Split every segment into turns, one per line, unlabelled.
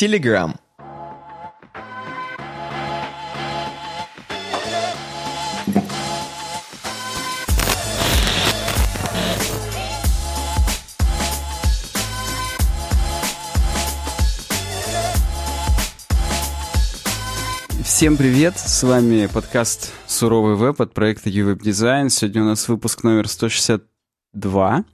Telegram.
Всем привет, с вами подкаст «Суровый веб» от проекта UWeb Design. Сегодня у нас выпуск номер 162.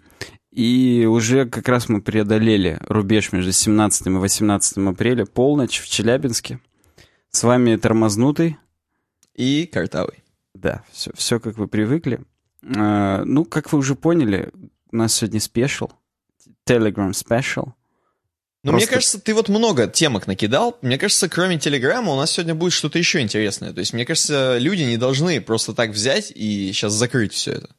И уже как раз мы преодолели рубеж между 17 и 18 апреля, полночь в Челябинске. С вами Тормознутый.
И Картавый.
Да, все, все как вы привыкли. А, ну, как вы уже поняли, у нас сегодня спешл. Telegram Special.
Ну, Просто... мне кажется, ты вот много темок накидал. Мне кажется, кроме Телеграма у нас сегодня будет что-то еще интересное. То есть, мне кажется, люди не должны просто так взять и сейчас закрыть все это.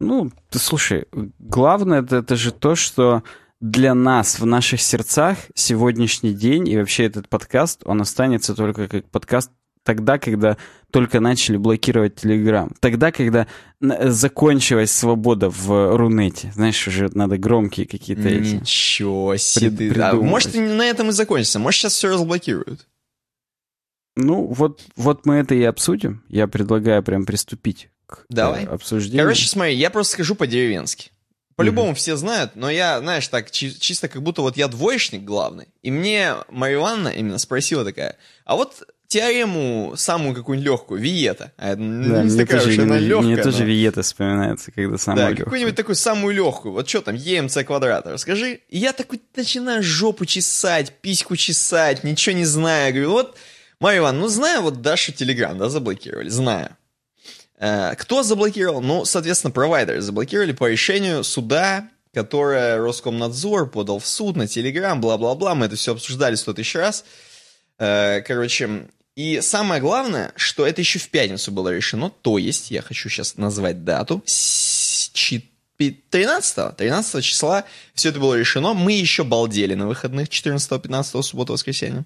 Ну, ты слушай, главное это, это же то, что для нас в наших сердцах сегодняшний день и вообще этот подкаст, он останется только как подкаст тогда, когда только начали блокировать Телеграм. Тогда, когда закончилась свобода в Рунете. Знаешь, уже надо громкие какие-то
эти... Ничего себе. Прид- а, может, на этом и закончится. Может, сейчас все разблокируют.
Ну, вот, вот мы это и обсудим. Я предлагаю прям приступить к
Давай.
обсуждению.
Короче, смотри, я просто скажу по-деревенски. По-любому mm-hmm. все знают, но я, знаешь, так, чи- чисто как будто вот я двоечник главный. И мне Мария Ивановна именно спросила такая, а вот теорему самую какую-нибудь легкую, Виета.
А да, не мне такая тоже, уж она легкая. Мне но... тоже Виета вспоминается, когда самая да, легкая.
какую-нибудь такую самую легкую. Вот что там, ЕМЦ квадрат, расскажи. И я такой начинаю жопу чесать, письку чесать, ничего не знаю. Говорю, вот, Марья Ивановна, ну знаю, вот Даша Телеграм, да, заблокировали, знаю. Э, кто заблокировал? Ну, соответственно, провайдеры заблокировали по решению суда, которое Роскомнадзор подал в суд на Телеграм, бла-бла-бла. Мы это все обсуждали сто тысяч раз. Э, короче, и самое главное, что это еще в пятницу было решено, то есть, я хочу сейчас назвать дату, 13, 13 числа все это было решено. Мы еще балдели на выходных 14, 15, суббота, воскресенье.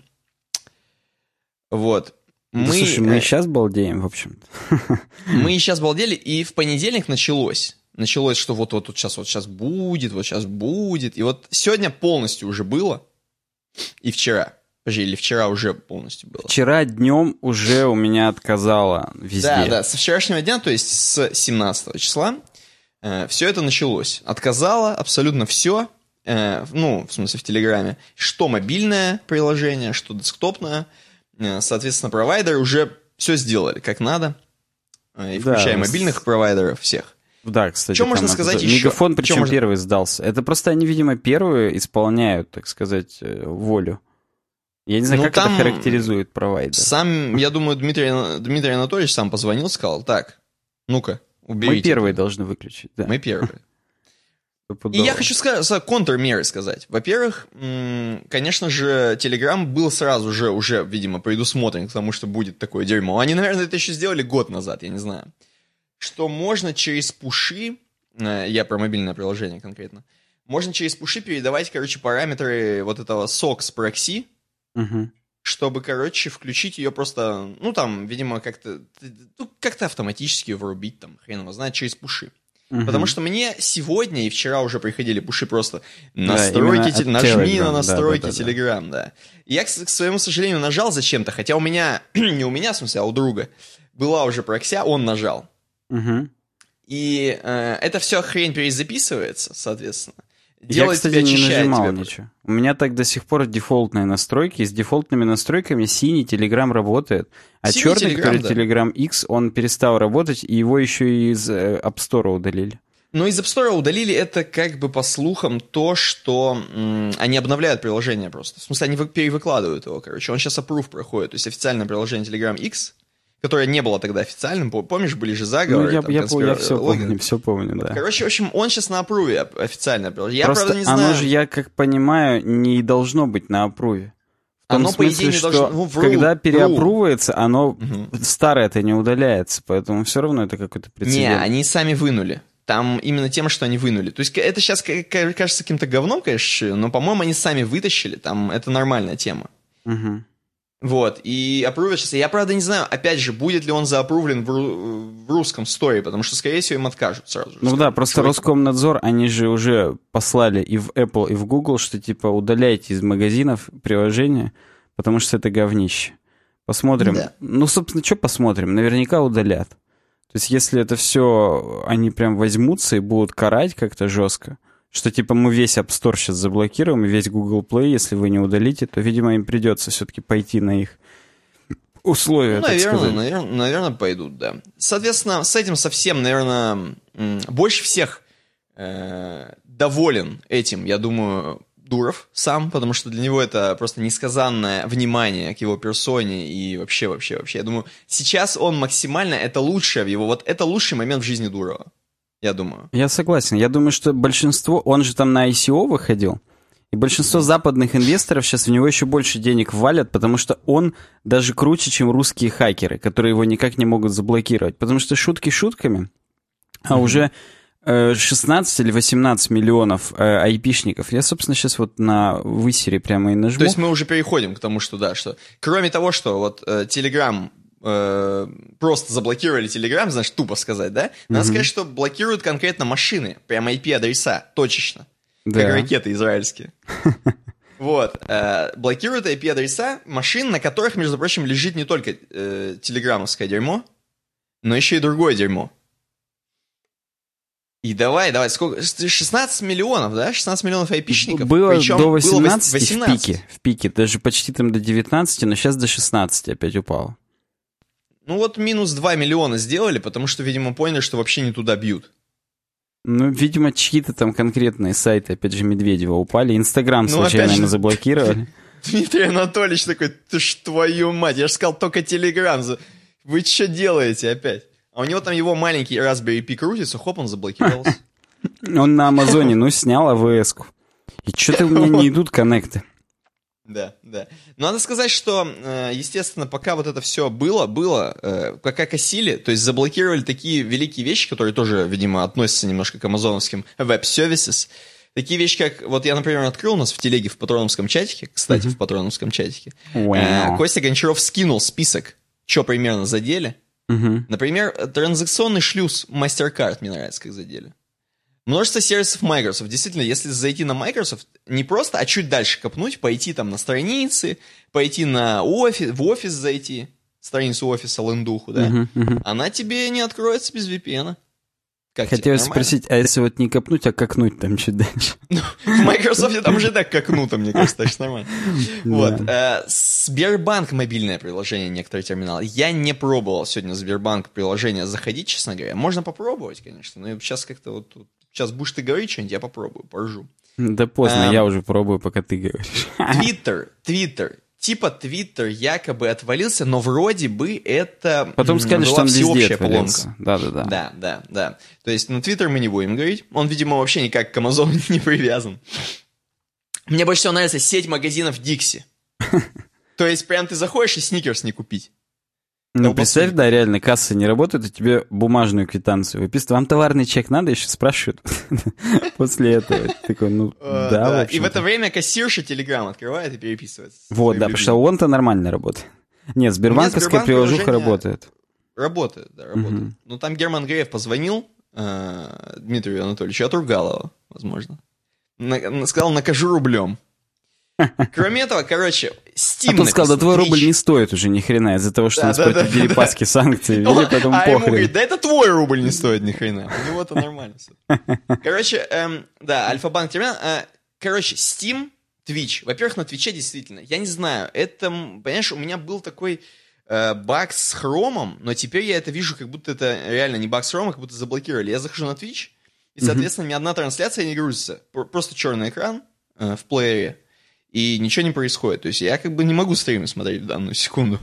Вот.
Мы, да, слушай, мы сейчас балдеем, в общем-то.
Мы сейчас балдели, и в понедельник началось. Началось, что вот, вот, вот сейчас, вот сейчас будет, вот сейчас будет. И вот сегодня полностью уже было, и вчера. Подожди, или вчера уже полностью было?
Вчера днем уже у меня отказало везде.
Да, да, со вчерашнего дня, то есть с 17 числа, э, все это началось. Отказало абсолютно все, э, ну, в смысле в Телеграме, что мобильное приложение, что десктопное. Э, соответственно, провайдеры уже все сделали как надо, э, и включая да, мобильных провайдеров всех.
Да, кстати.
Что можно сказать еще?
Мегафон, причем можно... первый сдался. Это просто они, видимо, первые исполняют, так сказать, э, волю. Я не знаю, ну, как там это характеризует провайдер.
Сам, я думаю, Дмитрий, Дмитрий Анатольевич сам позвонил, сказал, так, ну-ка, уберите.
Мы первые должны выключить, да.
Мы первые. И я хочу сказать, контрмеры сказать. Во-первых, конечно же, Telegram был сразу же уже, видимо, предусмотрен к тому, что будет такое дерьмо. Они, наверное, это еще сделали год назад, я не знаю. Что можно через пуши, э, я про мобильное приложение конкретно, можно через пуши передавать, короче, параметры вот этого SOX прокси, Угу. Чтобы, короче, включить ее просто, ну, там, видимо, как-то, ну, как-то автоматически врубить, там, хрен его знает, через пуши. Угу. Потому что мне сегодня и вчера уже приходили пуши просто настройки, да, нажми Telegram, на настройки да, да, да, Telegram, да. да. Я, к, к своему сожалению, нажал зачем-то, хотя у меня, не у меня, в смысле, а у друга, была уже прокся, он нажал.
Угу.
И э, это все хрень перезаписывается, соответственно
делает Я, кстати, не нажимал тебя. ничего. У меня так до сих пор дефолтные настройки. С дефолтными настройками синий Telegram работает. А синий черный, Telegram, который да. Telegram X, он перестал работать, и его еще и из э, App Store удалили.
Но из App Store удалили это как бы по слухам то, что м, они обновляют приложение просто. В смысле, они перевыкладывают его, короче. Он сейчас approve проходит. То есть официальное приложение Telegram X которое не было тогда официальным. Помнишь, были же заговоры?
Ну, я, там, я, конспира... я все помню, все помню, да.
Короче, в общем, он сейчас на апруве официально.
Я, Просто правда, не знаю... оно же, я как понимаю, не должно быть на апруве. В том оно, смысле, по идее, не что должно... Ну, вру, когда переапрувается, оно угу. старое-то не удаляется, поэтому все равно это какой-то прецедент.
Не, они сами вынули. Там именно тем, что они вынули. То есть это сейчас кажется каким-то говном, конечно, но, по-моему, они сами вытащили. Там это нормальная тема.
Угу.
Вот, и опрувишься. Я, правда, не знаю, опять же, будет ли он заапрувлен в, в русском сторе, потому что, скорее всего, им откажут сразу же.
Ну да, просто Шойку. Роскомнадзор, они же уже послали и в Apple, и в Google, что типа удаляйте из магазинов приложения, потому что это говнище. Посмотрим. Да. Ну, собственно, что посмотрим? Наверняка удалят. То есть, если это все, они прям возьмутся и будут карать как-то жестко, что типа мы весь App Store сейчас заблокируем, и весь Google Play, если вы не удалите, то, видимо, им придется все-таки пойти на их условия.
Ну, наверное, наверное, наверное, пойдут, да. Соответственно, с этим совсем, наверное, больше всех э, доволен этим, я думаю, Дуров сам, потому что для него это просто несказанное внимание к его персоне и вообще, вообще, вообще. Я думаю, сейчас он максимально, это лучшее в его, вот это лучший момент в жизни Дурова, я думаю.
Я согласен. Я думаю, что большинство, он же там на ICO выходил, и большинство западных инвесторов сейчас в него еще больше денег валят, потому что он даже круче, чем русские хакеры, которые его никак не могут заблокировать. Потому что шутки шутками, а mm-hmm. уже 16 или 18 миллионов э, айпишников. Я, собственно, сейчас вот на высере прямо и нажму.
То есть мы уже переходим к тому, что да, что кроме того, что вот э, Telegram э, просто заблокировали Telegram, значит, тупо сказать, да? Надо mm-hmm. сказать, что блокируют конкретно машины, прям IP-адреса, точечно, да. как ракеты израильские. Вот. Э, блокируют IP-адреса машин, на которых, между прочим, лежит не только э, телеграммовское дерьмо, но еще и другое дерьмо. И давай, давай, сколько? 16 миллионов, да? 16 миллионов айпишников.
Было Причем до 18, было 18 в пике, в пике, даже почти там до 19, но сейчас до 16 опять упало.
Ну вот минус 2 миллиона сделали, потому что, видимо, поняли, что вообще не туда бьют.
Ну, видимо, чьи-то там конкретные сайты, опять же, Медведева упали. Инстаграм ну, случайно же, заблокировали.
Дмитрий Анатольевич такой, ты ж твою мать, я же сказал только Телеграм. Вы что делаете опять? А у него там его маленький Raspberry Pi крутится, хоп, он заблокировался.
Он на Амазоне, ну, снял АВС-ку. И что-то у меня не идут коннекты.
Да, да. Но надо сказать, что, э, естественно, пока вот это все было, было, э, пока косили, то есть заблокировали такие великие вещи, которые тоже, видимо, относятся немножко к амазоновским веб-сервисам. Такие вещи, как, вот я, например, открыл у нас в телеге в патроновском чатике, кстати, в патроновском чатике, wow. Э, Костя Гончаров скинул список, что примерно задели, Угу. Например, транзакционный шлюз MasterCard мне нравится, как задели. Множество сервисов Microsoft. Действительно, если зайти на Microsoft, не просто, а чуть дальше копнуть, пойти там на страницы, пойти на офис, в офис зайти, страницу офиса лендуху, да, uh-huh, uh-huh. она тебе не откроется без VPN.
Как Хотелось спросить, а если вот не копнуть, а какнуть там чуть дальше?
В Microsoft там уже так кокнуто, мне кажется, так что нормально. Вот. Э, Сбербанк мобильное приложение, некоторые терминалы. Я не пробовал сегодня Сбербанк приложение заходить, честно говоря. Можно попробовать, конечно, но сейчас как-то вот сейчас будешь ты говорить что-нибудь, я попробую, поржу.
Да поздно, я уже пробую, пока ты говоришь.
Твиттер, Твиттер типа Твиттер якобы отвалился, но вроде бы это
Потом сказали, что он всеобщая поломка.
Да-да-да. Да, да, да. То есть на Твиттер мы не будем говорить. Он, видимо, вообще никак к Амазону не привязан. Мне больше всего нравится сеть магазинов Дикси. То есть прям ты заходишь и сникерс не купить.
Ну, представь, да, реально, касса не работает, и тебе бумажную квитанцию выписывают. Вам товарный чек надо, еще спрашивают после этого. Такой, ну,
э, да, И в это время кассирша Телеграм открывает и переписывается.
Вот, да, потому что он-то нормально работает. Нет, Сбербанковская приложуха работает.
Работает, да, работает. Ну, там Герман Греев позвонил э, Дмитрию Анатольевичу, отругал его, возможно. Сказал, накажу рублем. Кроме этого, короче, Steam
А тут сказал, да твой рубль не стоит уже ни хрена из-за того, что да, нас да, по этой перепаске санкции ввели, поэтому а похрен. Говорит,
да это твой рубль не стоит ни хрена. У него это нормально все. Короче, эм, да, Альфа-банк терминал. Э, короче, Steam, Twitch. Во-первых, на Твиче действительно, я не знаю, это, понимаешь, у меня был такой э, баг с хромом, но теперь я это вижу, как будто это реально не баг с хромом, как будто заблокировали. Я захожу на Twitch, и, соответственно, mm-hmm. ни одна трансляция не грузится. Просто черный экран э, в плеере и ничего не происходит. То есть я как бы не могу стримы смотреть в данную секунду.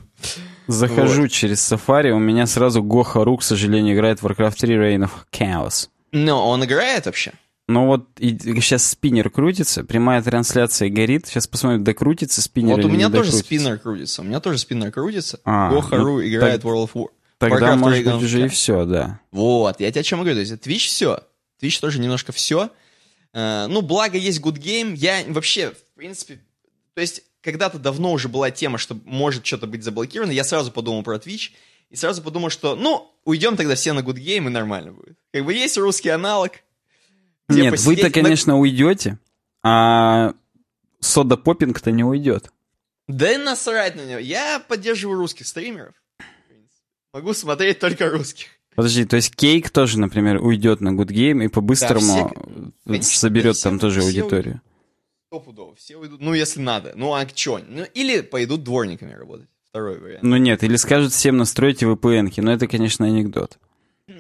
Захожу вот. через Safari, у меня сразу Гоха Ру, к сожалению, играет в Warcraft 3 Reign of Chaos.
Но он играет вообще?
Ну вот и, сейчас спиннер крутится, прямая трансляция горит. Сейчас посмотрим, докрутится спиннер
Вот у меня тоже спиннер крутится. У меня тоже спиннер крутится. А, Гохару ну, играет так, World of War.
Тогда, Warcraft может быть, уже и все, да.
Вот, я тебе о чем говорю. То есть Twitch все. Twitch тоже немножко все. Uh, ну, благо есть Good Game. Я вообще, в принципе, то есть когда-то давно уже была тема, что может что-то быть заблокировано, я сразу подумал про Twitch, и сразу подумал, что, ну, уйдем тогда все на Good Game, и нормально будет. Как бы есть русский аналог.
Нет, вы-то, конечно, на... уйдете, а сода поппинг-то не уйдет.
Да и насрать на него. Я поддерживаю русских стримеров. Могу смотреть только русских.
Подожди, то есть Кейк тоже, например, уйдет на Good Game и по-быстрому да, все, соберет все, там тоже все аудиторию.
Стопудово, все уйдут, ну, если надо. Ну, а что? Ну, или пойдут дворниками работать. Второй вариант.
Ну нет, или скажут всем настройте VPN-ки, но это, конечно, анекдот.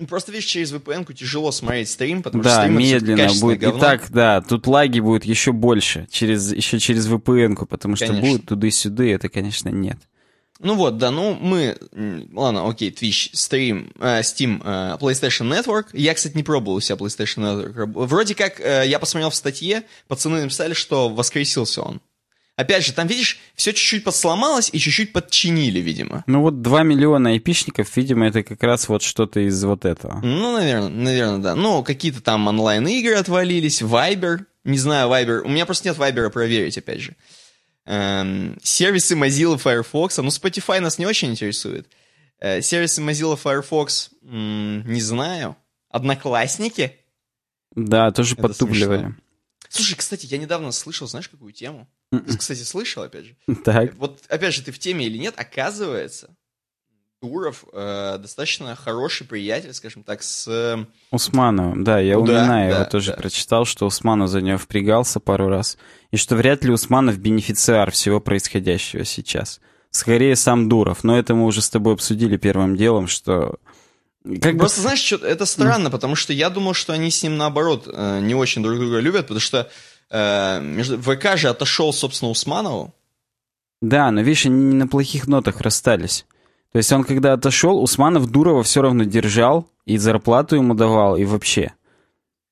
Просто, видишь, через VPN-ку тяжело смотреть стрим, потому
да,
что стрим
медленно будет. Говно. И так, да, тут лаги будут еще больше, через, еще через VPN-ку, потому конечно. что будут туда-сюда, это, конечно, нет.
Ну вот, да, ну мы... Ладно, окей, Twitch, стрим, э, Steam, э, PlayStation Network. Я, кстати, не пробовал у себя PlayStation Network. Вроде как, э, я посмотрел в статье, пацаны написали, что воскресился он. Опять же, там, видишь, все чуть-чуть подсломалось и чуть-чуть подчинили, видимо.
Ну вот 2 миллиона айпишников, видимо, это как раз вот что-то из вот этого.
Ну, наверное, наверное, да. Ну, какие-то там онлайн-игры отвалились, Viber. Не знаю, Viber. У меня просто нет Viber проверить, опять же. Эм, сервисы Mozilla Firefox. Ну, Spotify нас не очень интересует. Э, сервисы Mozilla Firefox, м- не знаю. Одноклассники?
Да, тоже Это подтупливали. Смешно.
Слушай, кстати, я недавно слышал, знаешь, какую тему? Ты, м-м. кстати, слышал, опять же?
Так.
Вот, опять же, ты в теме или нет, оказывается, Дуров э, достаточно хороший приятель, скажем так, с... Э...
Усмановым, да, я ну, у да, его тоже да. прочитал, что Усманов за него впрягался пару раз, и что вряд ли Усманов бенефициар всего происходящего сейчас. Скорее, сам Дуров, но это мы уже с тобой обсудили первым делом, что...
Как Просто, бы... знаешь, что это странно, потому что я думал, что они с ним, наоборот, э, не очень друг друга любят, потому что э, между... ВК же отошел, собственно, Усманову.
Да, но, видишь, они не на плохих нотах расстались. То есть он, когда отошел, Усманов Дурова все равно держал, и зарплату ему давал, и вообще.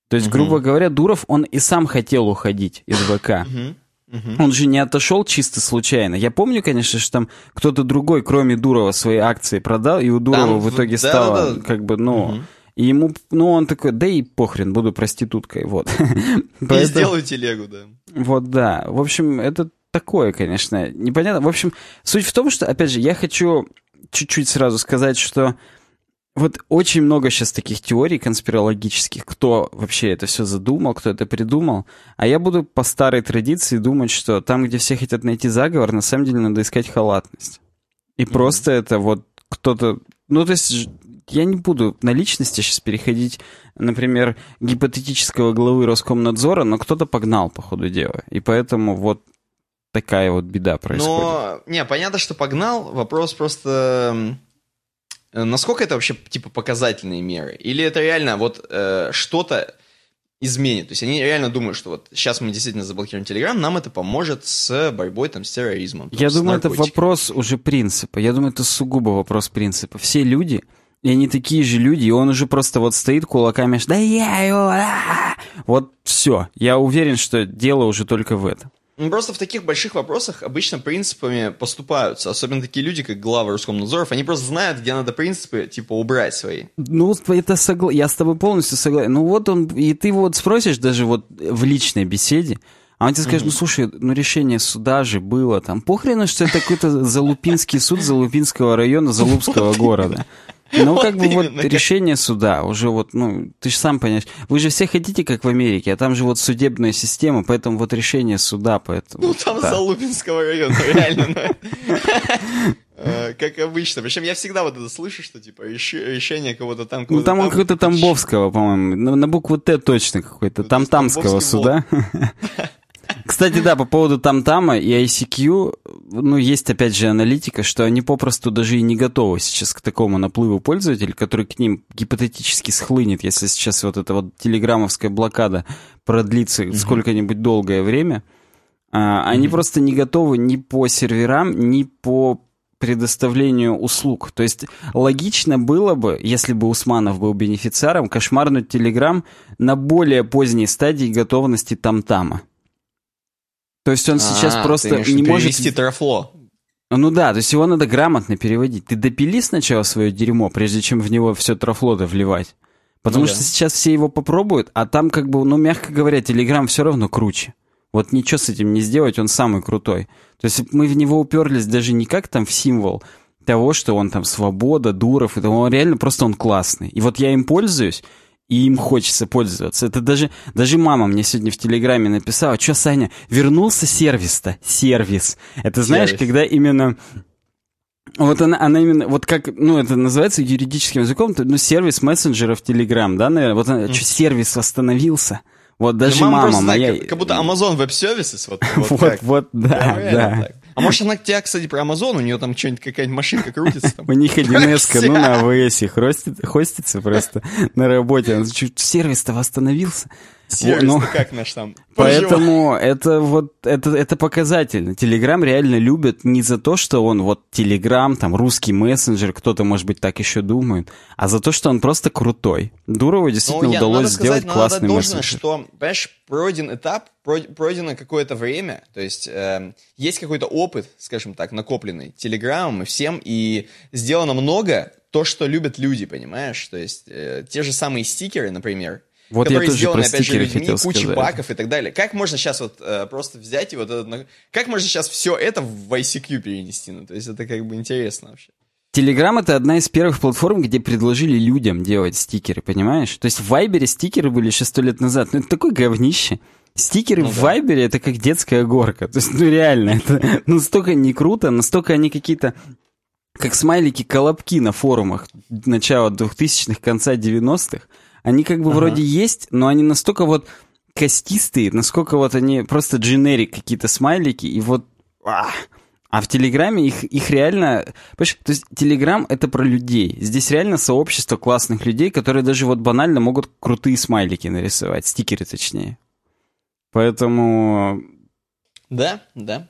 То есть, угу. грубо говоря, Дуров, он и сам хотел уходить из ВК. Угу. Угу. Он же не отошел чисто случайно. Я помню, конечно, что там кто-то другой, кроме Дурова, свои акции продал, и у Дурова там, в итоге да, стало, да, да. как бы, ну... Угу. И ему, ну, он такой, да и похрен, буду проституткой, вот.
И сделаю телегу, да.
Вот, да. В общем, это такое, конечно, непонятно. В общем, суть в том, что, опять же, я хочу чуть-чуть сразу сказать, что вот очень много сейчас таких теорий конспирологических, кто вообще это все задумал, кто это придумал. А я буду по старой традиции думать, что там, где все хотят найти заговор, на самом деле надо искать халатность. И mm-hmm. просто это вот кто-то... Ну, то есть я не буду на личности сейчас переходить, например, гипотетического главы Роскомнадзора, но кто-то погнал по ходу дела. И поэтому вот такая вот беда происходит.
Но, не, понятно, что погнал. Вопрос просто... Насколько это вообще, типа, показательные меры? Или это реально вот э, что-то изменит? То есть они реально думают, что вот сейчас мы действительно заблокируем Телеграм, нам это поможет с борьбой там с терроризмом.
Там, Я
с
думаю, это вопрос уже принципа. Я думаю, это сугубо вопрос принципа. Все люди, и они такие же люди, и он уже просто вот стоит кулаками, да я его... А!» вот все. Я уверен, что дело уже только в этом.
Просто в таких больших вопросах обычно принципами поступаются. Особенно такие люди, как главы Роскомнадзоров, они просто знают, где надо принципы, типа, убрать свои.
Ну, это согла... я с тобой полностью согласен. Ну, вот он, и ты вот спросишь даже вот в личной беседе, а он тебе скажет, ну, слушай, ну, решение суда же было там. Похрена, что это какой-то Залупинский суд Залупинского района Залупского города. Ну, вот как бы вот решение суда уже вот, ну, ты же сам понимаешь. Вы же все хотите, как в Америке, а там же вот судебная система, поэтому вот решение суда, поэтому...
Ну, там да. Залупинского района, реально. Э, как обычно. Причем я всегда вот это слышу, что типа решение кого-то там...
Ну, там он какой-то Тамбовского, по-моему. На букву Т точно какой-то. Там Тамского суда. Кстати, да, по поводу Тамтама и ICQ, ну, есть опять же аналитика, что они попросту даже и не готовы сейчас к такому наплыву пользователей, который к ним гипотетически схлынет, если сейчас вот эта вот телеграммовская блокада продлится mm-hmm. сколько-нибудь долгое время. А, они просто не готовы ни по серверам, ни по предоставлению услуг. То есть логично было бы, если бы Усманов был бенефициаром, кошмарнуть Телеграм на более поздней стадии готовности Тамтама. То есть он сейчас а, просто не может...
Перевести трафло.
Ну да, то есть его надо грамотно переводить. Ты допили сначала свое дерьмо, прежде чем в него все трафло вливать. Потому ну, что да. сейчас все его попробуют, а там как бы, ну, мягко говоря, Телеграм все равно круче. Вот ничего с этим не сделать, он самый крутой. То есть мы в него уперлись даже не как там в символ того, что он там свобода, Дуров, это он реально просто он классный. И вот я им пользуюсь, и им хочется пользоваться. Это даже, даже мама мне сегодня в Телеграме написала, что, Саня, вернулся сервис-то? Сервис. Это знаешь, сервис. когда именно вот она, она именно, вот как, ну, это называется юридическим языком, ну, сервис мессенджеров Telegram, да, наверное, вот она, mm. что, сервис остановился. Вот даже да мама, мама моя...
Как, как будто Amazon Web Services, вот,
вот, вот, вот да, да.
А может она к тебе, кстати, про Amazon, у нее там что-нибудь какая-нибудь машинка крутится?
У них 1С, ну на АВС хостится просто на работе. Сервис-то восстановился.
Сервис, ну, как наш там?
Поэтому это вот, это, это показательно. Телеграм реально любят не за то, что он вот Телеграм, там, русский мессенджер, кто-то, может быть, так еще думает, а за то, что он просто крутой. Дурову действительно ну, я, удалось сказать, сделать классный
надо
мессенджер.
что, понимаешь, пройден этап, пройдено какое-то время, то есть э, есть какой-то опыт, скажем так, накопленный Телеграмом и всем, и сделано много то, что любят люди, понимаешь? То есть э, те же самые стикеры, например,
вот
которые сделаны, опять же,
людьми,
куча
сказать.
баков и так далее. Как можно сейчас вот э, просто взять и вот этот, как можно сейчас все это в ICQ перенести? Ну, то есть это как бы интересно вообще.
Телеграм — это одна из первых платформ, где предложили людям делать стикеры, понимаешь? То есть в Вайбере стикеры были еще сто лет назад. Ну, это такое говнище. Стикеры ну, в Вайбере да. — это как детская горка. То есть, ну, реально, это настолько не круто, настолько они какие-то как смайлики-колобки на форумах начала 2000-х, конца 90-х. Они как бы ага. вроде есть, но они настолько вот костистые, насколько вот они просто дженерик какие-то смайлики, и вот... А, а в Телеграме их, их реально... Понимаешь, то есть Телеграм — это про людей. Здесь реально сообщество классных людей, которые даже вот банально могут крутые смайлики нарисовать, стикеры точнее. Поэтому...
Да, да.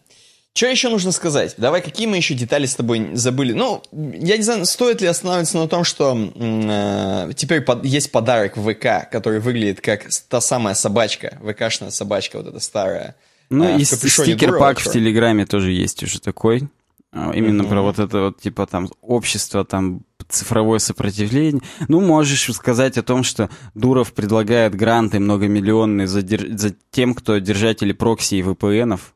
Что еще нужно сказать? Давай, какие мы еще детали с тобой забыли? Ну, я не знаю, стоит ли останавливаться на том, что э, теперь под, есть подарок в ВК, который выглядит как та самая собачка, ВКшная собачка, вот эта старая.
Ну, э, и стикер-пак в Телеграме тоже есть уже такой. А, именно uh-huh. про вот это вот, типа, там, общество, там, цифровое сопротивление. Ну, можешь сказать о том, что Дуров предлагает гранты многомиллионные за, за тем, кто держатели прокси и VPN-ов.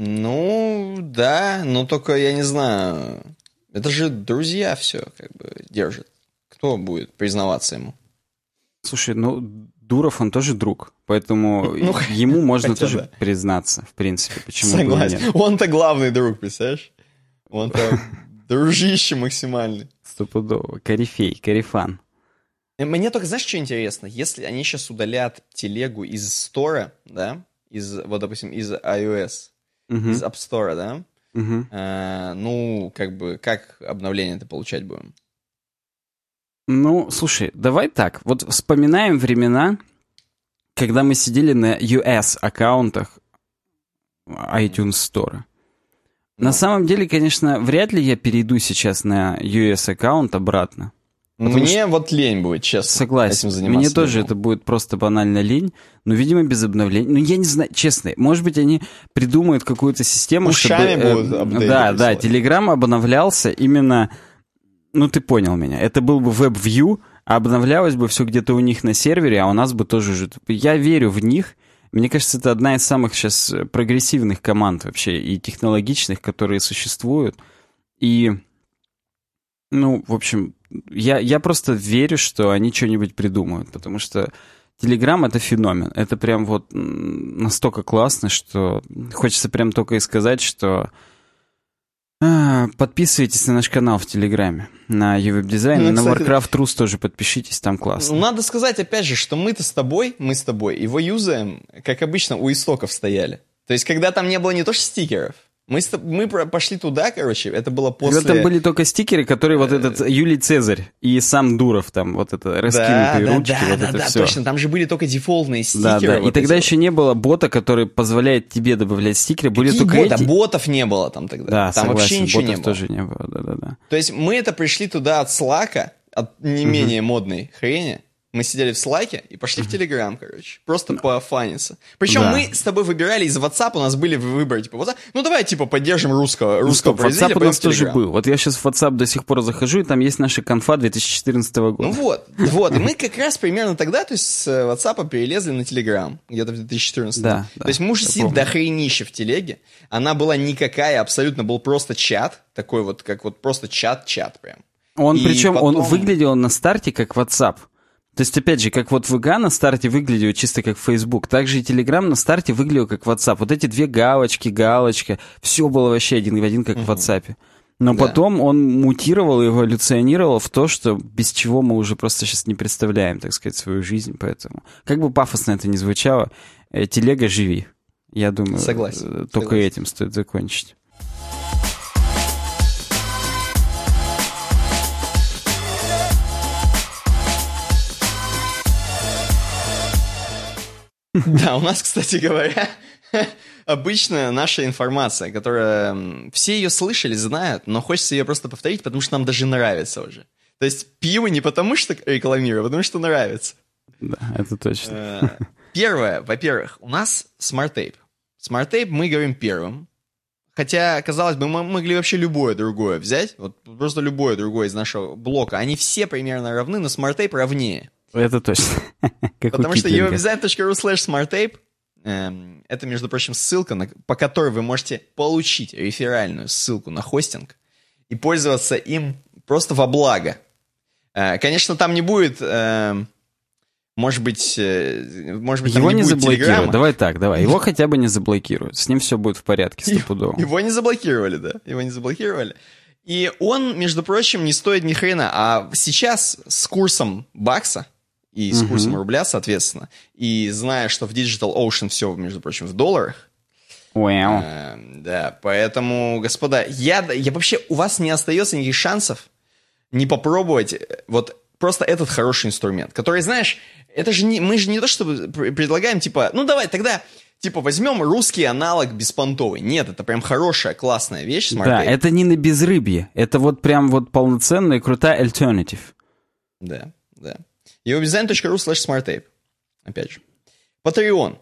Ну, да, но только я не знаю. Это же друзья все как бы держат. Кто будет признаваться ему?
Слушай, ну, Дуров, он тоже друг, поэтому ну, ему можно тоже да. признаться, в принципе. Почему
Согласен. Он-то главный друг, представляешь? Он-то дружище максимальный.
Стопудово. Корифей, корифан.
Мне только, знаешь, что интересно? Если они сейчас удалят телегу из стора, да, из, вот, допустим, из iOS, угу. из App Store, да? Угу. А, ну, как бы, как обновление это получать будем?
Ну, слушай, давай так. Вот вспоминаем времена, когда мы сидели на US-аккаунтах iTunes Store. На самом деле, конечно, вряд ли я перейду сейчас на US-аккаунт обратно.
Потому Мне что... вот лень будет, честно.
Согласен. Этим Мне тоже это будет просто банально лень, но, видимо, без обновлений. Ну, я не знаю, честно, может быть, они придумают какую-то систему,
Ушами
чтобы...
Будут
э, да, да, Telegram обновлялся именно... Ну, ты понял меня. Это был бы WebView, а обновлялось бы все где-то у них на сервере, а у нас бы тоже... же. Я верю в них. Мне кажется, это одна из самых сейчас прогрессивных команд вообще и технологичных, которые существуют. И, ну, в общем, я, я просто верю, что они что-нибудь придумают, потому что Телеграм это феномен. Это прям вот настолько классно, что хочется прям только и сказать, что а, подписывайтесь на наш канал в Телеграме, на Ювеб Дизайн, ну, на кстати, Warcraft Rus тоже подпишитесь, там классно.
Ну, надо сказать, опять же, что мы-то с тобой, мы с тобой его юзаем, как обычно, у истоков стояли. То есть, когда там не было не то что стикеров, мы, мы пошли туда, короче, это было после...
Когда там были только стикеры, которые вот этот Юлий Цезарь и сам Дуров, там вот это раскинутые да, ручки,
да,
вот
да,
это
да,
все.
точно, там же были только дефолтные стикеры. Да,
да, вот и тогда эти. еще не было бота, который позволяет тебе добавлять стикеры, были
Какие
только
бота?
эти...
Ботов не было там тогда.
Да,
там
согласен,
вообще ничего
ботов
не было.
тоже не было, да-да-да.
То есть мы это пришли туда от Слака, от не менее угу. модной хрени, мы сидели в слайке и пошли в Телеграм, короче. Просто no. пофаниться. Причем да. мы с тобой выбирали из WhatsApp, у нас были выборы, типа, WhatsApp. Ну, давай, типа, поддержим русского, ну, русского
ну, WhatsApp у нас тоже был. Вот я сейчас в WhatsApp до сих пор захожу, и там есть наши конфа 2014 года.
Ну вот, вот. И мы как раз примерно тогда, то есть с WhatsApp перелезли на Телеграм, где-то в 2014.
Да,
да. То есть мы уже сидим до хренища в Телеге. Она была никакая, абсолютно был просто чат, такой вот, как вот просто чат-чат прям.
Он, и причем, потом... он выглядел на старте как WhatsApp. То есть, опять же, как вот VG на старте выглядел чисто как Facebook, так же и Telegram на старте выглядел как WhatsApp. Вот эти две галочки, галочка, все было вообще один в один, как в WhatsApp. Но да. потом он мутировал, эволюционировал в то, что без чего мы уже просто сейчас не представляем, так сказать, свою жизнь. Поэтому, как бы пафосно это ни звучало, э, телега живи. Я думаю,
Согласен.
Э, только Согласен. этим стоит закончить.
Да, у нас, кстати говоря, обычная наша информация, которая... Все ее слышали, знают, но хочется ее просто повторить, потому что нам даже нравится уже. То есть пиво не потому что рекламирую, а потому что нравится.
Да, это точно. Э,
первое, во-первых, у нас SmartApe. SmartApe мы говорим первым. Хотя, казалось бы, мы могли вообще любое другое взять. Вот просто любое другое из нашего блока. Они все примерно равны, но SmartApe равнее.
Это точно.
Потому что uwebdesign.ru slash smartape эм, это, между прочим, ссылка, на, по которой вы можете получить реферальную ссылку на хостинг и пользоваться им просто во благо. Э, конечно, там не будет, э, может быть, э, может быть,
его
не, не
заблокируют. Давай так, давай. Его хотя бы не заблокируют. С ним все будет в порядке, стопудово.
Его не заблокировали, да. Его не заблокировали. И он, между прочим, не стоит ни хрена. А сейчас с курсом бакса и с курсом uh-huh. рубля, соответственно, и зная, что в Digital Ocean все, между прочим, в долларах,
Wow.
Э, да, поэтому, господа, я, я вообще, у вас не остается никаких шансов не попробовать э, вот просто этот хороший инструмент, который, знаешь, это же не, мы же не то, чтобы предлагаем, типа, ну давай, тогда, типа, возьмем русский аналог беспонтовый. Нет, это прям хорошая, классная вещь.
Да, это не на безрыбье, это вот прям вот полноценная, крутая альтернатив.
Да, да eodesign.ru slash smarttape. Опять же. Patreon.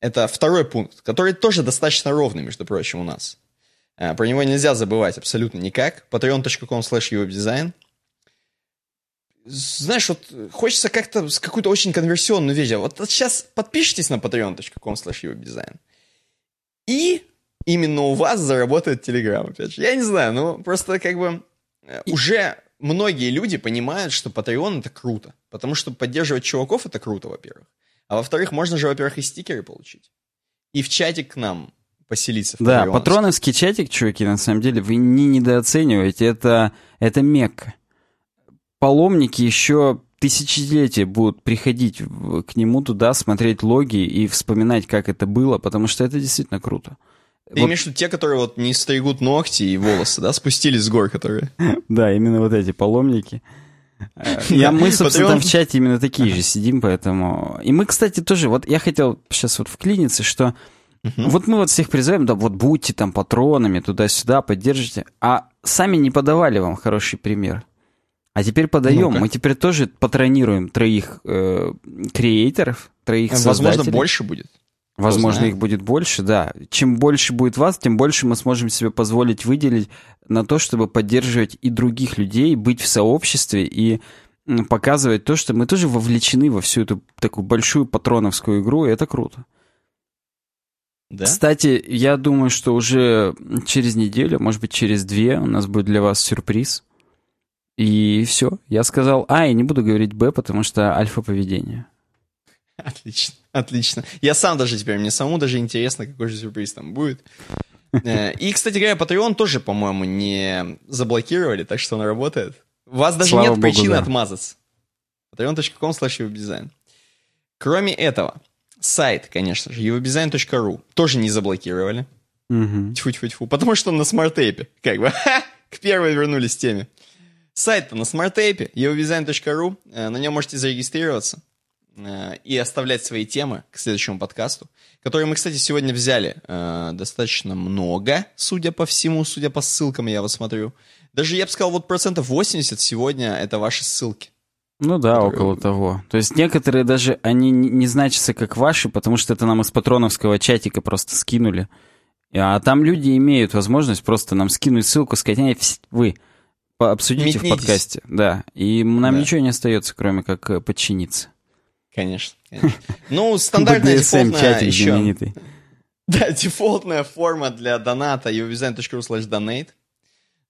Это второй пункт, который тоже достаточно ровный, между прочим, у нас. Э, про него нельзя забывать абсолютно никак. patreon.com slash uwebdesign. Знаешь, вот хочется как-то с какую-то очень конверсионную вещь. Вот сейчас подпишитесь на patreon.com slash uwebdesign. И именно у вас заработает Telegram, опять же. Я не знаю, ну просто как бы э, уже многие люди понимают, что Patreon это круто. Потому что поддерживать чуваков это круто, во-первых. А во-вторых, можно же, во-первых, и стикеры получить. И в чатик к нам поселиться. В
да, патроновский чатик, чуваки, на самом деле, вы не недооцениваете. Это, это мекка. Паломники еще тысячелетия будут приходить к нему туда, смотреть логи и вспоминать, как это было, потому что это действительно круто.
Ты вот... имеешь в виду те, которые вот не стригут ногти и волосы, да, спустились с гор, которые?
Да, именно вот эти паломники. Э, я, мы, собственно, там в чате именно такие же сидим, поэтому... И мы, кстати, тоже, вот я хотел сейчас вот вклиниться, что вот мы вот всех призываем, да, вот будьте там патронами туда-сюда, поддержите, а сами не подавали вам хороший пример. А теперь подаем. Мы теперь тоже патронируем троих э, креаторов, троих Возможно,
создателей. больше будет.
Возможно, их будет больше, да. Чем больше будет вас, тем больше мы сможем себе позволить выделить на то, чтобы поддерживать и других людей, быть в сообществе и показывать то, что мы тоже вовлечены во всю эту такую большую патроновскую игру, и это круто. Да? Кстати, я думаю, что уже через неделю, может быть, через две у нас будет для вас сюрприз. И все. Я сказал А, и не буду говорить Б, потому что альфа поведение.
Отлично, отлично. Я сам даже теперь, мне самому даже интересно, какой же сюрприз там будет. Э, и, кстати говоря, Patreon тоже, по-моему, не заблокировали, так что он работает. У вас даже Слава нет Богу, причины да. отмазаться. patreon.com slash Кроме этого, сайт, конечно же, uwebdesign.ru тоже не заблокировали.
Угу.
Тьфу-тьфу-тьфу. Потому что на SmartApe е. Как бы, к первой вернулись теме. Сайт-то на SmartApe е, uwebdesign.ru. Э, на нем можете зарегистрироваться. Э, и оставлять свои темы к следующему подкасту, которые мы, кстати, сегодня взяли э, достаточно много, судя по всему, судя по ссылкам, я вот смотрю. Даже, я бы сказал, вот процентов 80 сегодня это ваши ссылки.
Ну да, которые... около того. То есть некоторые даже, они не значатся как ваши, потому что это нам из патроновского чатика просто скинули. А там люди имеют возможность просто нам скинуть ссылку, сказать, вы обсудите Метнитесь. в подкасте. Да, и нам да. ничего не остается, кроме как э, подчиниться.
Конечно, конечно. Ну, стандартная дефолтная еще... Да, дефолтная форма для доната uwdesign.ru slash donate.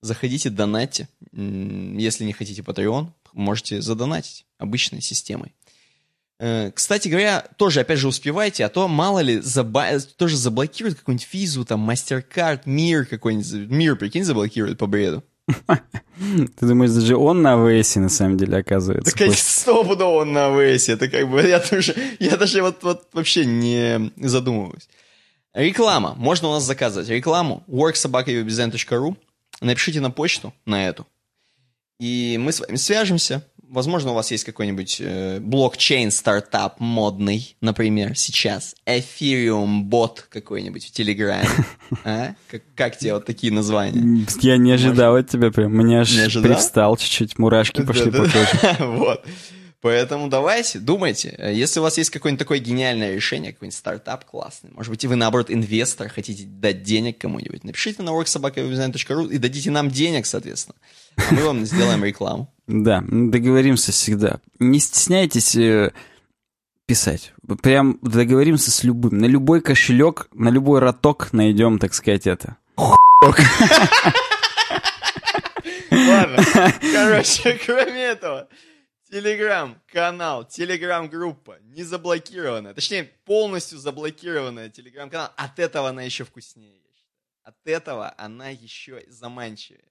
Заходите, донатьте. Если не хотите Patreon, можете задонатить обычной системой. Э, кстати говоря, тоже, опять же, успевайте, а то, мало ли, заба... тоже заблокируют какую-нибудь физу, там, MasterCard, Мир какой-нибудь. Мир, прикинь, заблокируют по бреду.
Ты думаешь, даже он на АВС на самом деле оказывается?
Так стопудово он на АВС. Это как бы, я даже, я даже вот, вот вообще не задумываюсь. Реклама. Можно у нас заказывать рекламу. worksobaka.ru Напишите на почту, на эту. И мы с вами свяжемся. Возможно, у вас есть какой-нибудь э, блокчейн-стартап модный, например, сейчас. Ethereum бот какой-нибудь в Телеграме. А? Как, как тебе вот такие названия?
Я не ожидал Может... от тебя прям. Мне аж привстал чуть-чуть, мурашки пошли по коже.
Вот. Поэтому давайте, думайте. Если у вас есть какое-нибудь такое гениальное решение, какой-нибудь стартап классный, может быть, и вы, наоборот, инвестор, хотите дать денег кому-нибудь, напишите на worksobaka.ru и дадите нам денег, соответственно. А мы вам сделаем рекламу.
Да, договоримся всегда. Не стесняйтесь э, писать. Прям договоримся с любым. На любой кошелек, на любой роток найдем, так сказать, это.
Ладно, короче, кроме этого, Телеграм-канал, телеграм-группа не заблокированная, точнее, полностью заблокированная телеграм-канал. От этого она еще вкуснее. От этого она еще заманчивее?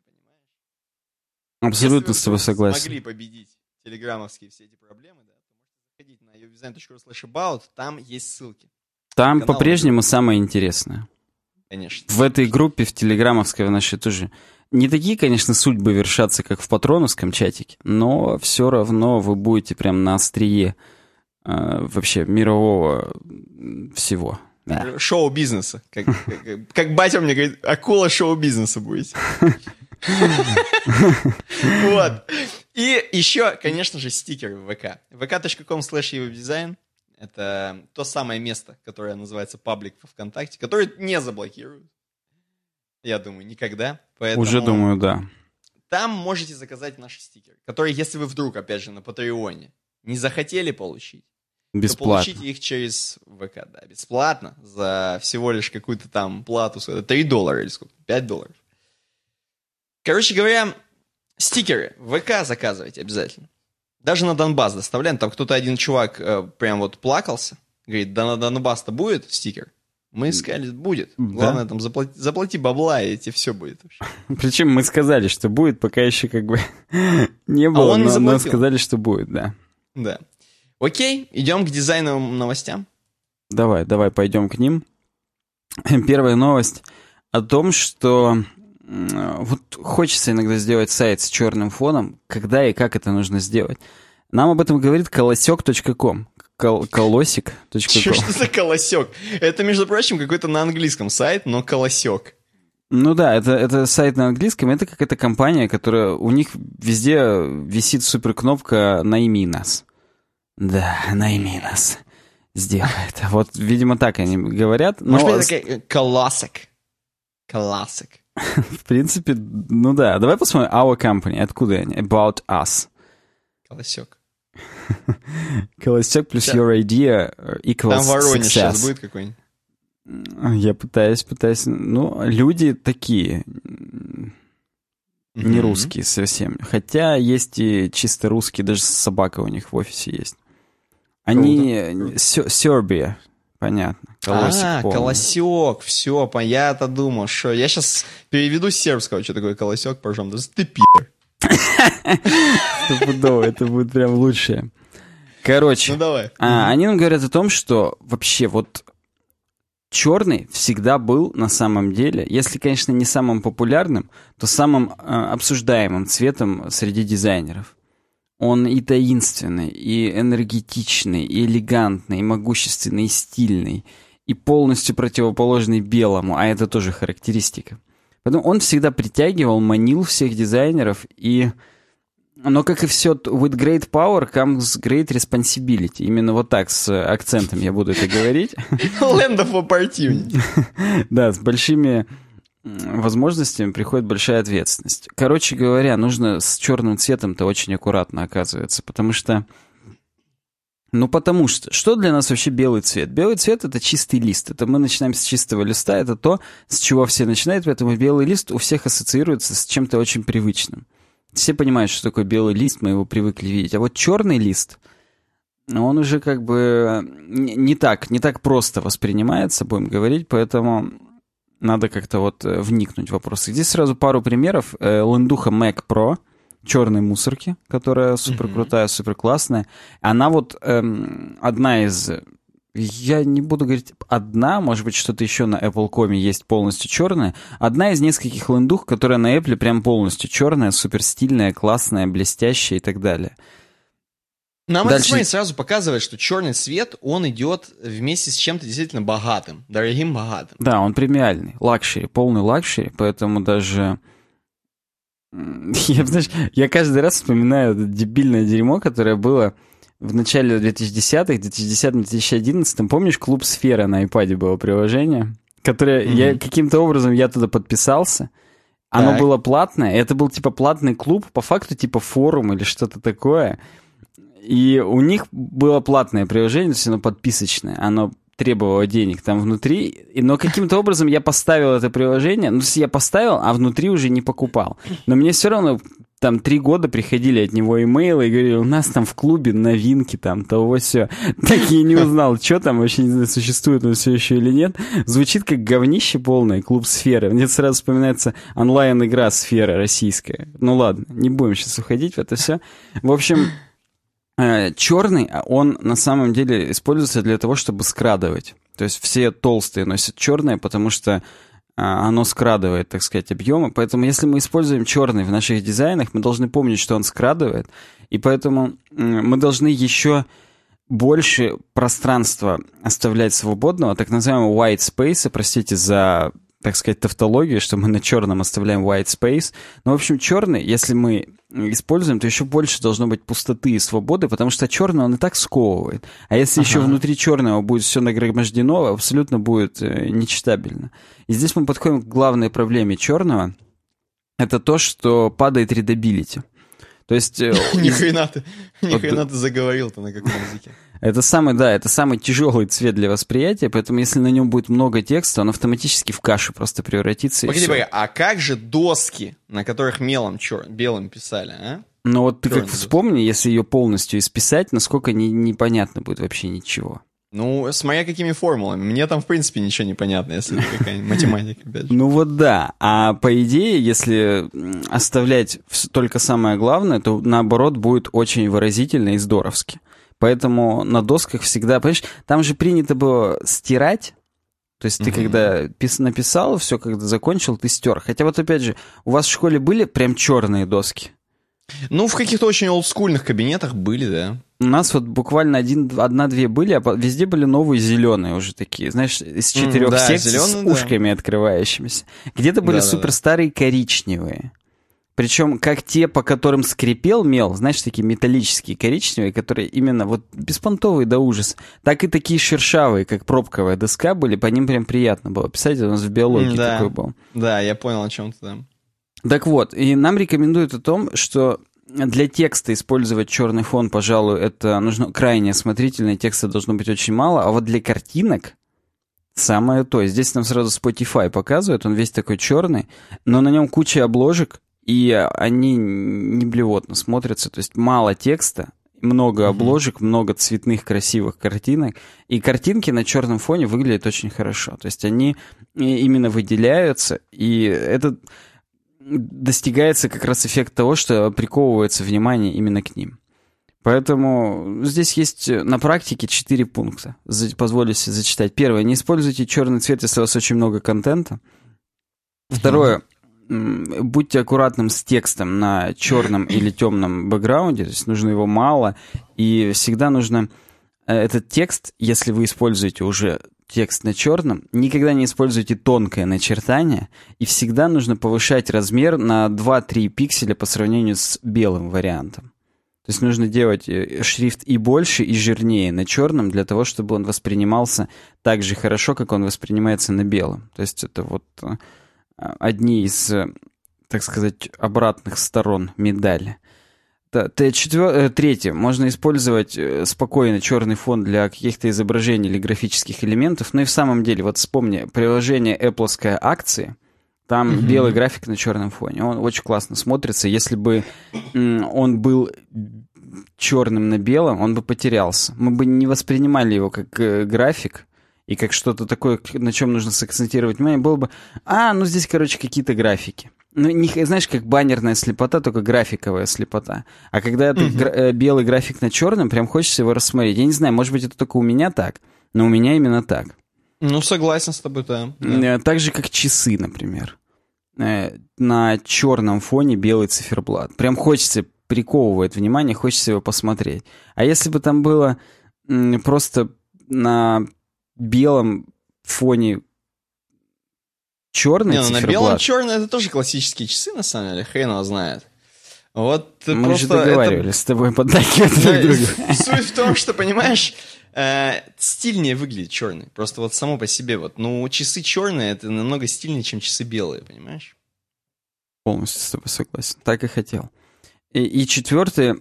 Абсолютно с тобой согласен.
смогли победить телеграммовские все эти проблемы, да, то можете заходить на uwdesign.ru slash about, там есть ссылки.
Там по-прежнему самое интересное.
Конечно.
В этой группе, в телеграммовской, в нашей тоже не такие, конечно, судьбы вершатся, как в патроновском чатике, но все равно вы будете прям на острие э, вообще мирового всего.
Да. Шоу-бизнеса. Как, как, как батя мне говорит, акула шоу-бизнеса будете. Вот. И еще, конечно же, стикеры в ВК. vk.com slash дизайн. Это то самое место, которое называется паблик во ВКонтакте, которое не заблокируют. Я думаю, никогда.
Поэтому Уже думаю, да.
Там можете заказать наши стикеры, которые, если вы вдруг, опять же, на Патреоне не захотели получить,
Бесплатно.
то получите их через ВК, да, бесплатно, за всего лишь какую-то там плату, 3 доллара или сколько, 5 долларов. Короче говоря, стикеры ВК заказывайте обязательно. Даже на Донбасс доставляем. Там кто-то один чувак э, прям вот плакался. Говорит, да на Донбасс-то будет стикер? Мы сказали, будет. Главное, да? там заплати, заплати бабла, и тебе все будет.
Причем мы сказали, что будет, пока еще как бы не а было, а он но, но сказали, что будет, да.
Да. Окей, идем к дизайновым новостям.
Давай, давай, пойдем к ним. Первая новость о том, что вот хочется иногда сделать сайт с черным фоном, когда и как это нужно сделать. Нам об этом говорит колосек.ком. Кол колосик.
Что, что за колосек? Это, между прочим, какой-то на английском сайт, но колосек.
Ну да, это, это сайт на английском, это какая-то компания, которая у них везде висит супер кнопка «Найми нас». Да, найми нас. Сделай это. Вот, видимо, так они говорят.
Но... Может быть, такая колосик. Колосик.
В принципе, ну да. Давай посмотрим Our Company. Откуда они? About Us.
Колосек.
Колосек плюс your idea equals Там Воронеж сейчас
будет какой-нибудь?
Я пытаюсь, пытаюсь... Ну, люди такие. Не русские совсем. Хотя есть и чисто русские, даже собака у них в офисе есть. Они... Сербия, понятно.
Колосик, а, помню. колосек, все, я-то думал, что... Я сейчас переведу с сербского, что такое колосек, пожалуйста. Ты пи***.
Стопудово, это будет прям лучшее. Короче,
ну, давай.
А, они нам говорят о том, что вообще вот черный всегда был на самом деле, если, конечно, не самым популярным, то самым э, обсуждаемым цветом среди дизайнеров. Он и таинственный, и энергетичный, и элегантный, и могущественный, и стильный, и полностью противоположный белому, а это тоже характеристика. Поэтому он всегда притягивал, манил всех дизайнеров и Но, как и все, with great power comes great responsibility. Именно вот так, с акцентом я буду это говорить.
Land of opportunity.
Да, с большими возможностями приходит большая ответственность. Короче говоря, нужно с черным цветом-то очень аккуратно оказывается, потому что... Ну, потому что, что для нас вообще белый цвет? Белый цвет — это чистый лист. Это мы начинаем с чистого листа, это то, с чего все начинают, поэтому белый лист у всех ассоциируется с чем-то очень привычным. Все понимают, что такое белый лист, мы его привыкли видеть. А вот черный лист, он уже как бы не так, не так просто воспринимается, будем говорить, поэтому надо как-то вот э, вникнуть в вопросы. Здесь сразу пару примеров. Э, Лендуха Mac Pro, черной мусорки, которая супер крутая, супер классная. Она вот эм, одна из я не буду говорить одна, может быть, что-то еще на Apple.com есть полностью черная. Одна из нескольких лендух, которая на Apple прям полностью черная, супер стильная, классная, блестящая и так далее.
Нам Дальше... это, смотри, сразу показывает, что черный цвет, он идет вместе с чем-то действительно богатым, дорогим богатым.
Да, он премиальный, luxury, полный luxury, поэтому даже... Я, знаешь, я каждый раз вспоминаю это дебильное дерьмо, которое было в начале 2010-х, 2010-2011. Помнишь, клуб «Сфера» на iPad было приложение, которое mm-hmm. я каким-то образом я туда подписался. Оно так. было платное, это был типа платный клуб, по факту типа форум или что-то такое. И у них было платное приложение, то есть оно подписочное, оно требовало денег там внутри, но каким-то образом я поставил это приложение, ну, я поставил, а внутри уже не покупал. Но мне все равно там три года приходили от него имейлы и говорили, у нас там в клубе новинки там, того все. Так я не узнал, что там вообще, не знаю, существует он все еще или нет. Звучит как говнище полное, клуб сферы. Мне сразу вспоминается онлайн-игра сфера российская. Ну ладно, не будем сейчас уходить в это все. В общем, черный, а он на самом деле используется для того, чтобы скрадывать. То есть все толстые носят черное, потому что а, оно скрадывает, так сказать, объемы. Поэтому если мы используем черный в наших дизайнах, мы должны помнить, что он скрадывает. И поэтому мы должны еще больше пространства оставлять свободного, так называемого white space, простите за так сказать, тавтологию, что мы на черном оставляем white space. Но, в общем, черный, если мы используем, то еще больше должно быть пустоты и свободы, потому что черный он и так сковывает. А если ага. еще внутри черного будет все нагромождено, абсолютно будет э, нечитабельно. И здесь мы подходим к главной проблеме черного. Это то, что падает readability. То есть... Э,
ни хрена ты заговорил-то на каком языке.
Это самый, да, это самый тяжелый цвет для восприятия, поэтому если на нем будет много текста, он автоматически в кашу просто превратится.
Погоди, погоди, а как же доски, на которых мелом чер... белым писали, а?
Ну вот ты Черный как вспомни, если ее полностью исписать, насколько не, непонятно будет вообще ничего.
Ну, смотря какими формулами. Мне там, в принципе, ничего не понятно, если это какая-нибудь математика, опять
же. Ну вот да. А по идее, если оставлять только самое главное, то наоборот будет очень выразительно и здоровски. Поэтому на досках всегда, понимаешь, там же принято было стирать, то есть ты когда пис написал, все, когда закончил, ты стер. Хотя вот опять же, у вас в школе были прям черные доски?
Ну, в каких-то очень олдскульных кабинетах были, да.
У нас вот буквально один, одна-две были, а везде были новые зеленые уже такие, знаешь, из четырех mm, да, секций зеленые, с ушками да. открывающимися. Где-то были да, супер старые коричневые. Причем как те, по которым скрипел мел, знаешь, такие металлические, коричневые, которые именно вот беспонтовые до ужаса, так и такие шершавые, как пробковая доска были, по ним прям приятно было писать, у нас в биологии да, такой был.
Да, я понял, о чем ты там.
Так вот, и нам рекомендуют о том, что для текста использовать черный фон, пожалуй, это нужно крайне осмотрительно, текста должно быть очень мало, а вот для картинок самое то. Здесь нам сразу Spotify показывает, он весь такой черный, но на нем куча обложек, и они не блевотно смотрятся, то есть мало текста, много обложек, mm-hmm. много цветных красивых картинок, и картинки на черном фоне выглядят очень хорошо, то есть они именно выделяются, и это достигается как раз эффект того, что приковывается внимание именно к ним. Поэтому здесь есть на практике четыре пункта. Позволю себе зачитать. Первое. Не используйте черный цвет, если у вас очень много контента. Второе будьте аккуратным с текстом на черном или темном бэкграунде, то есть нужно его мало, и всегда нужно э, этот текст, если вы используете уже текст на черном, никогда не используйте тонкое начертание, и всегда нужно повышать размер на 2-3 пикселя по сравнению с белым вариантом. То есть нужно делать э, шрифт и больше, и жирнее на черном, для того, чтобы он воспринимался так же хорошо, как он воспринимается на белом. То есть это вот э, одни из, э, так сказать, обратных сторон медали. Четвер... Третье. Можно использовать спокойно черный фон для каких-то изображений или графических элементов. Но и в самом деле, вот вспомни, приложение Apple акции, там угу. белый график на черном фоне. Он очень классно смотрится. Если бы он был черным на белом, он бы потерялся. Мы бы не воспринимали его как э, график и как что-то такое, на чем нужно сакцентировать внимание. Было бы, а, ну здесь, короче, какие-то графики. Ну, не, знаешь, как баннерная слепота, только графиковая слепота. А когда это гра- э, белый график на черном, прям хочется его рассмотреть. Я не знаю, может быть, это только у меня так, но у меня именно так.
Ну, согласен с тобой, да. да.
Э, так же, как часы, например. Э, на черном фоне белый циферблат. Прям хочется, приковывает внимание, хочется его посмотреть. А если бы там было просто на белом фоне черный Не, ну,
на белом черный это тоже классические часы, на самом деле, хрен его знает. Вот
Мы просто же договаривались это... с тобой поддакивать друг другу.
Суть в том, что, понимаешь, э, стильнее выглядит черный. Просто вот само по себе вот. Ну, часы черные, это намного стильнее, чем часы белые, понимаешь?
Полностью с тобой согласен. Так и хотел. И, и четвертое,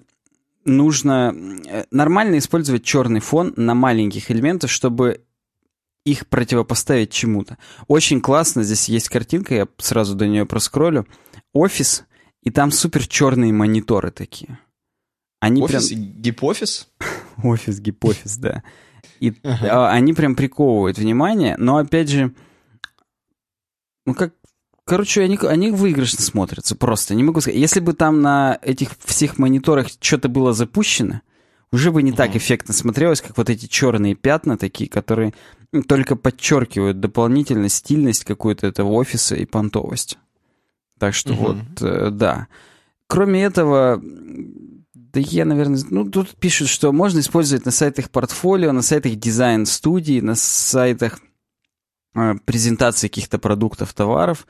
нужно э, нормально использовать черный фон на маленьких элементах, чтобы их противопоставить чему-то. Очень классно, здесь есть картинка, я сразу до нее проскроллю. Офис, и там супер черные мониторы такие.
Они офис прям... гипофис?
Офис, гипофис, да. И ага. они прям приковывают внимание, но опять же, ну как, короче, они, они выигрышно смотрятся просто. Не могу сказать. Если бы там на этих всех мониторах что-то было запущено, уже бы не так эффектно смотрелось, как вот эти черные пятна такие, которые только подчеркивают дополнительно стильность какую-то этого офиса и понтовость. Так что угу. вот, э, да. Кроме этого, да я, наверное, ну, тут пишут, что можно использовать на сайтах портфолио, на сайтах дизайн-студии, на сайтах э, презентации каких-то продуктов, товаров.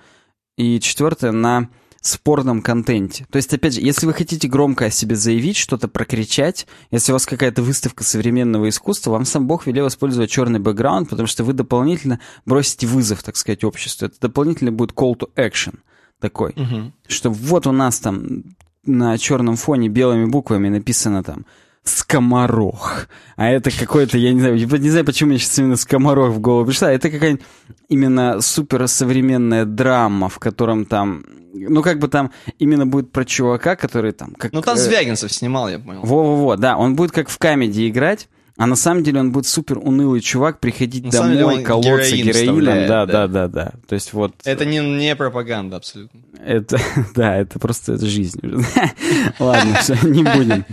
И четвертое, на спорном контенте. То есть, опять же, если вы хотите громко о себе заявить, что-то прокричать, если у вас какая-то выставка современного искусства, вам сам Бог велел использовать черный бэкграунд, потому что вы дополнительно бросите вызов, так сказать, обществу. Это дополнительно будет call to action такой, угу. что вот у нас там на черном фоне белыми буквами написано там скоморох. А это какой-то, я не знаю, не знаю, почему мне сейчас именно скоморох в голову пришла. Это какая-нибудь именно суперсовременная драма, в котором там, ну как бы там именно будет про чувака, который там... Как,
ну там э, Звягинцев снимал, я понял.
Во-во-во, да, он будет как в камеди играть, а на самом деле он будет супер унылый чувак, приходить на домой, колоться героин героином. Да, да, да, да. То есть вот...
Это не, не пропаганда абсолютно.
Это, да, это просто это жизнь. Ладно, все, не будем.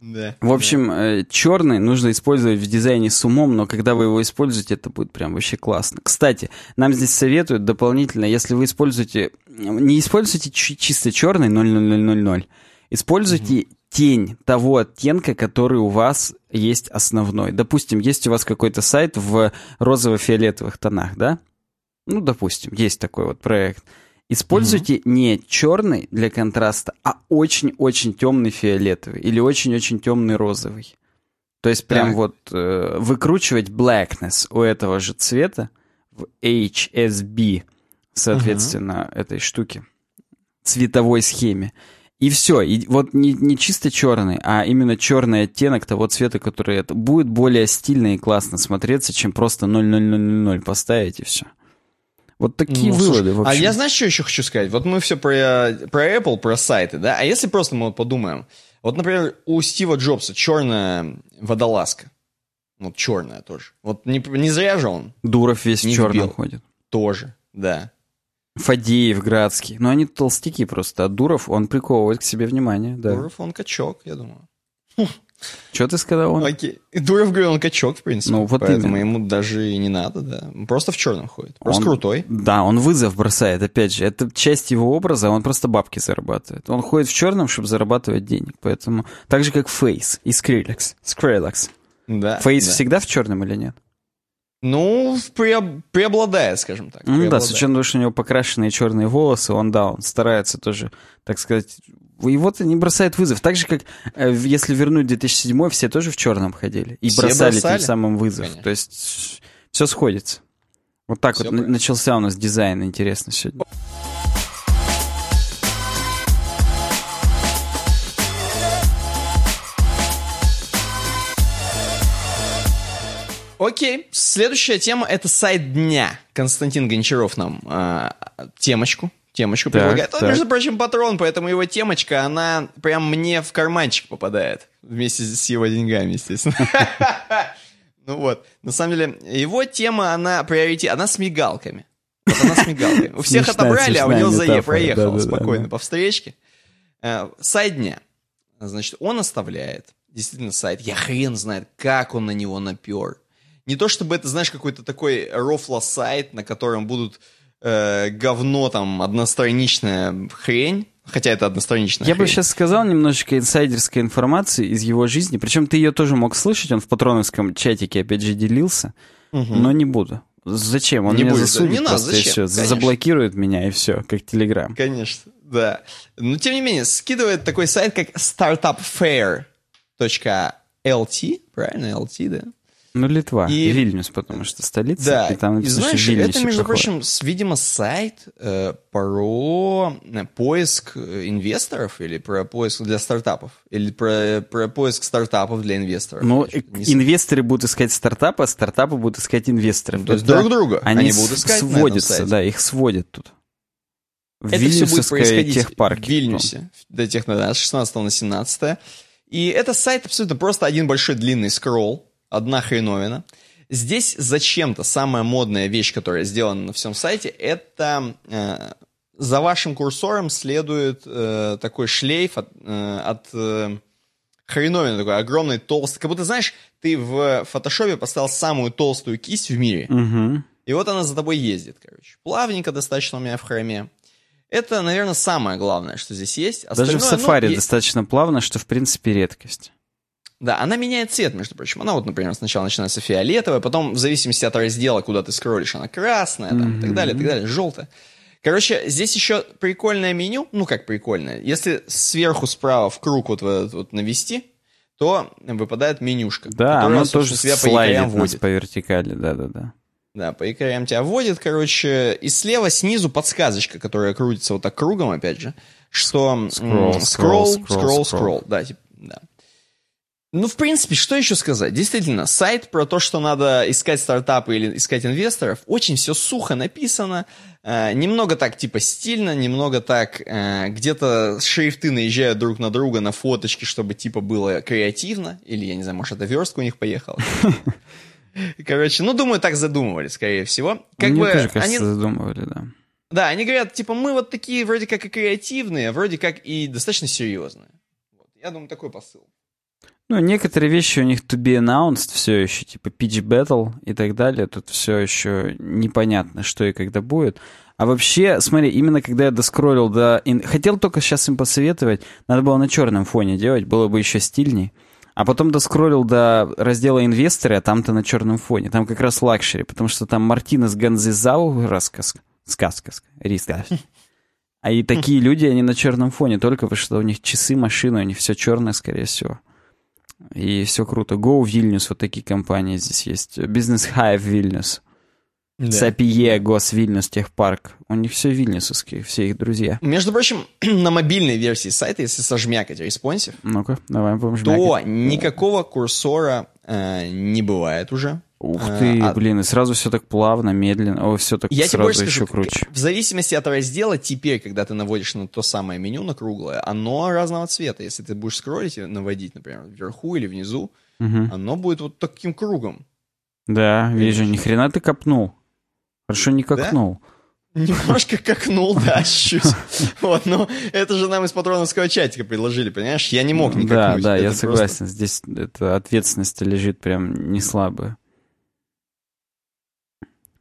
Да. В общем, да. Э, черный нужно использовать в дизайне с умом, но когда вы его используете, это будет прям вообще классно. Кстати, нам здесь советуют дополнительно, если вы используете, не используйте чисто черный 00000, используйте угу. тень того оттенка, который у вас есть основной. Допустим, есть у вас какой-то сайт в розово-фиолетовых тонах, да? Ну, допустим, есть такой вот проект. Используйте mm не черный для контраста, а очень-очень темный фиолетовый или очень-очень темный розовый. То есть прям так. вот э, выкручивать blackness у этого же цвета в HSB, соответственно, uh этой штуки, цветовой схеме. И все. И вот не, не чисто черный, а именно черный оттенок того цвета, который это будет более стильно и классно смотреться, чем просто 00000 поставить и все. Вот такие ну, выводы
слушай, А я знаешь, что еще хочу сказать? Вот мы все про, про Apple, про сайты, да? А если просто мы вот подумаем, вот, например, у Стива Джобса черная водолазка. Вот черная тоже. Вот не, не зря же он.
Дуров весь в черном ходит.
Тоже, да.
Фадеев, Градский. Но они толстяки просто. А Дуров, он приковывает к себе внимание, да.
Дуров, он качок, я думаю.
Что ты сказал? Он?
Окей. Дуров говорил, он качок, в принципе. Ну, вот поэтому именно. ему даже и не надо, да. Просто в черном ходит. Просто
он,
крутой.
Да, он вызов бросает, опять же. Это часть его образа, он просто бабки зарабатывает. Он ходит в черном, чтобы зарабатывать денег. Поэтому так же, как Фейс и Skrillex. Skrillex. Да. Фейс да. всегда в черном или нет?
Ну, преобладает, скажем так.
Ну да, с учетом того, что у него покрашенные черные волосы, он, да, он старается тоже, так сказать, его-то не бросает вызов. Так же, как э, если вернуть 2007 все тоже в черном ходили. И все бросали, бросали тем самым вызов. Конечно. То есть все сходится. Вот так все вот правильно. начался у нас дизайн, интересно сегодня.
Окей, следующая тема это сайт дня. Константин Гончаров нам э, темочку, темочку так, предлагает. Он, между прочим, патрон, поэтому его темочка, она прям мне в карманчик попадает вместе с его деньгами, естественно. Ну вот, на самом деле, его тема, она приоритет, она с мигалками. Вот она с мигалками. У всех отобрали, а у него заехал, проехал спокойно по встречке. Э, сайт дня. Значит, он оставляет действительно сайт. Я хрен знает, как он на него напер не то чтобы это, знаешь, какой-то такой рофла-сайт, на котором будут э, говно там, одностраничная хрень, Хотя это одностраничная.
Я хрень. бы сейчас сказал немножечко инсайдерской информации из его жизни. Причем ты ее тоже мог слышать, он в патроновском чатике опять же делился, угу. но не буду. Зачем? Он не меня будет, засудит, не надо, зачем? Конечно. заблокирует меня и все, как Телеграм.
Конечно, да. Но тем не менее, скидывает такой сайт, как startupfair.lt, правильно, LT, да?
Ну, Литва, и... Вильнюс, потому что столица.
Да, и, там, и знаешь, это, между прочим, видимо, сайт э, про э, поиск э, инвесторов или про поиск для стартапов, или про, про поиск стартапов для инвесторов.
Ну, инвесторы будут искать стартапы, а стартапы будут искать инвесторов.
то есть друг друга
они, они будут искать сводятся, да, их сводят тут.
В это все будет происходить техпарке, в Вильнюсе, до тех, с 16 на 17. И это сайт абсолютно просто один большой длинный скролл, одна хреновина. Здесь зачем-то самая модная вещь, которая сделана на всем сайте, это э, за вашим курсором следует э, такой шлейф от, э, от э, хреновины, такой огромный, толстый. Как будто, знаешь, ты в фотошопе поставил самую толстую кисть в мире,
угу.
и вот она за тобой ездит, короче. Плавненько достаточно у меня в хроме. Это, наверное, самое главное, что здесь есть.
Остальное, Даже в сафари ну, достаточно плавно, что, в принципе, редкость.
Да, она меняет цвет, между прочим. Она вот, например, сначала начинается фиолетовая, потом в зависимости от раздела, куда ты скроллишь, она красная, там, mm-hmm. и так далее, и так далее, желтая. Короче, здесь еще прикольное меню, ну как прикольное. Если сверху справа в круг вот, вот, вот навести, то выпадает менюшка.
Да, оно тоже себя по якорям вводит. по вертикали, да-да-да.
Да, по якорям тебя вводит, короче, и слева снизу подсказочка, которая крутится вот так кругом, опять же, что скролл, скролл, скролл, скролл, да, типа, да. Ну, в принципе, что еще сказать? Действительно, сайт про то, что надо искать стартапы или искать инвесторов, очень все сухо написано, э, немного так типа стильно, немного так э, где-то шрифты наезжают друг на друга на фоточки, чтобы типа было креативно, или, я не знаю, может, это верстка у них поехала. Короче, ну, думаю, так задумывали, скорее всего.
Как Мне бы, тоже, кажется, они... задумывали, да.
Да, они говорят, типа, мы вот такие вроде как и креативные, вроде как и достаточно серьезные. Вот. Я думаю, такой посыл.
Ну, некоторые вещи у них to be announced все еще, типа pitch battle и так далее. Тут все еще непонятно, что и когда будет. А вообще, смотри, именно когда я доскроллил до... Хотел только сейчас им посоветовать, надо было на черном фоне делать, было бы еще стильней. А потом доскроллил до раздела инвесторы, а там-то на черном фоне. Там как раз лакшери, потому что там Мартинес Ганзизау рассказ, сказка, риска. А и такие люди, они на черном фоне, только потому что у них часы, машины, у них все черное, скорее всего. И все круто. Go Vilnius, вот такие компании здесь есть. Business Hive Vilnius. Да. Сапие, Гос, Вильнюс, Техпарк. У них все вильнюсовские, все их друзья.
Между прочим, на мобильной версии сайта, если сожмякать респонсив,
ну-ка, давай
будем то никакого курсора э, не бывает уже.
Ух а, ты, а, блин, и сразу все так плавно, медленно, о, все так я сразу скажу, еще круче.
В зависимости от раздела, теперь, когда ты наводишь на то самое меню, на круглое, оно разного цвета. Если ты будешь скроллить и наводить, например, вверху или внизу, угу. оно будет вот таким кругом.
Да, вижу, ни хрена ты копнул. Хорошо не копнул.
Да? Немножко кокнул, да, чуть-чуть. Вот, но это же нам из патроновского чатика предложили, понимаешь? Я не мог не
кокнуть. Да, да, я согласен. Здесь эта ответственность лежит прям не слабая.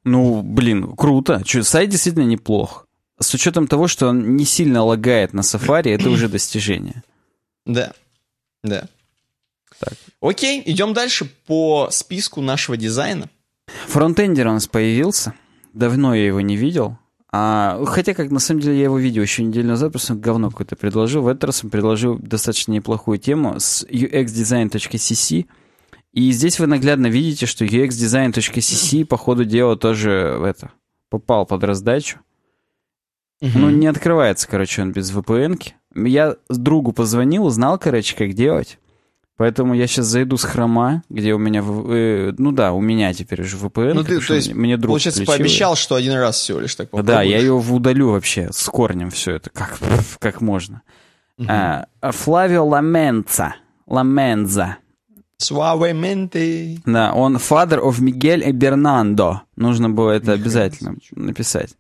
Ну, блин, круто. Че, сайт действительно неплох. С учетом того, что он не сильно лагает на Safari, это уже достижение.
Да, да. Так. Окей, идем дальше по списку нашего дизайна.
Фронтендер у нас появился. Давно я его не видел. А, хотя, как на самом деле, я его видел еще неделю назад, просто говно какое-то предложил. В этот раз он предложил достаточно неплохую тему с uxdesign.cc. И здесь вы наглядно видите, что uxdesign.cc по ходу дела тоже это, попал под раздачу. Угу. Ну, не открывается, короче, он без VPN-ки. Я другу позвонил, узнал, короче, как делать. Поэтому я сейчас зайду с хрома, где у меня... Э, ну да, у меня теперь уже VPN.
Ну ты, то есть, мне друг получается, включил. пообещал, что один раз всего лишь так
попробуешь. Да, я его удалю вообще с корнем все это, как, как можно. Угу. А, Флавио Ламенца. Ламенза.
Suavemente.
Да, он father of Miguel и Бернандо. Нужно было это обязательно написать.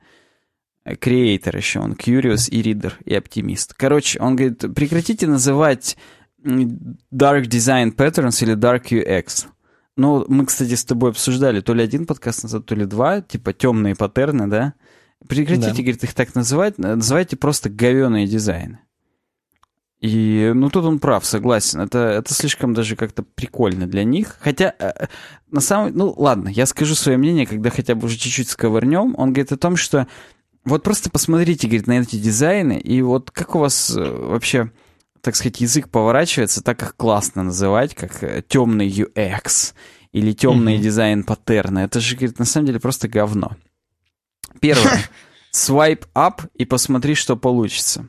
Креатор еще он, Curious и Reader, и оптимист. Короче, он говорит, прекратите называть Dark Design Patterns или Dark UX. Ну, мы, кстати, с тобой обсуждали то ли один подкаст назад, то ли два, типа темные паттерны, да? Прекратите, да. говорит, их так называть, называйте просто говеные дизайны. И, ну, тут он прав, согласен. Это, это слишком даже как-то прикольно для них. Хотя, э, на самом... Ну, ладно, я скажу свое мнение, когда хотя бы уже чуть-чуть сковырнем. Он говорит о том, что вот просто посмотрите, говорит, на эти дизайны, и вот как у вас э, вообще так сказать, язык поворачивается, так их классно называть, как э, темный UX или темный mm-hmm. дизайн паттерны. Это же, говорит, на самом деле просто говно. Первое. Swipe up и посмотри, что получится.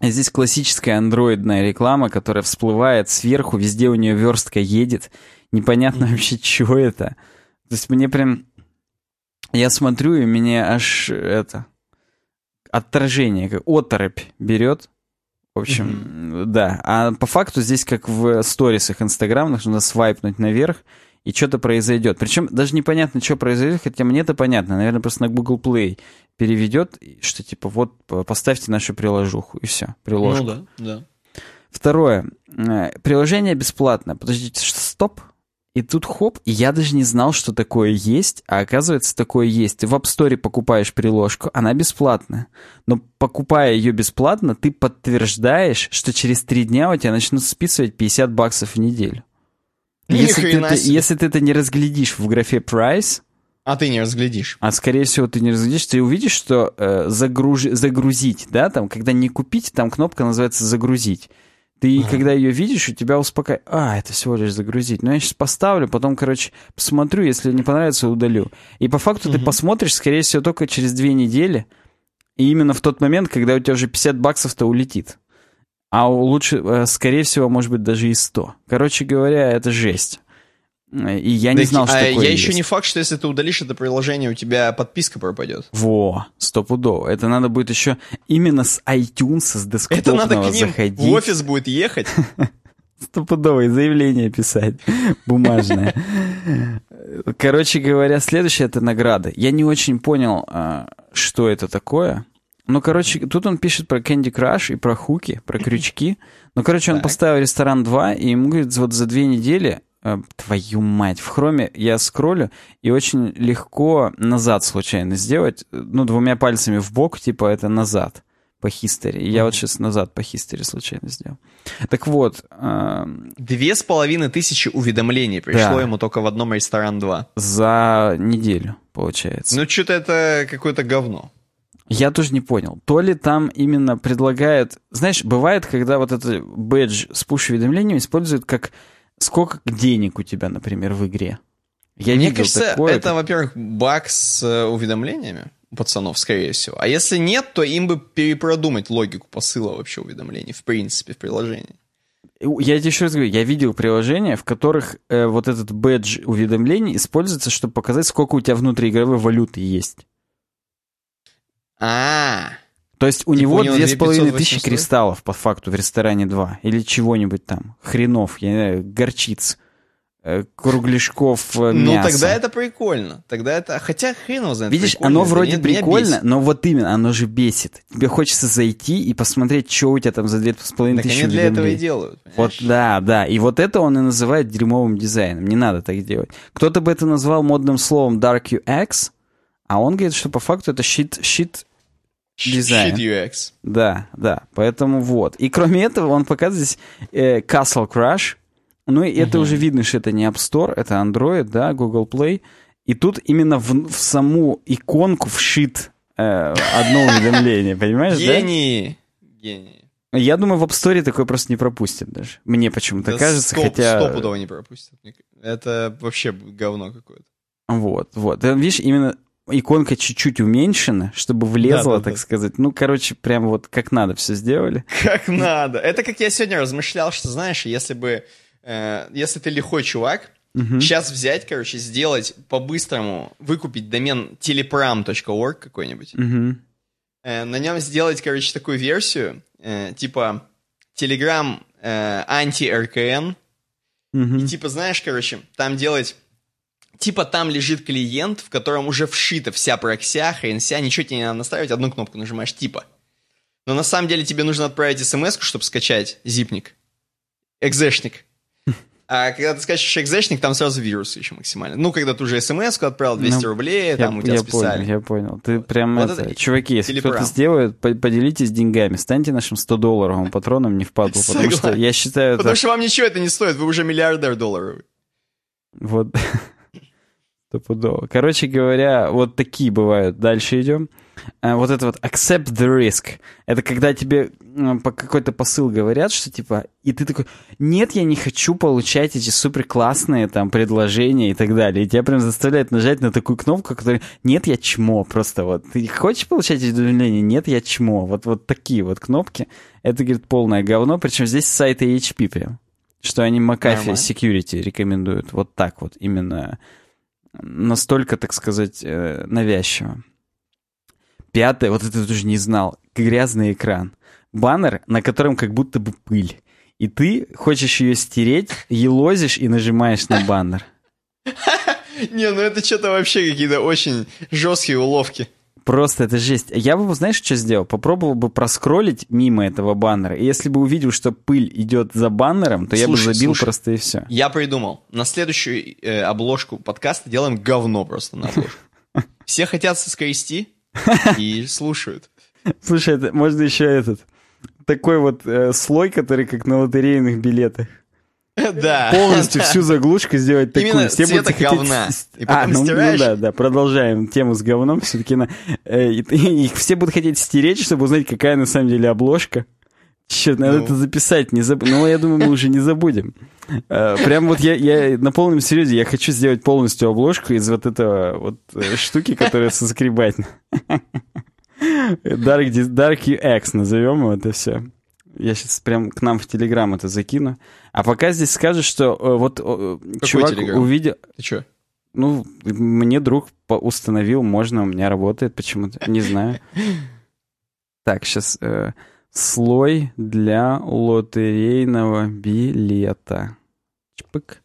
Здесь классическая андроидная реклама, которая всплывает сверху, везде у нее верстка едет. Непонятно вообще, что это. То есть мне прям... Я смотрю, и мне аж это... Отторжение, как оторопь берет. В общем, mm-hmm. да. А по факту здесь, как в сторисах инстаграмных, нужно свайпнуть наверх, и что-то произойдет. Причем даже непонятно, что произойдет, хотя мне это понятно. Наверное, просто на Google Play переведет, что типа вот поставьте нашу приложуху, и все, приложку.
Ну да, да.
Второе. Э, приложение бесплатное. Подождите, стоп. И тут хоп, и я даже не знал, что такое есть, а оказывается, такое есть. Ты в App Store покупаешь приложку, она бесплатная. Но покупая ее бесплатно, ты подтверждаешь, что через три дня у тебя начнут списывать 50 баксов в неделю. Если ты, если ты это не разглядишь в графе price,
а ты не разглядишь.
А скорее всего ты не разглядишь, ты увидишь, что э, загруж... загрузить, да, там, когда не купить, там кнопка называется загрузить. Ты, ага. когда ее видишь, у тебя успокаивает. А, это всего лишь загрузить. Ну, я сейчас поставлю, потом, короче, посмотрю, если не понравится, удалю. И по факту угу. ты посмотришь, скорее всего, только через две недели. И именно в тот момент, когда у тебя уже 50 баксов-то улетит. А лучше, э, скорее всего, может быть, даже и 100. Короче говоря, это жесть. И я не знал, что а такое
Я
есть.
еще не факт, что если ты удалишь это приложение, у тебя подписка пропадет.
Во, стопудово. Это надо будет еще именно с iTunes, с десктопного Это надо к ним заходить.
в офис будет ехать.
Стопудовое заявление писать, бумажное. Короче говоря, следующая это награда. Я не очень понял, а, что это такое. Ну, короче, тут он пишет про Candy Crush и про хуки, про крючки. Ну, короче, он поставил ресторан 2, и ему говорит, вот за две недели Э, твою мать, в хроме я скроллю, и очень легко назад случайно сделать, ну, двумя пальцами в бок, типа это назад по хистори. Я вот сейчас назад по хистори случайно сделал. Так вот.
Э... Две с половиной тысячи уведомлений пришло да. ему только в одном ресторан 2.
За неделю, получается.
Ну, что-то это какое-то говно.
Я тоже не понял. То ли там именно предлагают... Знаешь, бывает, когда вот этот бэдж с пуш-уведомлением используют как сколько денег у тебя, например, в игре?
Я Мне кажется, такое, это, во-первых, баг с э, уведомлениями пацанов, скорее всего. А если нет, то им бы перепродумать логику посыла вообще уведомлений, в принципе, в приложении.
Я тебе еще раз говорю, я видел приложения, в которых э, вот этот бэдж уведомлений используется, чтобы показать, сколько у тебя внутриигровой валюты есть.
А.
То есть у типа него две с половиной тысячи кристаллов, по факту, в ресторане 2. Или чего-нибудь там. Хренов, я не знаю, горчиц, э, кругляшков, э,
Ну, тогда это прикольно. Тогда это... Хотя хрен его знает,
Видишь, оно вроде нет, прикольно, но вот именно, оно же бесит. Тебе хочется зайти и посмотреть, что у тебя там за две с половиной тысячи
они для этого и делают.
Вот, да, да. И вот это он и называет дерьмовым дизайном. Не надо так делать. Кто-то бы это назвал модным словом Dark UX, а он говорит, что по факту это shit, shit дизайн.
Shit UX.
Да, да, поэтому вот. И кроме этого он показывает здесь э, Castle Crush, Ну, и это уже видно, что это не App Store, это Android, да, Google Play. И тут именно в, в саму иконку вшит э, одно уведомление, понимаешь,
да? Гений.
Я думаю, в App Store такое просто не пропустят даже. Мне почему-то да кажется, стоп, хотя...
Стопудово не пропустят. Это вообще говно какое-то.
Вот, вот. Видишь, именно иконка чуть-чуть уменьшена, чтобы влезла, да, да, так да. сказать. Ну, короче, прям вот как надо все сделали.
Как надо. Это как я сегодня размышлял, что, знаешь, если бы... Э, если ты лихой чувак, угу. сейчас взять, короче, сделать по-быстрому, выкупить домен telepram.org какой-нибудь, угу. э, на нем сделать, короче, такую версию, э, типа Telegram э, анти-РКН. Угу. И типа, знаешь, короче, там делать... Типа там лежит клиент, в котором уже вшита вся прокся, хренся, ничего тебе не надо настраивать, одну кнопку нажимаешь, типа. Но на самом деле тебе нужно отправить смс чтобы скачать зипник, экзешник. А когда ты скачиваешь экзешник, там сразу вирусы еще максимально. Ну, когда ты уже смс отправил 200 ну, рублей, там я, у тебя
я
списали.
Понял, я понял. Ты прям, вот это, это, чуваки, если кто-то сделает, поделитесь деньгами. Станьте нашим 100-долларовым патроном не впадло, потому что я считаю...
Потому что вам ничего это не стоит, вы уже миллиардер долларов.
Вот. Стопудово. Короче говоря, вот такие бывают. Дальше идем. Э, вот это вот accept the risk. Это когда тебе по какой-то посыл говорят, что типа, и ты такой, нет, я не хочу получать эти супер классные там предложения и так далее. И тебя прям заставляют нажать на такую кнопку, которая, нет, я чмо, просто вот. Ты хочешь получать эти удовлетворения? Нет, я чмо. Вот, вот такие вот кнопки. Это, говорит, полное говно. Причем здесь сайты HP прям. Что они McAfee Security рекомендуют. Вот так вот, именно настолько, так сказать, э, навязчиво. Пятое, вот это тоже не знал, грязный экран. Баннер, на котором как будто бы пыль. И ты хочешь ее стереть, елозишь и нажимаешь на баннер.
Не, ну это что-то вообще какие-то очень жесткие уловки.
Просто это жесть. Я бы, знаешь, что сделал? Попробовал бы проскролить мимо этого баннера. И если бы увидел, что пыль идет за баннером, то слушай, я бы забил слушай, просто и все.
Я придумал. На следующую э, обложку подкаста делаем говно просто на обложку. Все хотят соскрести и слушают.
Слушай, это, можно еще этот такой вот э, слой, который как на лотерейных билетах.
Да.
Полностью всю заглушку сделать такую.
Именно все цвета будут говна.
Хотеть... И а, ну, ну да, да, продолжаем тему с говном. Все-таки на... э, и, и, все будут хотеть стереть, чтобы узнать, какая на самом деле обложка. Черт, надо ну. это записать, не заб... Ну, я думаю, мы уже не забудем. Э, прям вот я, я на полном серьезе, я хочу сделать полностью обложку из вот этого вот э, штуки, которая соскребать. Dark, Dark UX назовем это все. Я сейчас прям к нам в Телеграм это закину. А пока здесь скажешь, что э, вот э, Какой чувак телеграм? увидел...
Ты что?
Ну, мне друг установил, можно, у меня работает почему-то, не знаю. Так, сейчас э, слой для лотерейного билета. Чпык.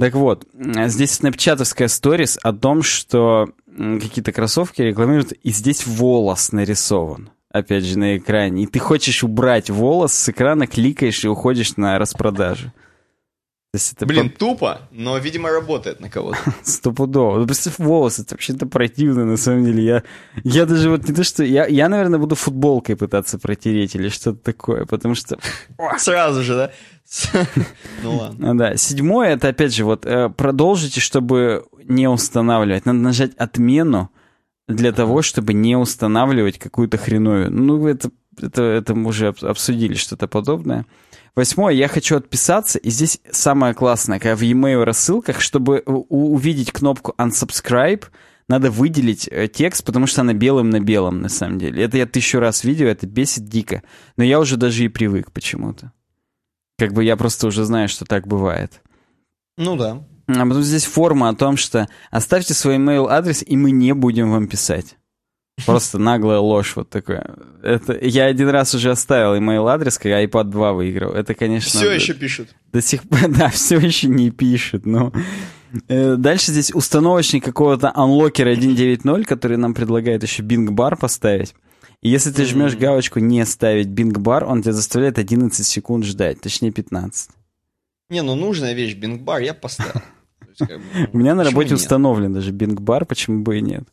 Так вот, здесь снапчатовская сторис о том, что какие-то кроссовки рекламируют, и здесь волос нарисован опять же, на экране, и ты хочешь убрать волос с экрана, кликаешь и уходишь на распродажу.
Блин, по... тупо, но, видимо, работает на кого-то.
Стопудово. Ну, представь, волосы, это вообще-то противно, на самом деле. Я, я даже вот не то, что... Я, я, наверное, буду футболкой пытаться протереть или что-то такое, потому что...
Сразу же, да? Ну ладно.
Да. Седьмое, это, опять же, вот э, продолжите, чтобы не устанавливать. Надо нажать отмену, для того, чтобы не устанавливать какую-то хреновину. Ну, это, это, это мы уже обсудили что-то подобное. Восьмое, я хочу отписаться, и здесь самое классное, когда в e-mail рассылках, чтобы увидеть кнопку unsubscribe, надо выделить э, текст, потому что она белым на белом, на самом деле. Это я тысячу раз видел, это бесит дико. Но я уже даже и привык почему-то. Как бы я просто уже знаю, что так бывает.
Ну да.
А потом здесь форма о том, что оставьте свой email адрес, и мы не будем вам писать. Просто наглая ложь вот такая. Это, я один раз уже оставил email адрес, когда iPad 2 выиграл. Это, конечно...
Все еще пишет.
До сих пор, да, все еще не пишет, но... Э, дальше здесь установочник какого-то Unlocker 1.9.0, который нам предлагает еще Bing Bar поставить. И если ты жмешь галочку «Не ставить Bing Bar», он тебя заставляет 11 секунд ждать, точнее 15.
Не, ну нужная вещь, Bing Bar я поставил.
У меня на работе установлен даже Bing-бар, почему бы и нет.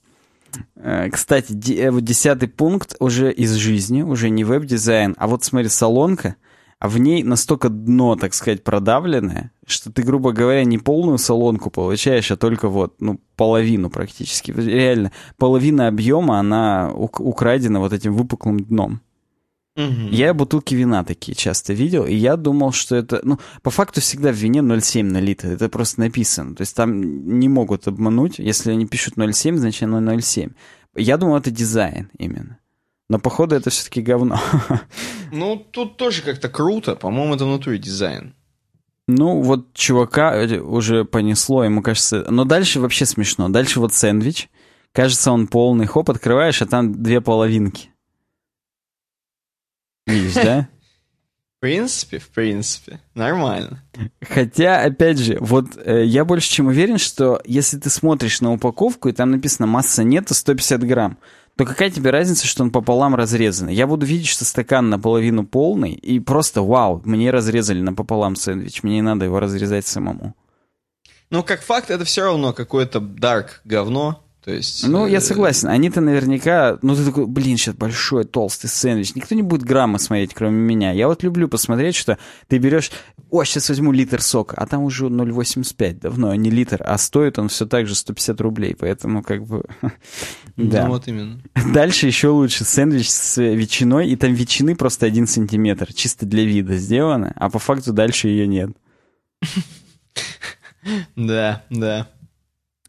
Э, кстати, э, десятый пункт уже из жизни, уже не веб-дизайн, а вот смотри, салонка. а в ней настолько дно, так сказать, продавленное, что ты, грубо говоря, не полную салонку получаешь, а только вот, ну, половину практически. Реально, половина объема, она украдена вот этим выпуклым дном. Угу. Я бутылки вина такие часто видел, и я думал, что это... Ну, по факту всегда в вине 0,7 на литр. Это просто написано. То есть там не могут обмануть. Если они пишут 0,7, значит оно 0,7. Я думал, это дизайн именно. Но походу это все-таки говно.
Ну, тут тоже как-то круто. По-моему, это внутри дизайн.
Ну, вот чувака уже понесло, ему кажется... Но дальше вообще смешно. Дальше вот сэндвич. Кажется, он полный. Хоп, открываешь, а там две половинки. Видишь, да?
В принципе, в принципе, нормально.
Хотя, опять же, вот э, я больше чем уверен, что если ты смотришь на упаковку, и там написано масса нету 150 грамм, то какая тебе разница, что он пополам разрезан? Я буду видеть, что стакан наполовину полный, и просто вау, мне разрезали напополам сэндвич, мне не надо его разрезать самому.
Ну, как факт, это все равно какое-то дарк говно, то есть...
Ну, я э, согласен. Они-то наверняка... Ну, ты такой, блин, сейчас большой толстый сэндвич. Никто не будет грамма смотреть, кроме меня. Я вот люблю посмотреть, что ты берешь... О, сейчас возьму литр сока. А там уже 0,85 давно, а не литр. А стоит он все так же 150 рублей. Поэтому как бы...
да. Ну, вот именно.
Дальше еще лучше. Сэндвич с ветчиной. И там ветчины просто один сантиметр. Чисто для вида сделано. А по факту дальше ее нет.
Да, да.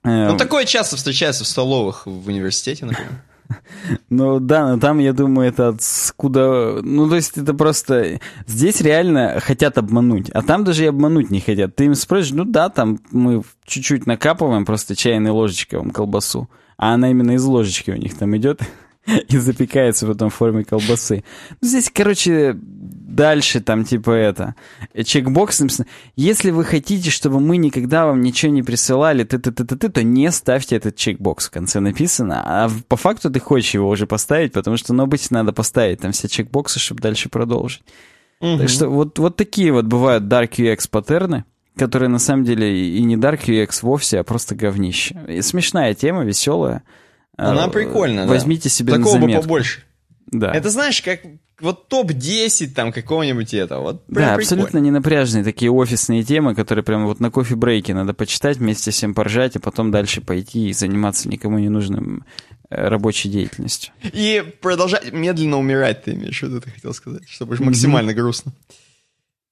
Ну, эм. такое часто встречается в столовых в университете, например.
Ну да, но там, я думаю, это откуда... Ну, то есть это просто... Здесь реально хотят обмануть, а там даже и обмануть не хотят. Ты им спросишь, ну да, там мы чуть-чуть накапываем просто чайной ложечкой вам колбасу, а она именно из ложечки у них там идет. и запекается потом в форме колбасы. Ну, здесь, короче, дальше там типа это. Чекбокс написано. Если вы хотите, чтобы мы никогда вам ничего не присылали, ты ты ты ты ты то не ставьте этот чекбокс в конце написано. А по факту ты хочешь его уже поставить, потому что, ну, обычно надо поставить там все чекбоксы, чтобы дальше продолжить. Угу. Так что вот, вот такие вот бывают Dark UX паттерны, которые на самом деле и не Dark UX вовсе, а просто говнище. И смешная тема, веселая.
Она прикольная,
Возьмите
да.
себе
Такого
на заметку.
бы побольше.
Да.
Это знаешь, как вот топ-10 там какого-нибудь этого. Вот
да, абсолютно не напряжные такие офисные темы, которые прямо вот на кофе-брейке надо почитать, вместе всем поржать, а потом дальше пойти и заниматься никому не нужным э, рабочей деятельностью.
И продолжать медленно умирать, ты имеешь в виду, ты хотел сказать, чтобы уж максимально грустно.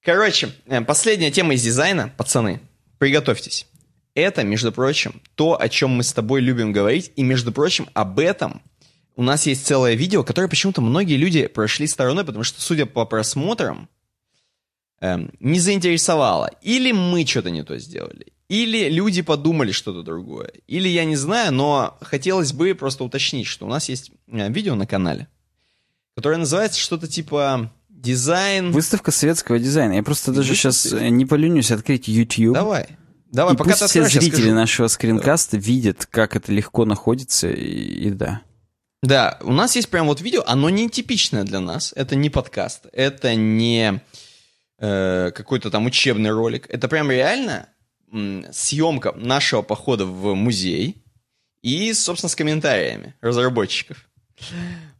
Короче, э, последняя тема из дизайна, пацаны, приготовьтесь. Это, между прочим, то, о чем мы с тобой любим говорить, и, между прочим, об этом у нас есть целое видео, которое почему-то многие люди прошли стороной, потому что, судя по просмотрам, эм, не заинтересовало. Или мы что-то не то сделали, или люди подумали что-то другое, или я не знаю, но хотелось бы просто уточнить, что у нас есть э, видео на канале, которое называется что-то типа дизайн...
Выставка советского дизайна. Я просто даже Выставка... сейчас не поленюсь открыть YouTube.
Давай. Давай,
и
пока
пусть все зрители нашего скринкаста Давай. видят, как это легко находится, и, и да.
Да, у нас есть прям вот видео, оно не типичное для нас, это не подкаст, это не э, какой-то там учебный ролик, это прям реально м, съемка нашего похода в музей и, собственно, с комментариями разработчиков.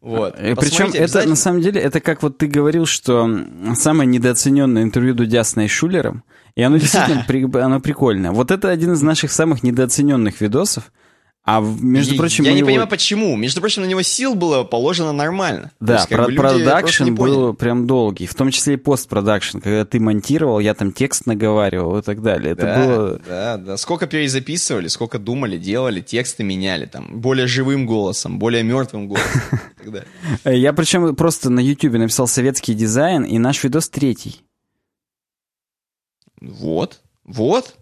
Вот.
Э, причем это на самом деле, это как вот ты говорил, что самое недооцененное интервью Дудя с Найшулером, и оно действительно при, оно прикольное. Вот это один из наших самых недооцененных видосов. А между прочим,
я не его... понимаю почему. Между прочим, на него сил было положено нормально.
Да, есть, про продакшн был прям долгий, в том числе и постпродакшн, когда ты монтировал, я там текст наговаривал и так далее. Это
да,
было.
Да, да. Сколько перезаписывали, сколько думали, делали, тексты меняли там более живым голосом, более мертвым голосом и.
Я причем просто на YouTube написал советский дизайн, и наш видос третий.
Вот, вот.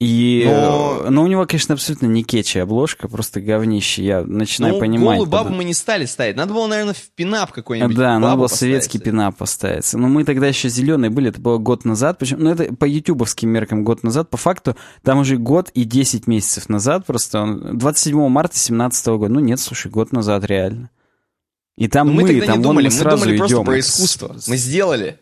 И, но... Э, но у него, конечно, абсолютно не кетчи обложка, просто говнище. Я начинаю ну, понимать.
голую бабу под... мы не стали ставить. Надо было, наверное, в пинап какой-нибудь.
Да, надо было советский пинап поставить. Но мы тогда еще зеленые были, это было год назад. Причем, ну, это по ютубовским меркам год назад. По факту, там уже год и 10 месяцев назад просто. Он, 27 марта 2017 года. Ну нет, слушай, год назад реально. И там
Но
мы,
мы тогда
там
не думали,
мы,
мы думали просто
идем.
про искусство. Мы сделали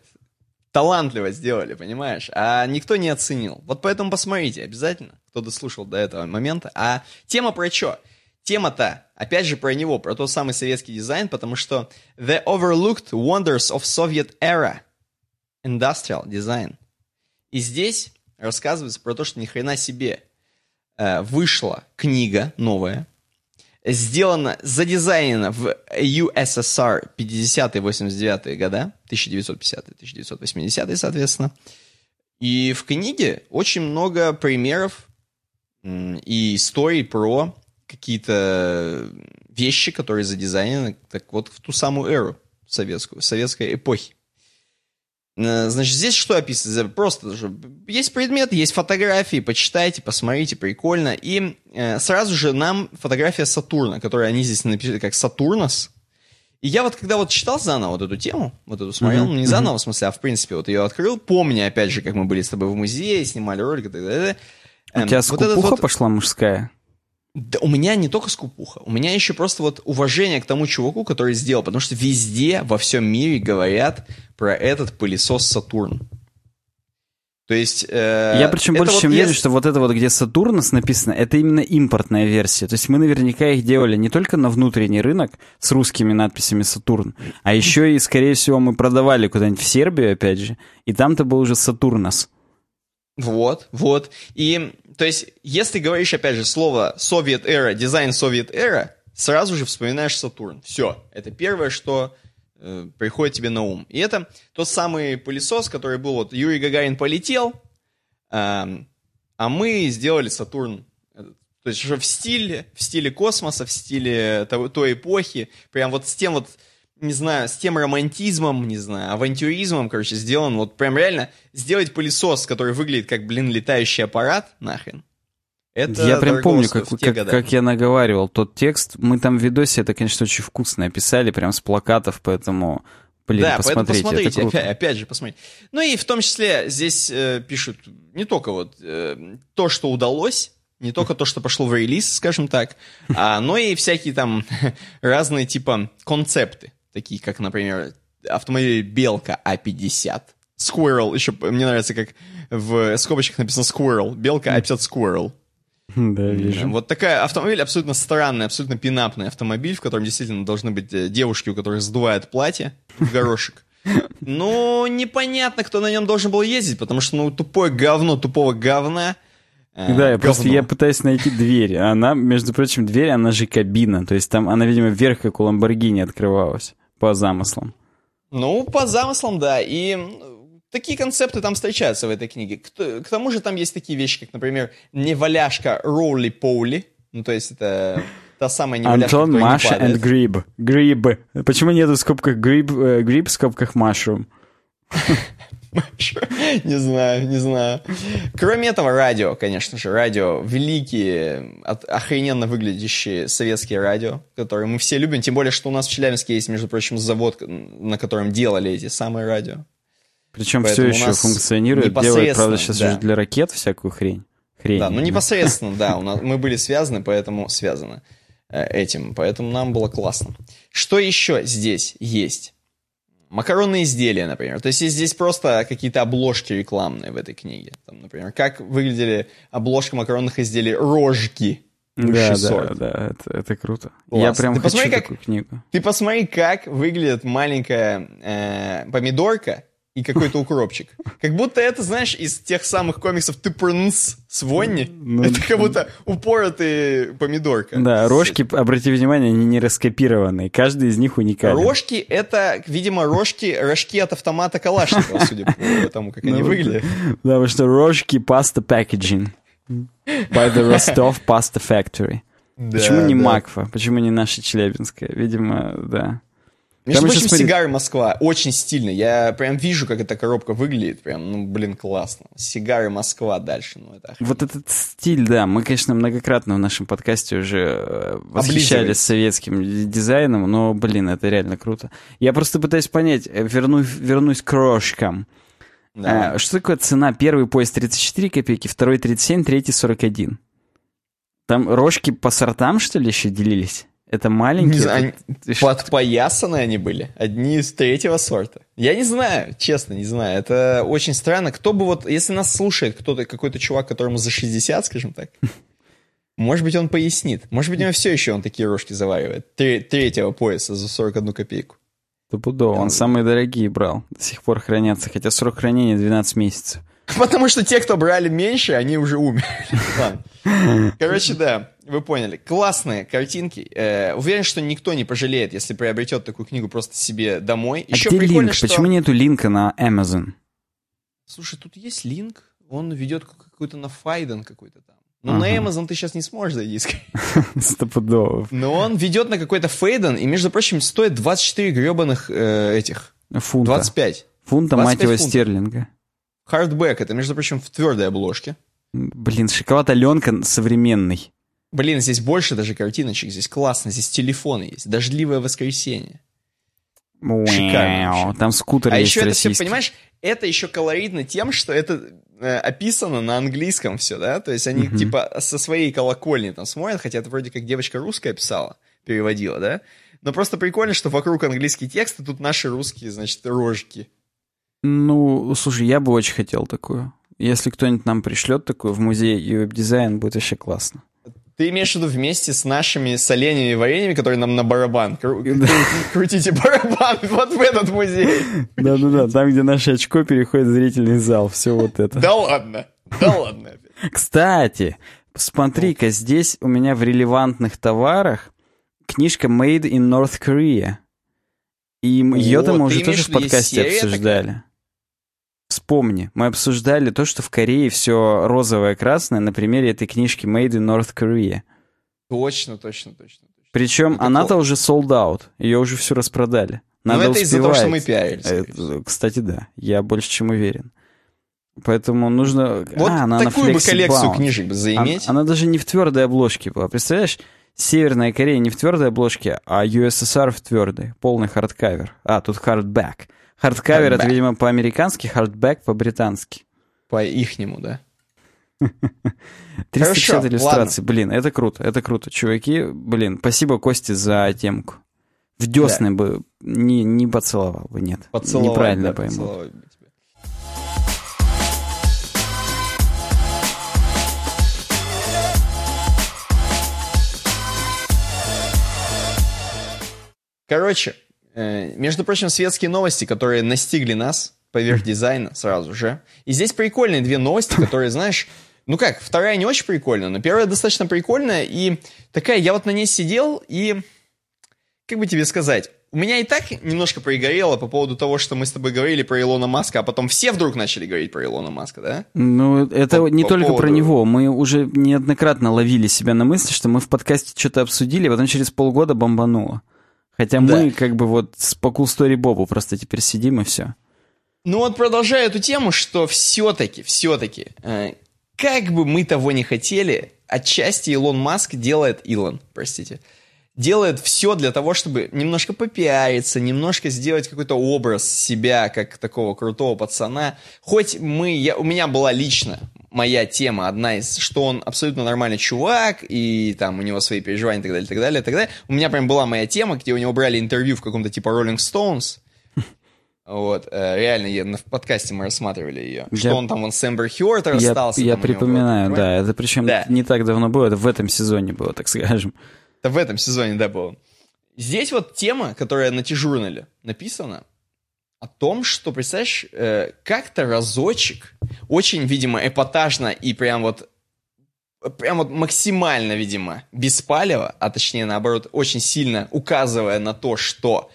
талантливо сделали, понимаешь? А никто не оценил. Вот поэтому посмотрите обязательно, кто дослушал до этого момента. А тема про что? Тема-то, опять же, про него, про тот самый советский дизайн, потому что The Overlooked Wonders of Soviet Era. Industrial Design. И здесь рассказывается про то, что ни хрена себе э, вышла книга новая, сделана, задизайнена в USSR 50-89 года, 1950-1980, соответственно. И в книге очень много примеров и историй про какие-то вещи, которые задизайнены так вот в ту самую эру советскую, советской эпохи. Э, значит, здесь что описано? Просто есть предмет, есть фотографии, почитайте, посмотрите, прикольно. И э, сразу же нам фотография Сатурна, которую они здесь написали как Сатурнос. И я вот когда вот читал заново вот эту тему, вот эту смотрел, mm-hmm. ну не заново, в смысле, а в принципе вот ее открыл, помня, опять же, как мы были с тобой в музее, снимали ролик и так далее.
У эм, тебя вот скупуха вот... пошла мужская?
Да у меня не только скупуха, у меня еще просто вот уважение к тому чуваку, который сделал, потому что везде во всем мире говорят про этот пылесос Сатурн. То есть... Э,
Я причем больше вот чем есть... верю, что вот это вот, где Сатурнос написано, это именно импортная версия. То есть мы наверняка их делали не только на внутренний рынок с русскими надписями Сатурн, а еще и, скорее всего, мы продавали куда-нибудь в Сербию, опять же, и там-то был уже Сатурнос.
Вот, вот. И, то есть, если говоришь, опять же, слово Soviet Era, дизайн Soviet Era, сразу же вспоминаешь Сатурн. Все, это первое, что э, приходит тебе на ум. И это тот самый пылесос, который был, вот Юрий Гагарин полетел, э, а мы сделали Сатурн. То есть уже в стиле, в стиле космоса, в стиле той, той эпохи, прям вот с тем вот не знаю, с тем романтизмом, не знаю, авантюризмом, короче, сделан. Вот прям реально сделать пылесос, который выглядит как, блин, летающий аппарат, нахрен.
Это я прям помню, как, как, как я наговаривал тот текст. Мы там в видосе это, конечно, очень вкусно описали, прям с плакатов, поэтому, блин, да, посмотрите.
Поэтому посмотрите, опять, опять же, посмотрите. Ну и в том числе здесь э, пишут не только вот э, то, что удалось, не только то, что пошло в релиз, скажем так, а, но и всякие там разные типа концепты такие как, например, автомобиль Белка А50. Squirrel, еще мне нравится, как в скобочках написано Squirrel. Белка А50 Squirrel.
Да, вижу.
Вот такая автомобиль абсолютно странный, абсолютно пинапный автомобиль, в котором действительно должны быть э, девушки, у которых сдувает платье в горошек. Ну, непонятно, кто на нем должен был ездить, потому что, ну, тупое говно тупого говна.
Э, да, я просто я пытаюсь найти дверь. Она, между прочим, дверь, она же кабина. То есть там она, видимо, вверх, как у Ламборгини открывалась. По замыслам.
Ну, по замыслам, да. И такие концепты там встречаются в этой книге. К, к тому же там есть такие вещи, как, например, неваляшка Роули Поули. Ну, то есть это та самая неваляшка,
Антон, Маша и Гриб. Гриб. Почему нету в скобках Гриб, э, гриб в скобках Mushroom?
Не знаю, не знаю. Кроме этого, радио, конечно же, радио. Великие, охрененно выглядящие советские радио, которые мы все любим. Тем более, что у нас в Челябинске есть, между прочим, завод, на котором делали эти самые радио.
Причем Поэтому все еще функционирует, делает, правда, сейчас да. для ракет всякую хрень. хрень
да, ну непосредственно, да, у нас, мы были связаны, поэтому связаны э, этим, поэтому нам было классно. Что еще здесь есть? Макаронные изделия, например. То есть здесь просто какие-то обложки рекламные в этой книге. Там, например, как выглядели обложки макаронных изделий рожки.
Да, сорт. да, да, это, это круто. Класс. Я прям ты хочу посмотри, такую
как,
книгу.
Ты посмотри, как выглядит маленькая э, помидорка и какой-то укропчик. Как будто это, знаешь, из тех самых комиксов Тыпрнс с Вонни. Ну, это как будто упоротые помидорка.
Да, рожки, обрати внимание, они не раскопированные. Каждый из них уникален.
Рожки — это, видимо, рожки, рожки от автомата Калашникова, судя по тому, как они ну, выглядят.
Да, потому что рожки pasta packaging. By the Rostov Pasta Factory. Почему не Макфа? Почему не наша Челябинская? Видимо, да.
Между прочим, смотри... сигары Москва очень стильно. Я прям вижу, как эта коробка выглядит. Прям, ну, блин, классно. Сигары Москва дальше. Ну, это
вот этот стиль, да. Мы, конечно, многократно в нашем подкасте уже э, восхищались советским дизайном, но, блин, это реально круто. Я просто пытаюсь понять, э, верну, вернусь к рожкам. Да. А, что такое цена? Первый поезд 34 копейки, второй 37, третий 41. Там рожки по сортам, что ли, еще делились? Это маленькие? Не знаю,
это... подпоясанные они были. Одни из третьего сорта. Я не знаю, честно, не знаю. Это очень странно. Кто бы вот, если нас слушает кто-то, какой-то чувак, которому за 60, скажем так, может быть, он пояснит. Может быть, у него все еще он такие рожки заваривает. Третьего пояса за 41 копейку.
Стопудово, он самые дорогие брал, до сих пор хранятся, хотя срок хранения 12 месяцев.
Потому что те, кто брали меньше, они уже умерли. Короче, да, вы поняли. Классные картинки. Э, уверен, что никто не пожалеет, если приобретет такую книгу просто себе домой.
Еще а где линк? Что... Почему нету линка на Amazon?
Слушай, тут есть линк. Он ведет какой-то на Файден какой-то там. Но ага. на Amazon ты сейчас не сможешь зайти.
Стопудово.
Но он ведет на какой-то Фейден, и, между прочим, стоит 24 гребаных э, этих.
Фунта.
25.
Фунта, 25 мать его, фунтов. стерлинга.
Хардбэк, это, между прочим, в твердой обложке.
Блин, шоколад Аленка современный.
Блин, здесь больше даже картиночек, здесь классно, здесь телефоны есть, дождливое воскресенье.
Шикарно. Там скутер а есть
еще
это все,
понимаешь, это еще колоритно тем, что это э, описано на английском все, да? То есть они, mm-hmm. типа, со своей колокольни там смотрят, хотя это вроде как девочка русская писала, переводила, да? Но просто прикольно, что вокруг английский текст, и тут наши русские, значит, рожки.
Ну, слушай, я бы очень хотел такую. Если кто-нибудь нам пришлет такую в музей и веб-дизайн, будет вообще классно.
Ты имеешь в виду вместе с нашими соленьями и вареньями, которые нам на барабан? Кру- крутите барабан вот в этот музей.
Да-да-да, там, где наше очко переходит в зрительный зал, все вот это.
Да ладно, да ладно.
Кстати, смотри-ка, здесь у меня в релевантных товарах книжка Made in North Korea. И ее-то мы уже тоже в подкасте обсуждали. Вспомни, мы обсуждали то, что в Корее все розовое красное на примере этой книжки Made in North Korea.
Точно, точно, точно.
Причем она-то уже sold out, ее уже все распродали.
Ну, Надо Но это из-за того, что мы пиарились.
Э, кстати, да, я больше чем уверен. Поэтому нужно...
Вот а, она такую бы коллекцию книжек бы заиметь.
Она, она даже не в твердой обложке была. Представляешь, Северная Корея не в твердой обложке, а USSR в твердой. Полный hardcover. А, тут hardback. Hardcover это, видимо, по-американски, hardback по-британски.
По-ихнему, да?
350 Хорошо, иллюстраций. Ладно. Блин, это круто, это круто. Чуваки, блин, спасибо Косте за темку. В десны да. бы не, не поцеловал бы, нет. Поцеловал, Неправильно да, пойму.
Короче, между прочим, светские новости, которые настигли нас поверх дизайна сразу же. И здесь прикольные две новости, которые, знаешь, ну как, вторая не очень прикольная, но первая достаточно прикольная. И такая, я вот на ней сидел и, как бы тебе сказать, у меня и так немножко пригорело по поводу того, что мы с тобой говорили про Илона Маска, а потом все вдруг начали говорить про Илона Маска, да?
Ну, это по, не по только поводу... про него. Мы уже неоднократно ловили себя на мысли, что мы в подкасте что-то обсудили, а потом через полгода бомбануло. Хотя да. мы как бы вот по Cool Story Бобу просто теперь сидим и все.
Ну вот продолжая эту тему, что все-таки, все-таки, э, как бы мы того не хотели, отчасти Илон Маск делает, Илон, простите, делает все для того, чтобы немножко попиариться, немножко сделать какой-то образ себя как такого крутого пацана. Хоть мы, я, у меня была лично моя тема, одна из, что он абсолютно нормальный чувак, и там у него свои переживания и так далее, и так далее, и так далее. У меня прям была моя тема, где у него брали интервью в каком-то типа Rolling Stones, вот, э, реально, я, в подкасте мы рассматривали ее. Я, что он там, он с Эмбер Хьюарт расстался.
Я, я припоминаю, было, да, это причем да. не так давно было, это в этом сезоне было, так скажем.
Это в этом сезоне, да, было. Здесь вот тема, которая на T-журнале написана, о том, что, представляешь, э, как-то разочек, очень, видимо, эпатажно и прям вот прям вот максимально, видимо, без палева, а точнее, наоборот, очень сильно указывая на то, что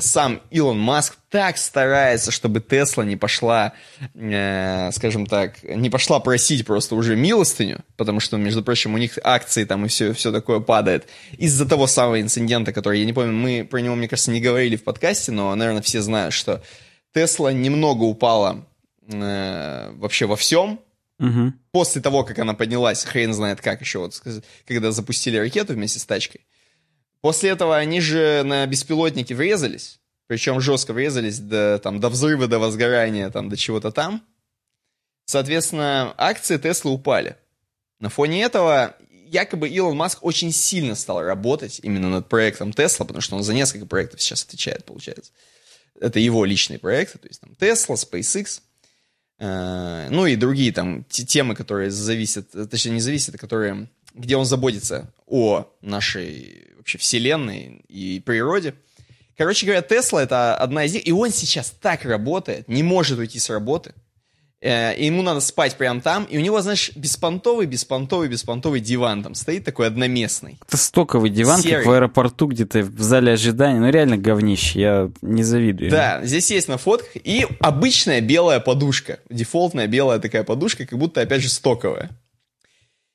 сам Илон Маск так старается, чтобы Тесла не пошла, э, скажем так, не пошла просить просто уже милостыню, потому что, между прочим, у них акции там и все, все такое падает. Из-за того самого инцидента, который, я не помню, мы про него, мне кажется, не говорили в подкасте, но, наверное, все знают, что Тесла немного упала э, вообще во всем,
Угу.
После того, как она поднялась, хрен знает как еще, вот, когда запустили ракету вместе с тачкой, После этого они же на беспилотники врезались, причем жестко врезались до, там, до взрыва, до возгорания, там, до чего-то там. Соответственно, акции Тесла упали. На фоне этого якобы Илон Маск очень сильно стал работать именно над проектом Тесла, потому что он за несколько проектов сейчас отвечает, получается. Это его личные проекты, то есть там Tesla, SpaceX, э, ну и другие там темы, которые зависят, точнее не зависят, а которые, где он заботится о нашей вообще вселенной и природе. Короче говоря, Тесла это одна из них, и он сейчас так работает, не может уйти с работы. Э, и ему надо спать прямо там, и у него, знаешь, беспонтовый, беспонтовый, беспонтовый диван там стоит такой одноместный.
Это стоковый диван, Серый. как в аэропорту где-то в зале ожидания, ну реально говнище, я не завидую.
Да, здесь есть на фотках, и обычная белая подушка, дефолтная белая такая подушка, как будто, опять же, стоковая.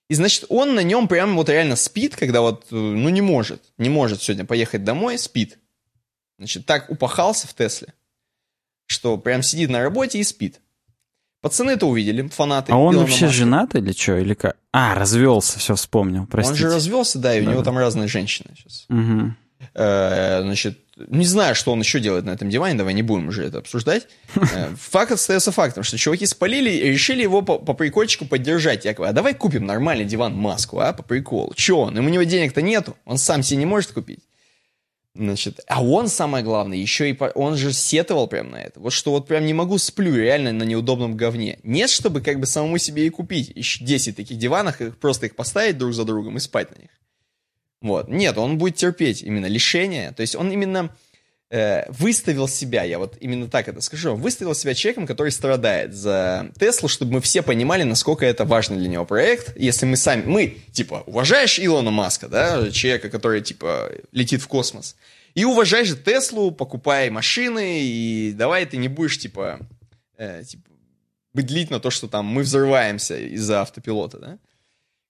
И, значит, он на нем прям вот реально спит, когда вот, э, ну, не может, не может сегодня поехать домой, спит. Значит, так упахался в Тесле, что прям сидит на работе и спит. Пацаны это увидели, фанаты.
А он Илона вообще Маска. женат или что? Или как? А, развелся, все вспомнил, простите.
Он же развелся, да, и да, у него да. там разные женщины сейчас.
Угу.
Э, значит, не знаю, что он еще делает на этом диване, давай не будем уже это обсуждать. Э, факт остается фактом, что чуваки спалили и решили его по, по прикольчику поддержать. Якобы, а давай купим нормальный диван Маску, а, по приколу. Че он? У него денег-то нету, он сам себе не может купить. Значит, а он, самое главное, еще и... Он же сетовал прям на это. Вот что вот прям не могу сплю реально на неудобном говне. Нет, чтобы как бы самому себе и купить еще 10 таких диванов, и просто их поставить друг за другом и спать на них. Вот. Нет, он будет терпеть именно лишение. То есть он именно э, выставил себя, я вот именно так это скажу, выставил себя человеком, который страдает за Теслу, чтобы мы все понимали, насколько это важный для него проект. Если мы сами, мы, типа, уважаешь Илона Маска, да, человека, который, типа, летит в космос, и уважай же Теслу, покупай машины, и давай ты не будешь, типа, э, типа быдлить на то, что там мы взрываемся из-за автопилота, да?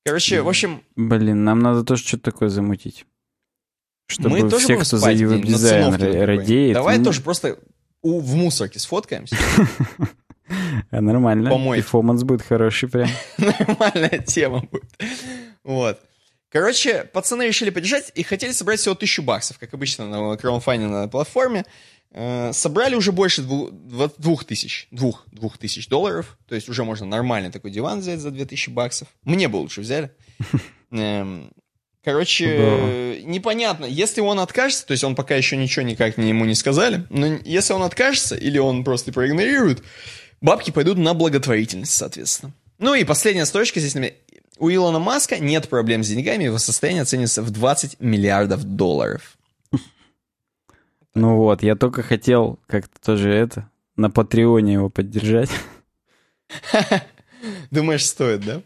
Короче, в общем...
Блин, нам надо тоже что-то такое замутить. Чтобы мы тоже все, кто за дизайн радеет...
Давай мы... тоже просто у, в мусорке сфоткаемся.
А нормально. Помой. Перформанс будет хороший прям.
Нормальная тема будет. Вот. Короче, пацаны решили поддержать и хотели собрать всего тысячу баксов, как обычно на краунфайне на платформе. Э, собрали уже больше двух, двух тысяч, двух, двух тысяч долларов, то есть уже можно нормальный такой диван взять за две тысячи баксов. Мне бы лучше взяли. Эм, короче, непонятно, если он откажется, то есть он пока еще ничего никак ему не сказали, но если он откажется или он просто проигнорирует, бабки пойдут на благотворительность, соответственно. Ну и последняя строчка здесь. У Илона Маска нет проблем с деньгами, его состояние оценится в 20 миллиардов долларов.
Ну вот, я только хотел как-то тоже это, на Патреоне его поддержать.
Думаешь, стоит, да?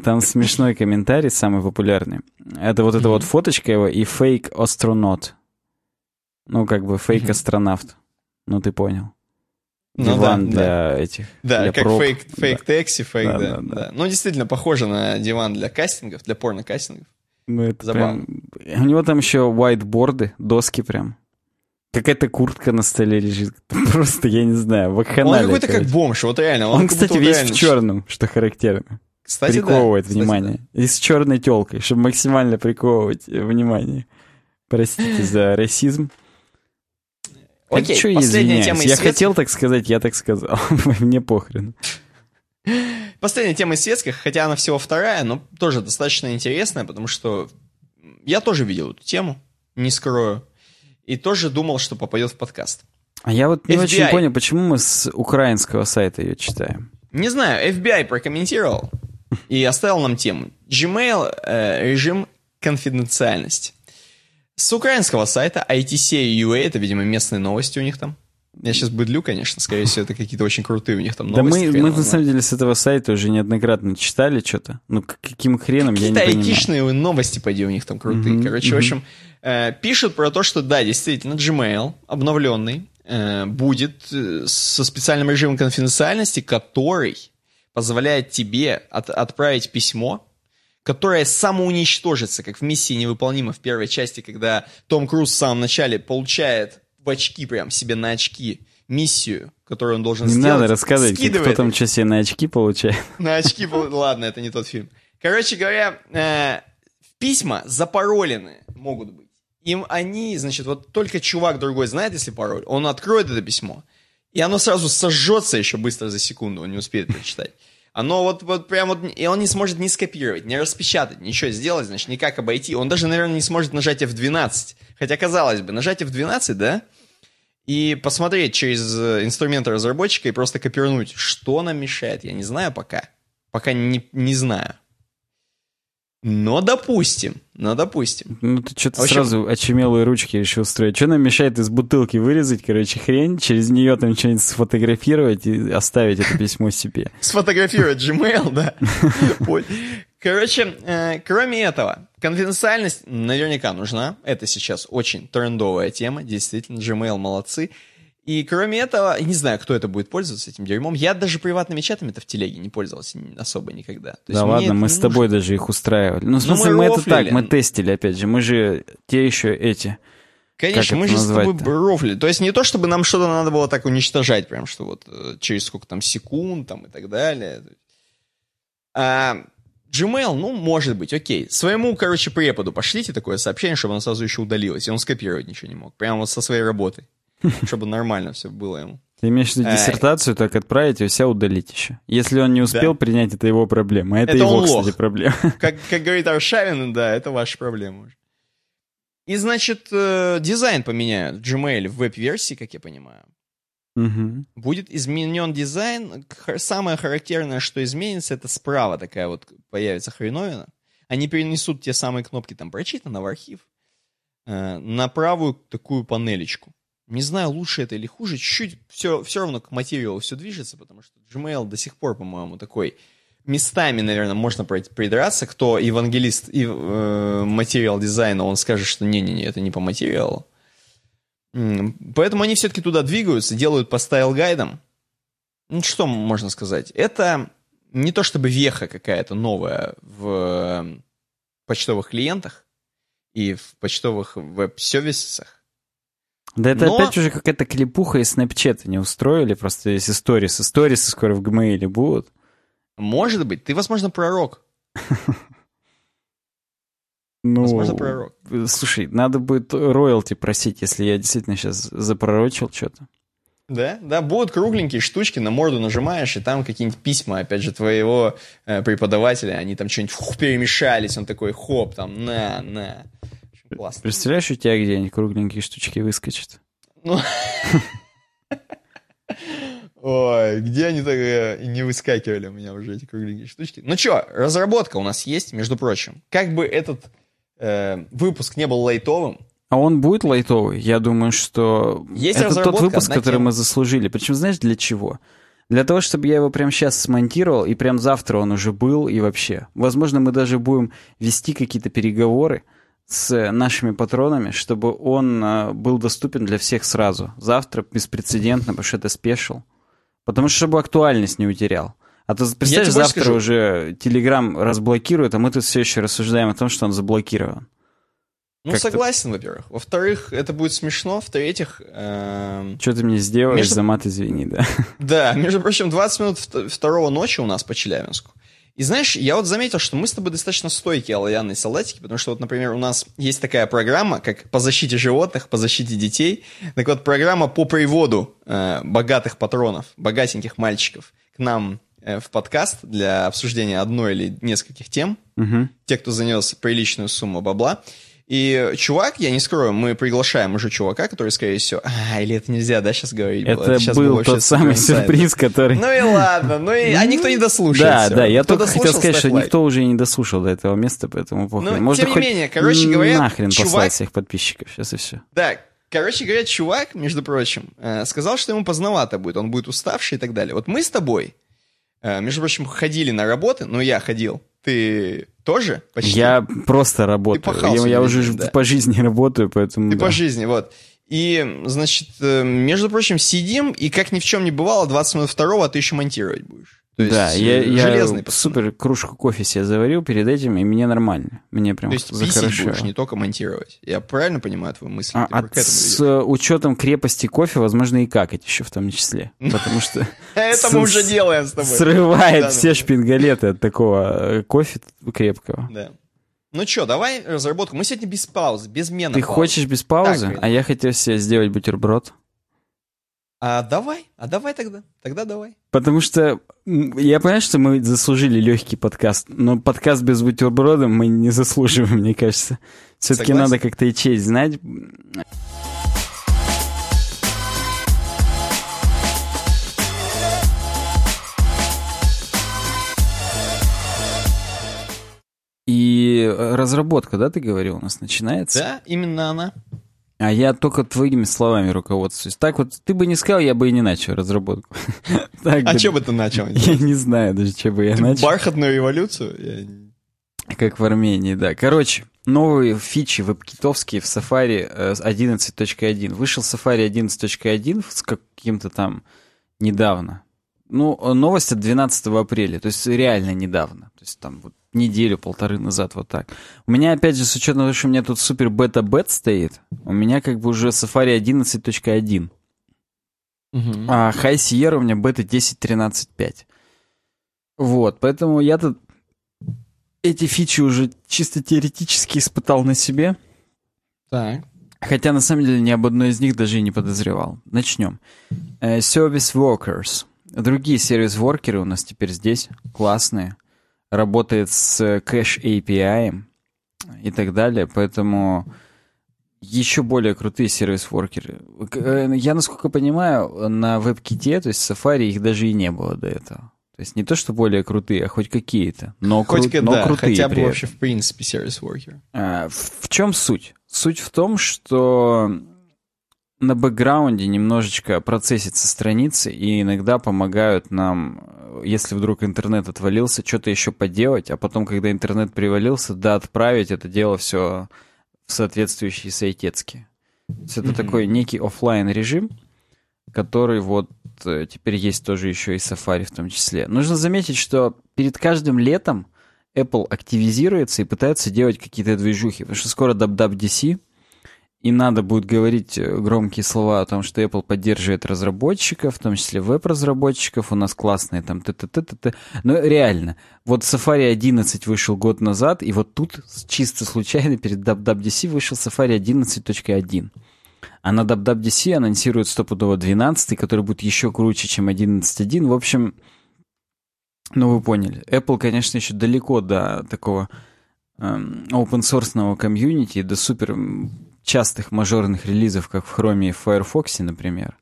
Там смешной комментарий, самый популярный. Это вот эта вот фоточка его и фейк астронот. Ну, как бы фейк астронавт. Ну, ты понял. Ну, диван да, для да. этих.
Да,
для
как проб. фейк, фейк да. такси, фейк, да, да, да, да. Ну, действительно, похоже на диван для кастингов, для порно-кастингов.
Ну, это Забавно. прям... У него там еще whiteboarды, доски прям. Какая-то куртка на столе лежит. Просто, я не знаю, вакханалия.
Он какой-то как бомж, вот реально.
Он, он кстати, весь реально... в черном, что характерно. Кстати, приковывает да. внимание. Кстати, да. И с черной телкой, чтобы максимально приковывать внимание. Простите за расизм.
Окей, что последняя тема
Я хотел так сказать, я так сказал. Мне похрен.
Последняя тема из светских, хотя она всего вторая, но тоже достаточно интересная, потому что я тоже видел эту тему, не скрою, и тоже думал, что попадет в подкаст.
А я вот не FBI. очень понял, почему мы с украинского сайта ее читаем.
Не знаю, FBI прокомментировал и оставил нам тему. Gmail э, режим конфиденциальности. С украинского сайта ITC.ua, это, видимо, местные новости у них там. Я сейчас быдлю, конечно, скорее всего, это какие-то очень крутые у них там новости.
Да мы, мы на самом деле с этого сайта уже неоднократно читали что-то. Ну, каким хреном, я не понимаю. Какие-то
айтишные новости, поди, у них там крутые. Mm-hmm, Короче, mm-hmm. в общем, э, пишут про то, что, да, действительно, Gmail обновленный э, будет э, со специальным режимом конфиденциальности, который позволяет тебе от, отправить письмо которая самоуничтожится, как в миссии невыполнима в первой части, когда Том Круз в самом начале получает в очки прям себе на очки миссию, которую он должен
не
сделать. Не
надо рассказывать, кто там что себе на очки получает.
На очки, ладно, это не тот фильм. Короче говоря, э, письма запаролены могут быть. Им они, значит, вот только чувак другой знает, если пароль, он откроет это письмо, и оно сразу сожжется еще быстро за секунду, он не успеет прочитать. Оно вот, вот прям вот, и он не сможет ни скопировать, ни распечатать, ничего сделать, значит, никак обойти. Он даже, наверное, не сможет нажать F12. Хотя, казалось бы, нажать F12, да, и посмотреть через э, инструменты разработчика и просто копирнуть. Что нам мешает, я не знаю пока. Пока не, не знаю. Но допустим, но допустим.
Ну ты что-то общем... сразу очумелые ручки решил строить. Что нам мешает из бутылки вырезать, короче, хрень, через нее там что-нибудь сфотографировать и оставить это письмо себе?
Сфотографировать Gmail, да. Короче, э, кроме этого, конфиденциальность наверняка нужна. Это сейчас очень трендовая тема. Действительно, Gmail молодцы. И кроме этого, не знаю, кто это будет пользоваться этим дерьмом. Я даже приватными чатами-то в телеге не пользовался особо никогда.
То да ладно, мы с нужно. тобой даже их устраивали. Ну, в ну, смысле, мы, мы это так, мы тестили, опять же. Мы же те еще эти...
Конечно, мы же с тобой рофли. То есть не то, чтобы нам что-то надо было так уничтожать, прям что вот э, через сколько там секунд там и так далее. А, Gmail, ну, может быть, окей. Своему, короче, преподу пошлите такое сообщение, чтобы оно сразу еще удалилось, и он скопировать ничего не мог. Прямо вот со своей работы. Чтобы нормально все было ему.
Ты имеешь в виду э, диссертацию так отправить и вся удалить еще. Если он не успел да. принять, это его проблема. Это, это его, кстати, проблема.
Как, как говорит Аршавин, да, это ваша проблема. И, значит, э, дизайн поменяют Gmail в веб-версии, как я понимаю.
Угу.
Будет изменен дизайн. Самое характерное, что изменится, это справа такая вот появится хреновина. Они перенесут те самые кнопки там прочитано в архив э, на правую такую панелечку. Не знаю, лучше это или хуже, чуть-чуть все, все равно к материалу все движется, потому что Gmail до сих пор, по-моему, такой местами, наверное, можно придраться, кто евангелист и э, material design а, он скажет, что не-не-не, это не по материалу. Поэтому они все-таки туда двигаются, делают по style guide ам. Ну, что можно сказать? Это не то чтобы веха какая-то новая в почтовых клиентах и в почтовых веб-сервисах,
да это Но... опять уже какая-то клипуха из Snapchat не устроили, просто если сторисы. Сторисы скоро в Gmail будут.
Может быть. Ты, возможно, пророк.
Ну, возможно, пророк. Слушай, надо будет роялти просить, если я действительно сейчас запророчил что-то.
Да, да, будут кругленькие штучки, на морду нажимаешь, и там какие-нибудь письма, опять же, твоего э, преподавателя, они там что-нибудь перемешались, он такой, хоп, там, на, на.
Классно. Представляешь, у тебя где-нибудь кругленькие штучки выскочат? Ну...
Ой, где они так э, не выскакивали у меня уже эти кругленькие штучки. Ну что, разработка у нас есть, между прочим. Как бы этот э, выпуск не был лайтовым,
а он будет лайтовый? Я думаю, что есть это тот выпуск, который тема. мы заслужили. Причем знаешь для чего? Для того, чтобы я его прямо сейчас смонтировал, и прям завтра он уже был, и вообще. Возможно, мы даже будем вести какие-то переговоры, с нашими патронами, чтобы он э, был доступен для всех сразу. Завтра беспрецедентно, потому что это спешил. Потому что чтобы актуальность не утерял. А то, представляешь, завтра скажу. уже Телеграм разблокирует, а мы тут все еще рассуждаем о том, что он заблокирован.
Ну, как согласен, во-первых. Во-вторых, это будет смешно. В-третьих... Э...
Что ты мне сделаешь, между... за мат извини, да?
Да, между прочим, 20 минут второго ночи у нас по Челябинску. И знаешь, я вот заметил, что мы с тобой достаточно стойкие оловянные солдатики, потому что вот, например, у нас есть такая программа, как по защите животных, по защите детей. Так вот, программа по приводу э, богатых патронов, богатеньких мальчиков к нам э, в подкаст для обсуждения одной или нескольких тем.
Угу.
Те, кто занес приличную сумму бабла. И чувак, я не скрою, мы приглашаем уже чувака, который, скорее всего... А, или это нельзя, да, сейчас говорить?
Это сейчас был тот самый сюрприз, который...
Ну и ладно, ну и... А никто не дослушает.
Да, да, я только хотел сказать, что никто уже не дослушал до этого места, поэтому похуй.
Ну, тем не менее, короче говоря...
Нахрен послать всех подписчиков, сейчас и все.
Да, короче говоря, чувак, между прочим, э, сказал, что ему поздновато будет, он будет уставший и так далее. Вот мы с тобой, э, между прочим, ходили на работы, ну я ходил, ты тоже
почти? Я просто работаю. Я, я уже да. по жизни работаю, поэтому...
Ты да. по жизни, вот. И, значит, э, между прочим, сидим, и как ни в чем не бывало, 20 минут второго, а ты еще монтировать будешь.
То есть, да, я, железный я супер кружку кофе себе заварил перед этим, и мне нормально. Мне прям
То есть писать будешь, не только монтировать. Я правильно понимаю твою мысль?
А, от, с идешь? учетом крепости кофе, возможно, и какать еще в том числе. Потому что...
Это мы уже делаем с тобой.
Срывает все шпингалеты от такого э, кофе крепкого.
Да. Ну что, давай разработку. Мы сегодня без паузы, без мена
Ты хочешь без паузы? А я хотел себе сделать бутерброд.
А давай, а давай тогда, тогда давай.
Потому что я понимаю, что мы заслужили легкий подкаст, но подкаст без бутерброда мы не заслуживаем, мне кажется. Все-таки надо как-то и честь знать. И разработка, да, ты говорил, у нас начинается?
Да, именно она.
А я только твоими словами руководствуюсь. Так вот, ты бы не сказал, я бы и не начал разработку.
а что бы ты начал?
Я не знаю даже, что бы я начал.
Бархатную революцию?
Как в Армении, да. Короче, новые фичи веб-китовские в Safari 11.1. Э, Вышел Safari 11.1 с каким-то там недавно. Ну, новость от 12 апреля, то есть реально недавно. То есть там вот неделю-полторы назад вот так. У меня, опять же, с учетом того, что у меня тут супер бета-бет стоит, у меня как бы уже Safari 11.1. Угу. А High Sierra у меня бета 10.13.5. Вот, поэтому я тут эти фичи уже чисто теоретически испытал на себе.
Так.
Хотя на самом деле ни об одной из них даже и не подозревал. Начнем. Uh, service Workers. Другие сервис-воркеры у нас теперь здесь. Классные работает с кэш API и так далее, поэтому еще более крутые сервис-воркеры. Э, я, насколько понимаю, на WebKit, то есть Safari, их даже и не было до этого. То есть не то, что более крутые, а хоть какие-то. Но,
хоть
кру- но
да,
крутые.
Хотя бы вообще, в принципе, сервис-воркер.
А, в, в чем суть? Суть в том, что на бэкграунде немножечко процессятся страницы и иногда помогают нам, если вдруг интернет отвалился, что-то еще поделать, а потом, когда интернет привалился, да, отправить это дело все в соответствующие сайтецки. То есть это mm-hmm. такой некий офлайн режим, который вот э, теперь есть тоже еще и Safari в том числе. Нужно заметить, что перед каждым летом Apple активизируется и пытается делать какие-то движухи, потому что скоро WWDC, и надо будет говорить э, громкие слова о том, что Apple поддерживает разработчиков, в том числе веб-разработчиков, у нас классные там т т т т т Но реально, вот Safari 11 вышел год назад, и вот тут чисто случайно перед WWDC вышел Safari 11.1. А на WWDC анонсируют стопудово 12, который будет еще круче, чем 11.1. В общем, ну вы поняли. Apple, конечно, еще далеко до такого эм, open-source комьюнити, до супер частых мажорных релизов, как в Chrome и в Firefox, например.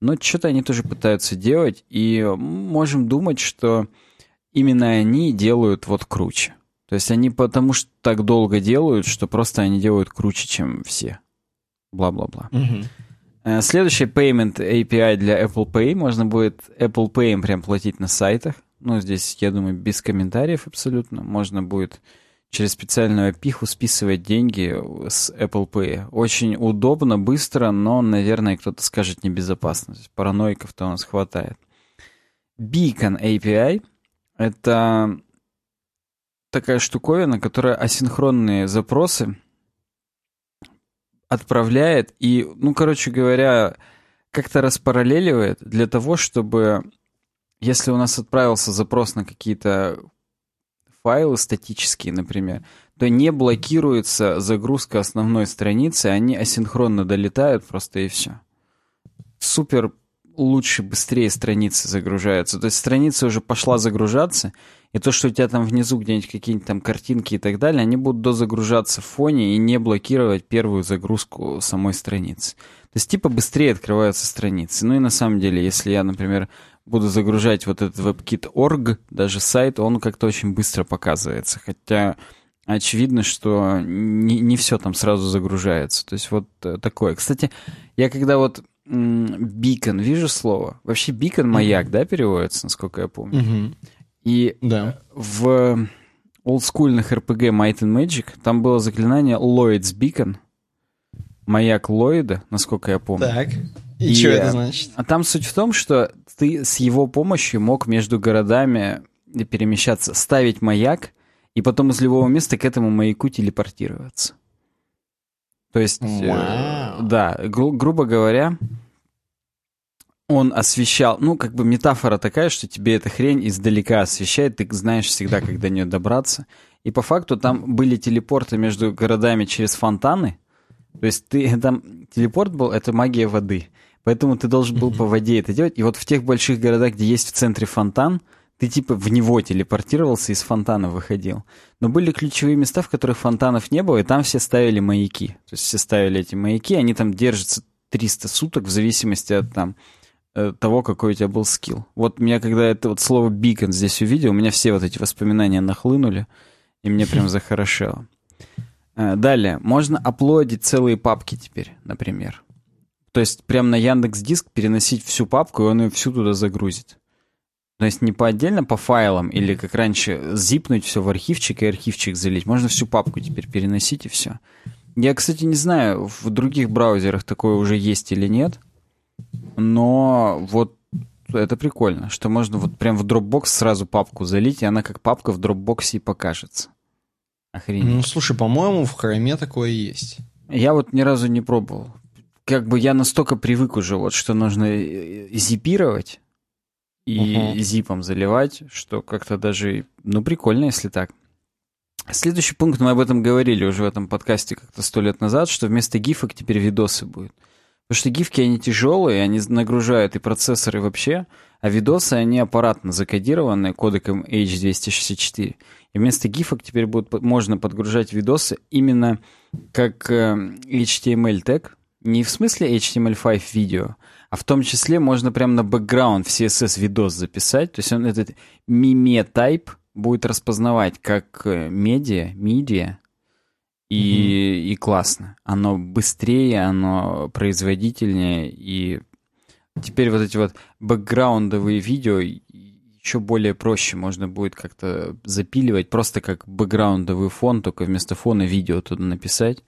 Но что-то они тоже пытаются делать, и можем думать, что именно они делают вот круче. То есть они потому что так долго делают, что просто они делают круче, чем все. Бла-бла-бла. Угу. Следующий Payment API для Apple Pay. Можно будет Apple Pay прям платить на сайтах. Ну, здесь, я думаю, без комментариев абсолютно. Можно будет через специальную опиху списывать деньги с Apple Pay. Очень удобно, быстро, но, наверное, кто-то скажет небезопасно. Параноиков-то у нас хватает. Beacon API — это такая штуковина, которая асинхронные запросы отправляет и, ну, короче говоря, как-то распараллеливает для того, чтобы если у нас отправился запрос на какие-то файлы статические, например, то не блокируется загрузка основной страницы, они асинхронно долетают просто и все. Супер лучше, быстрее страницы загружаются. То есть страница уже пошла загружаться, и то, что у тебя там внизу где-нибудь какие-нибудь там картинки и так далее, они будут дозагружаться в фоне и не блокировать первую загрузку самой страницы. То есть типа быстрее открываются страницы. Ну и на самом деле, если я, например, буду загружать вот этот WebKit.org, даже сайт, он как-то очень быстро показывается. Хотя очевидно, что не, не все там сразу загружается. То есть вот э, такое. Кстати, я когда вот бикон вижу слово, вообще бикон маяк, mm-hmm. да, переводится, насколько я помню. Mm-hmm. И
да.
в олдскульных RPG Might and Magic там было заклинание Lloyd's Beacon, маяк Ллойда, насколько я помню.
Так. И, и что это значит?
А там суть в том, что ты с его помощью мог между городами перемещаться, ставить маяк, и потом из любого места к этому маяку телепортироваться. То есть, э, да, гру- грубо говоря, он освещал, ну, как бы метафора такая, что тебе эта хрень издалека освещает, ты знаешь всегда, как до нее добраться. И по факту там были телепорты между городами через фонтаны. То есть ты там телепорт был, это магия воды. Поэтому ты должен был по воде это делать. И вот в тех больших городах, где есть в центре фонтан, ты типа в него телепортировался и из фонтана выходил. Но были ключевые места, в которых фонтанов не было, и там все ставили маяки. То есть все ставили эти маяки, они там держатся 300 суток в зависимости от там э, того, какой у тебя был скилл. Вот меня, когда это вот слово «бикон» здесь увидел, у меня все вот эти воспоминания нахлынули, и мне прям захорошело. Э, далее, можно оплодить целые папки теперь, например. То есть прямо на Яндекс Диск переносить всю папку, и он ее всю туда загрузит. То есть не по отдельно по файлам или как раньше зипнуть все в архивчик и архивчик залить. Можно всю папку теперь переносить и все. Я, кстати, не знаю, в других браузерах такое уже есть или нет, но вот это прикольно, что можно вот прям в Dropbox сразу папку залить, и она как папка в Dropbox и покажется.
Охренеть. Ну, слушай, по-моему, в Хроме такое есть.
Я вот ни разу не пробовал. Как бы я настолько привык уже, вот, что нужно э, зипировать, и угу. зипом заливать, что как-то даже, ну, прикольно, если так. Следующий пункт, мы об этом говорили уже в этом подкасте как-то сто лет назад, что вместо гифок теперь видосы будут. Потому что гифки, они тяжелые, они нагружают и процессоры вообще, а видосы, они аппаратно закодированные кодеком H264. И вместо гифок теперь будут, можно подгружать видосы именно как э, HTML тег, не в смысле HTML5 видео, а в том числе можно прямо на бэкграунд в CSS видос записать. То есть он этот type будет распознавать как э, медиа, медиа, и, mm-hmm. и классно. Оно быстрее, оно производительнее, и теперь вот эти вот бэкграундовые видео еще более проще можно будет как-то запиливать, просто как бэкграундовый фон, только вместо фона видео туда написать.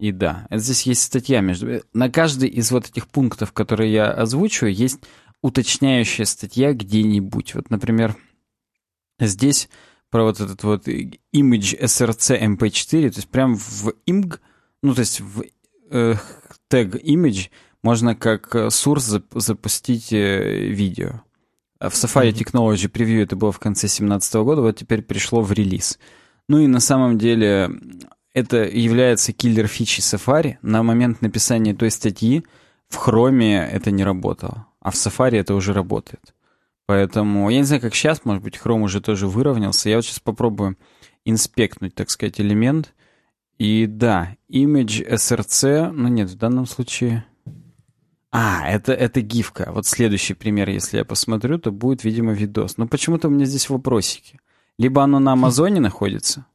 И да, здесь есть статья между... Э, на каждый из вот этих пунктов, которые я озвучиваю, есть уточняющая статья где-нибудь. Вот, например, здесь про вот этот вот image src mp4, то есть прям в img, ну, то есть в э, тег image можно как source зап запустить э, видео. А в Safari Technology Preview это было в конце 2017 года, вот теперь пришло в релиз. Ну и на самом деле это является киллер фичи Safari. На момент написания той статьи в Chrome это не работало, а в Safari это уже работает. Поэтому я не знаю, как сейчас, может быть, Chrome уже тоже выровнялся. Я вот сейчас попробую инспектнуть, так сказать, элемент. И да, image src, ну нет, в данном случае... А, это, это гифка. Вот следующий пример, если я посмотрю, то будет, видимо, видос. Но почему-то у меня здесь вопросики. Либо оно на Амазоне находится,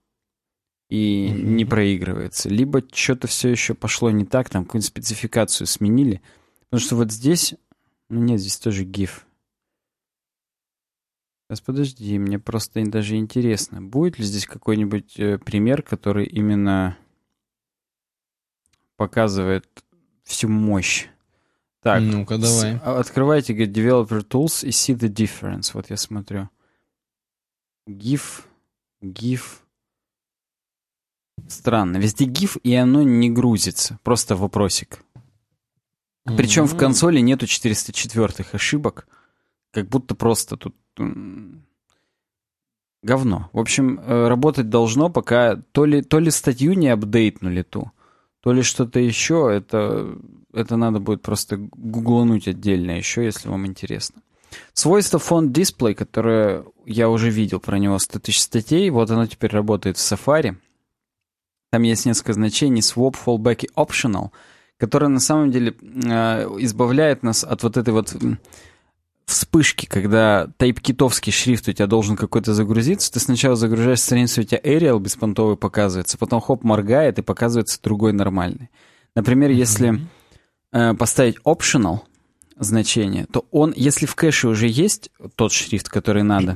и mm-hmm. не проигрывается. Либо что-то все еще пошло не так, там какую-нибудь спецификацию сменили. Потому что вот здесь... Ну нет, здесь тоже GIF. Сейчас подожди, мне просто даже интересно, будет ли здесь какой-нибудь э, пример, который именно показывает всю мощь. Так,
ну-ка давай.
А, открывайте говорит, Developer Tools и see the difference. Вот я смотрю. GIF, GIF, Странно. Везде GIF, и оно не грузится. Просто вопросик. Причем в консоли нету 404 ошибок. Как будто просто тут... Говно. В общем, э, работать должно, пока то ли, то ли статью не апдейтнули ту, то ли что-то еще. Это, это надо будет просто гуглануть отдельно еще, если вам интересно. Свойство Font Display, которое я уже видел про него 100 тысяч статей, вот оно теперь работает в Safari. Там есть несколько значений swap, fallback и optional, которые на самом деле э, избавляют нас от вот этой вот вспышки, когда тайп-китовский шрифт у тебя должен какой-то загрузиться, ты сначала загружаешь страницу, у тебя Arial беспонтовый показывается, потом хоп, моргает и показывается другой нормальный. Например, mm-hmm. если э, поставить optional значение, то он, если в кэше уже есть тот шрифт, который надо,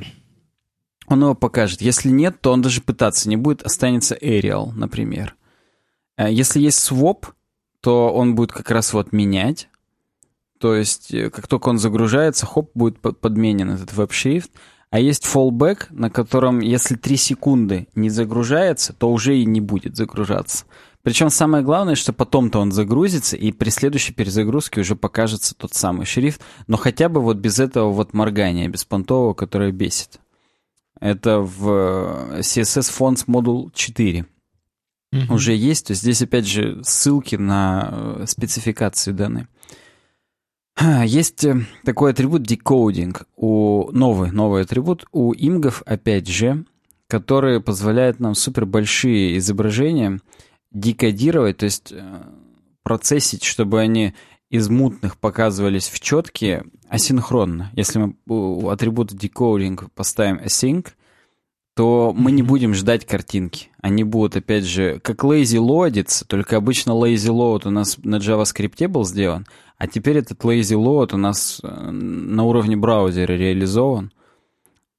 он его покажет. Если нет, то он даже пытаться не будет, останется Arial, например. Э, если есть swap, то он будет как раз вот менять. То есть, э, как только он загружается, хоп, будет подменен этот веб-шрифт. А есть fallback, на котором, если 3 секунды не загружается, то уже и не будет загружаться. Причем самое главное, что потом-то он загрузится, и при следующей перезагрузке уже покажется тот самый шрифт, но хотя бы вот без этого вот моргания беспонтового, которое бесит. Это в э, CSS Fonts Module 4 mm-hmm. уже есть. То есть здесь, опять же, ссылки на э, спецификации данные. Есть э, такой атрибут decoding, у новый, новый атрибут у имгов, опять же, который позволяет нам супер большие изображения декодировать, то есть процессить, чтобы они из мутных показывались в четкие асинхронно. Если мы у атрибута decoding поставим async, то мы не будем ждать картинки. Они будут, опять же, как lazy loadиться, только обычно lazy load у нас на JavaScript был сделан, а теперь этот lazy load у нас э, на уровне браузера реализован.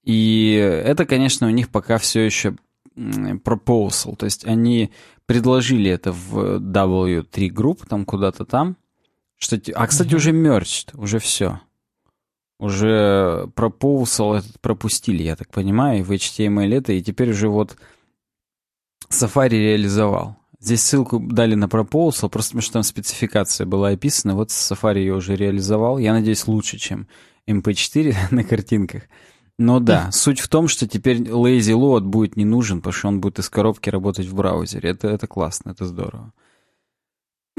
И это, конечно, у них пока все еще proposal, то есть они предложили это в W3 Group, там куда-то там, что... А, кстати, уже merged, уже все. Уже proposal этот пропустили, я так понимаю, в HTML это, и теперь уже вот Safari реализовал. Здесь ссылку дали на proposal, просто потому что там спецификация была описана, вот Safari ее уже реализовал. Я надеюсь, лучше, чем MP4 на картинках. Но да, суть в том, что теперь lazy load будет не нужен, потому что он будет из коробки работать в браузере. Это, это классно, это здорово.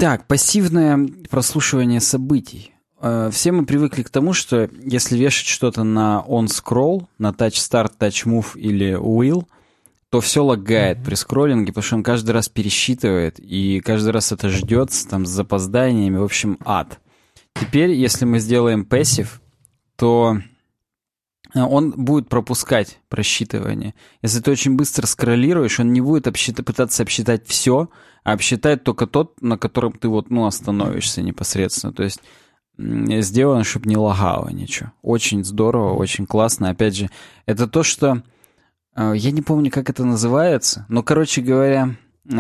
Так, пассивное прослушивание событий. Э, все мы привыкли к тому, что если вешать что-то на on-scroll, на touch start, touch move или wheel, то все лагает mm-hmm. при скроллинге, потому что он каждый раз пересчитывает, и каждый раз это ждется там с запозданиями, в общем, ад. Теперь, если мы сделаем passive, то э, он будет пропускать просчитывание. Если ты очень быстро скроллируешь, он не будет обсчитать, пытаться обсчитать все, а обсчитает только тот, на котором ты вот, ну, остановишься непосредственно. То есть сделано, чтобы не лагало ничего. Очень здорово, очень классно. Опять же, это то, что... Э, я не помню, как это называется, но, короче говоря,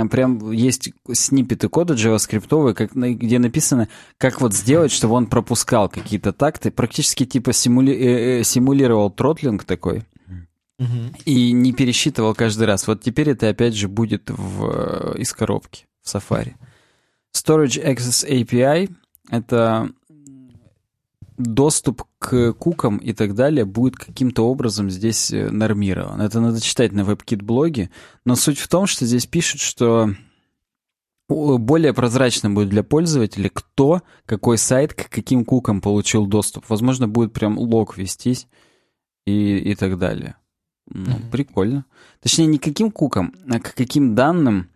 прям есть сниппеты кода JavaScript, как, где написано, как вот сделать, чтобы он пропускал какие-то такты, практически типа симули, э, э, симулировал тротлинг такой, и не пересчитывал каждый раз. Вот теперь это опять же будет в, из коробки в Safari. Storage Access API — это доступ к кукам и так далее будет каким-то образом здесь э, нормирован. Это надо читать на WebKit-блоге, но суть в том, что здесь пишут, что более прозрачно будет для пользователя, кто, какой сайт, к каким кукам получил доступ. Возможно, будет прям лог вестись и, и так далее. Ну, mm-hmm. прикольно. Точнее, не каким кукам, а к каким данным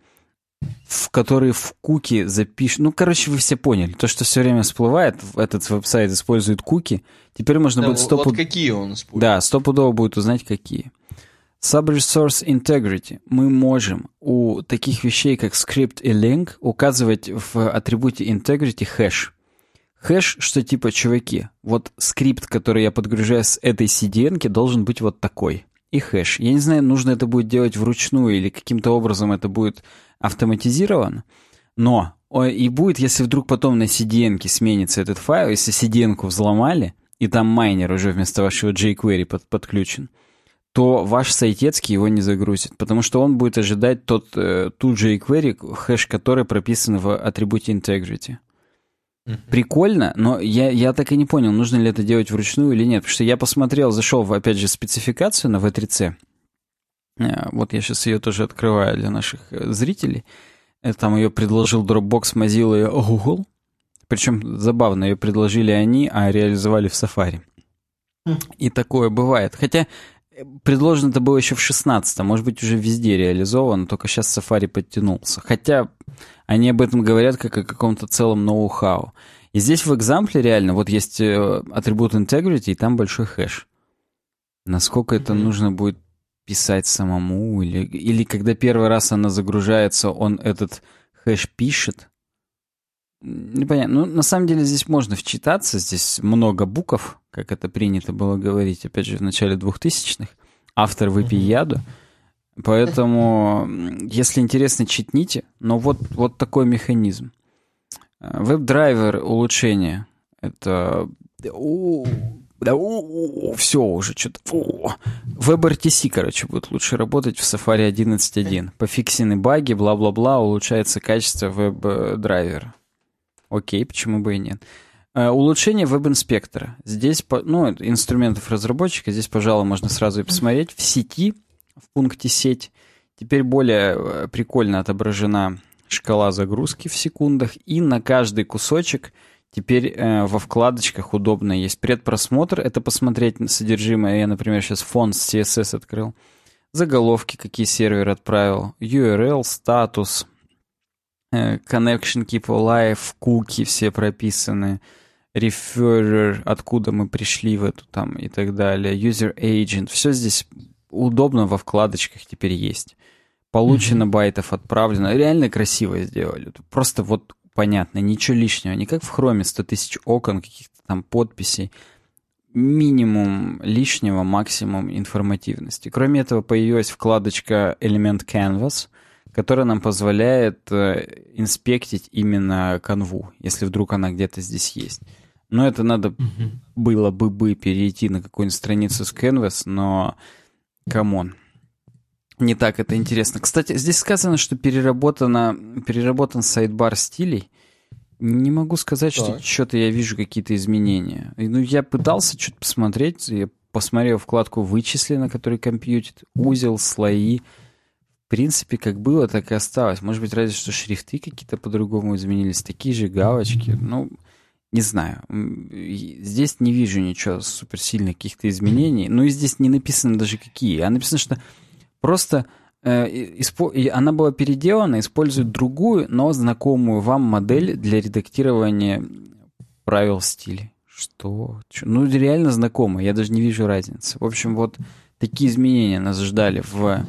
в которые в куки запишут. Ну, короче, вы все поняли. То, что все время всплывает, этот веб-сайт использует куки. Теперь можно да, будет
стопудово... Вот какие он использует.
Да, стопудово будет узнать, какие. Sub-resource integrity. Мы можем у таких вещей, как script и link, указывать в атрибуте integrity хэш. Хэш, что типа, чуваки, вот скрипт, который я подгружаю с этой CDN, должен быть вот такой. И хэш. Я не знаю, нужно это будет делать вручную или каким-то образом это будет автоматизирован, но и будет, если вдруг потом на CDN сменится этот файл, если CDN взломали, и там майнер уже вместо вашего jQuery под, подключен, то ваш сайтецкий его не загрузит, потому что он будет ожидать тот, э, ту jQuery, хэш который прописан в атрибуте integrity. Прикольно, но я, я так и не понял, нужно ли это делать вручную или нет. Потому что я посмотрел, зашел в, опять же, спецификацию на V3C, Э, вот я сейчас ее тоже открываю для наших э, зрителей. Э, там ее предложил Dropbox, Mozilla и Google. Причем забавно, ее предложили они, а реализовали в Safari. Хм. И такое бывает. Хотя предложено это было еще в 16 может быть, уже везде реализовано, только сейчас Safari подтянулся. Хотя они об этом говорят как о каком-то целом ноу-хау. И здесь в экзампле реально вот есть атрибут integrity, и там большой хэш. Насколько это нужно будет писать самому, или, или когда первый раз она загружается, он этот хэш пишет. Непонятно. Ну, на самом деле здесь можно вчитаться, здесь много букв, как это принято было говорить, опять же, в начале 2000-х. Автор выпей яду. Поэтому, если интересно, читните. Но вот, вот такой механизм. WebDriver улучшения. Это да, все уже что-то. WebRTC, короче, будет лучше работать в Safari 11.1. Пофиксены баги, бла-бла-бла, улучшается качество WebDriver а. Окей, почему бы и нет. Э, улучшение веб-инспектора. Здесь, ну, инструментов разработчика, здесь, пожалуй, можно сразу и посмотреть. В сети, в пункте «Сеть», теперь более э, прикольно отображена шкала загрузки в секундах, и на каждый кусочек – Теперь э, во вкладочках удобно есть предпросмотр, это посмотреть содержимое. Я, например, сейчас фонд с CSS открыл. Заголовки, какие сервер отправил, URL, статус, э, connection keep alive, куки все прописаны, referrer, откуда мы пришли в эту там и так далее, user agent. Все здесь удобно во вкладочках теперь есть. Получено mm-hmm. байтов, отправлено. Реально красиво сделали. Просто вот понятно, ничего лишнего. Не как в хроме 100 тысяч окон, каких-то там подписей. Минимум лишнего, максимум информативности. Кроме этого, появилась вкладочка Element Canvas, которая нам позволяет э, инспектить именно канву, если вдруг она где-то здесь есть. Но это надо mm-hmm. было бы бы перейти на какую-нибудь страницу с Canvas, но come on. Не так это интересно. Кстати, здесь сказано, что переработано, переработан сайдбар стилей. Не могу сказать, так. что что-то я вижу какие-то изменения. Ну, я пытался что-то посмотреть. Я посмотрел вкладку «Вычисли», на которой computed, узел, слои. В принципе, как было, так и осталось. Может быть, разве что шрифты какие-то по-другому изменились. Такие же галочки. Ну, не знаю. Здесь не вижу ничего суперсильных каких-то изменений. Ну и здесь не написано даже какие. А написано, что просто э, она была переделана, использует другую, но знакомую вам модель для редактирования правил стиля. Что? Ну, реально знакомая, я даже не вижу разницы. В общем, вот такие изменения нас ждали в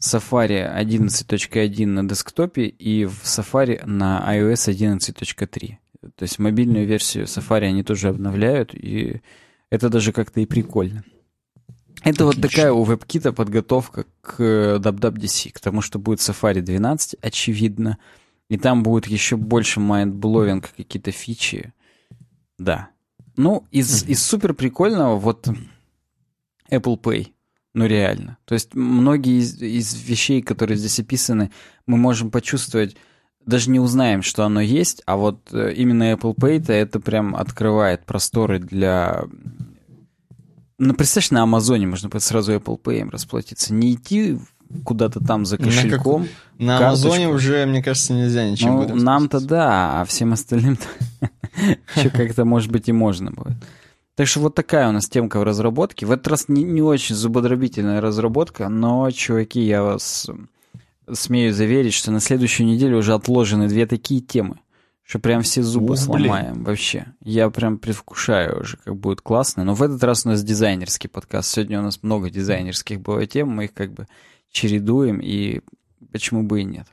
Safari 11.1 на десктопе и в Safari на iOS 11.3. То есть мобильную версию Safari они тоже обновляют, и это даже как-то и прикольно. Это Отлично. вот такая у WebKit подготовка к WWDC, к тому, что будет Safari 12, очевидно. И там будет еще больше mind-blowing, какие-то фичи. Да. Ну, из, из супер прикольного вот Apple Pay. Ну, реально. То есть многие из, из вещей, которые здесь описаны, мы можем почувствовать даже не узнаем, что оно есть, а вот э, именно Apple Pay-то это прям открывает просторы для... Ну, представляешь, на Амазоне можно будет сразу Apple Pay расплатиться. Не идти куда-то там за кошельком.
На, на Амазоне уже, мне кажется, нельзя ничем
ну, Нам-то да, а всем остальным еще как-то, может быть, и можно будет. Так что вот такая у нас темка в разработке. В этот раз не, не очень зубодробительная разработка, но, чуваки, я вас смею заверить, что на следующую неделю уже отложены две такие темы, что прям все зубы Ух, сломаем блин. вообще. Я прям предвкушаю уже, как будет классно. Но в этот раз у нас дизайнерский подкаст. Сегодня у нас много дизайнерских было тем, мы их как бы чередуем, и почему бы и нет.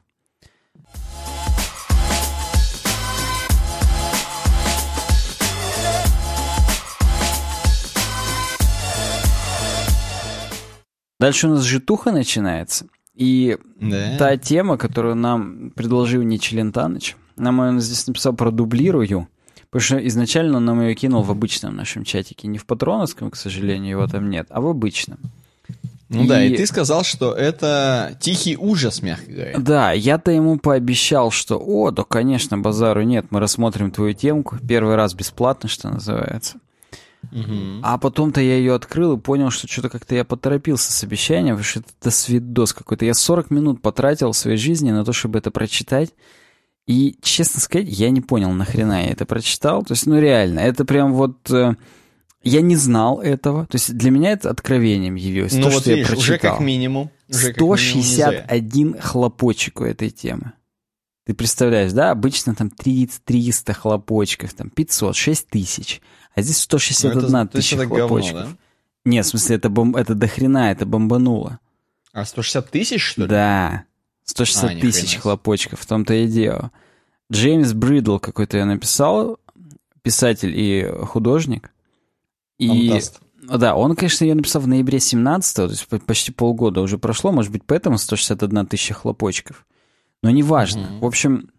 Дальше у нас житуха начинается. И да. та тема, которую нам предложил Ничелен Таныч, нам он здесь написал про дублирую, потому что изначально он нам ее кинул в обычном нашем чатике, не в патроновском, к сожалению, его там нет, а в обычном.
Ну и... да, и ты сказал, что это тихий ужас, мягко говоря.
Да, я-то ему пообещал, что, о, да, конечно, базару нет, мы рассмотрим твою темку, первый раз бесплатно, что называется. Угу. А потом-то я ее открыл и понял, что что-то как-то я поторопился с обещанием, потому что это досвидос какой-то. Я 40 минут потратил в своей жизни на то, чтобы это прочитать. И, честно сказать, я не понял, нахрена я это прочитал. То есть, ну реально, это прям вот... Э, я не знал этого. То есть для меня это откровением явилось. Ну то, вот что видишь, я прочитал.
уже как минимум.
Уже 161 как минимум хлопочек у этой темы. Ты представляешь, да? Обычно там 30, 300 хлопочков, там 500, 6 тысяч. А здесь 161 ну, это, тысяча это хлопочков. Говно, да? Нет, в смысле, это, бом... это дохрена, это бомбануло.
А 160 тысяч, что ли?
Да. 160 а, тысяч хлопочков, в том-то и дело. Джеймс Бридл какой-то я написал, писатель и художник. И... Фантаст. Да, он, конечно, ее написал в ноябре 17 то есть почти полгода уже прошло, может быть, поэтому 161 тысяча хлопочков. Но неважно. Mm-hmm. В общем,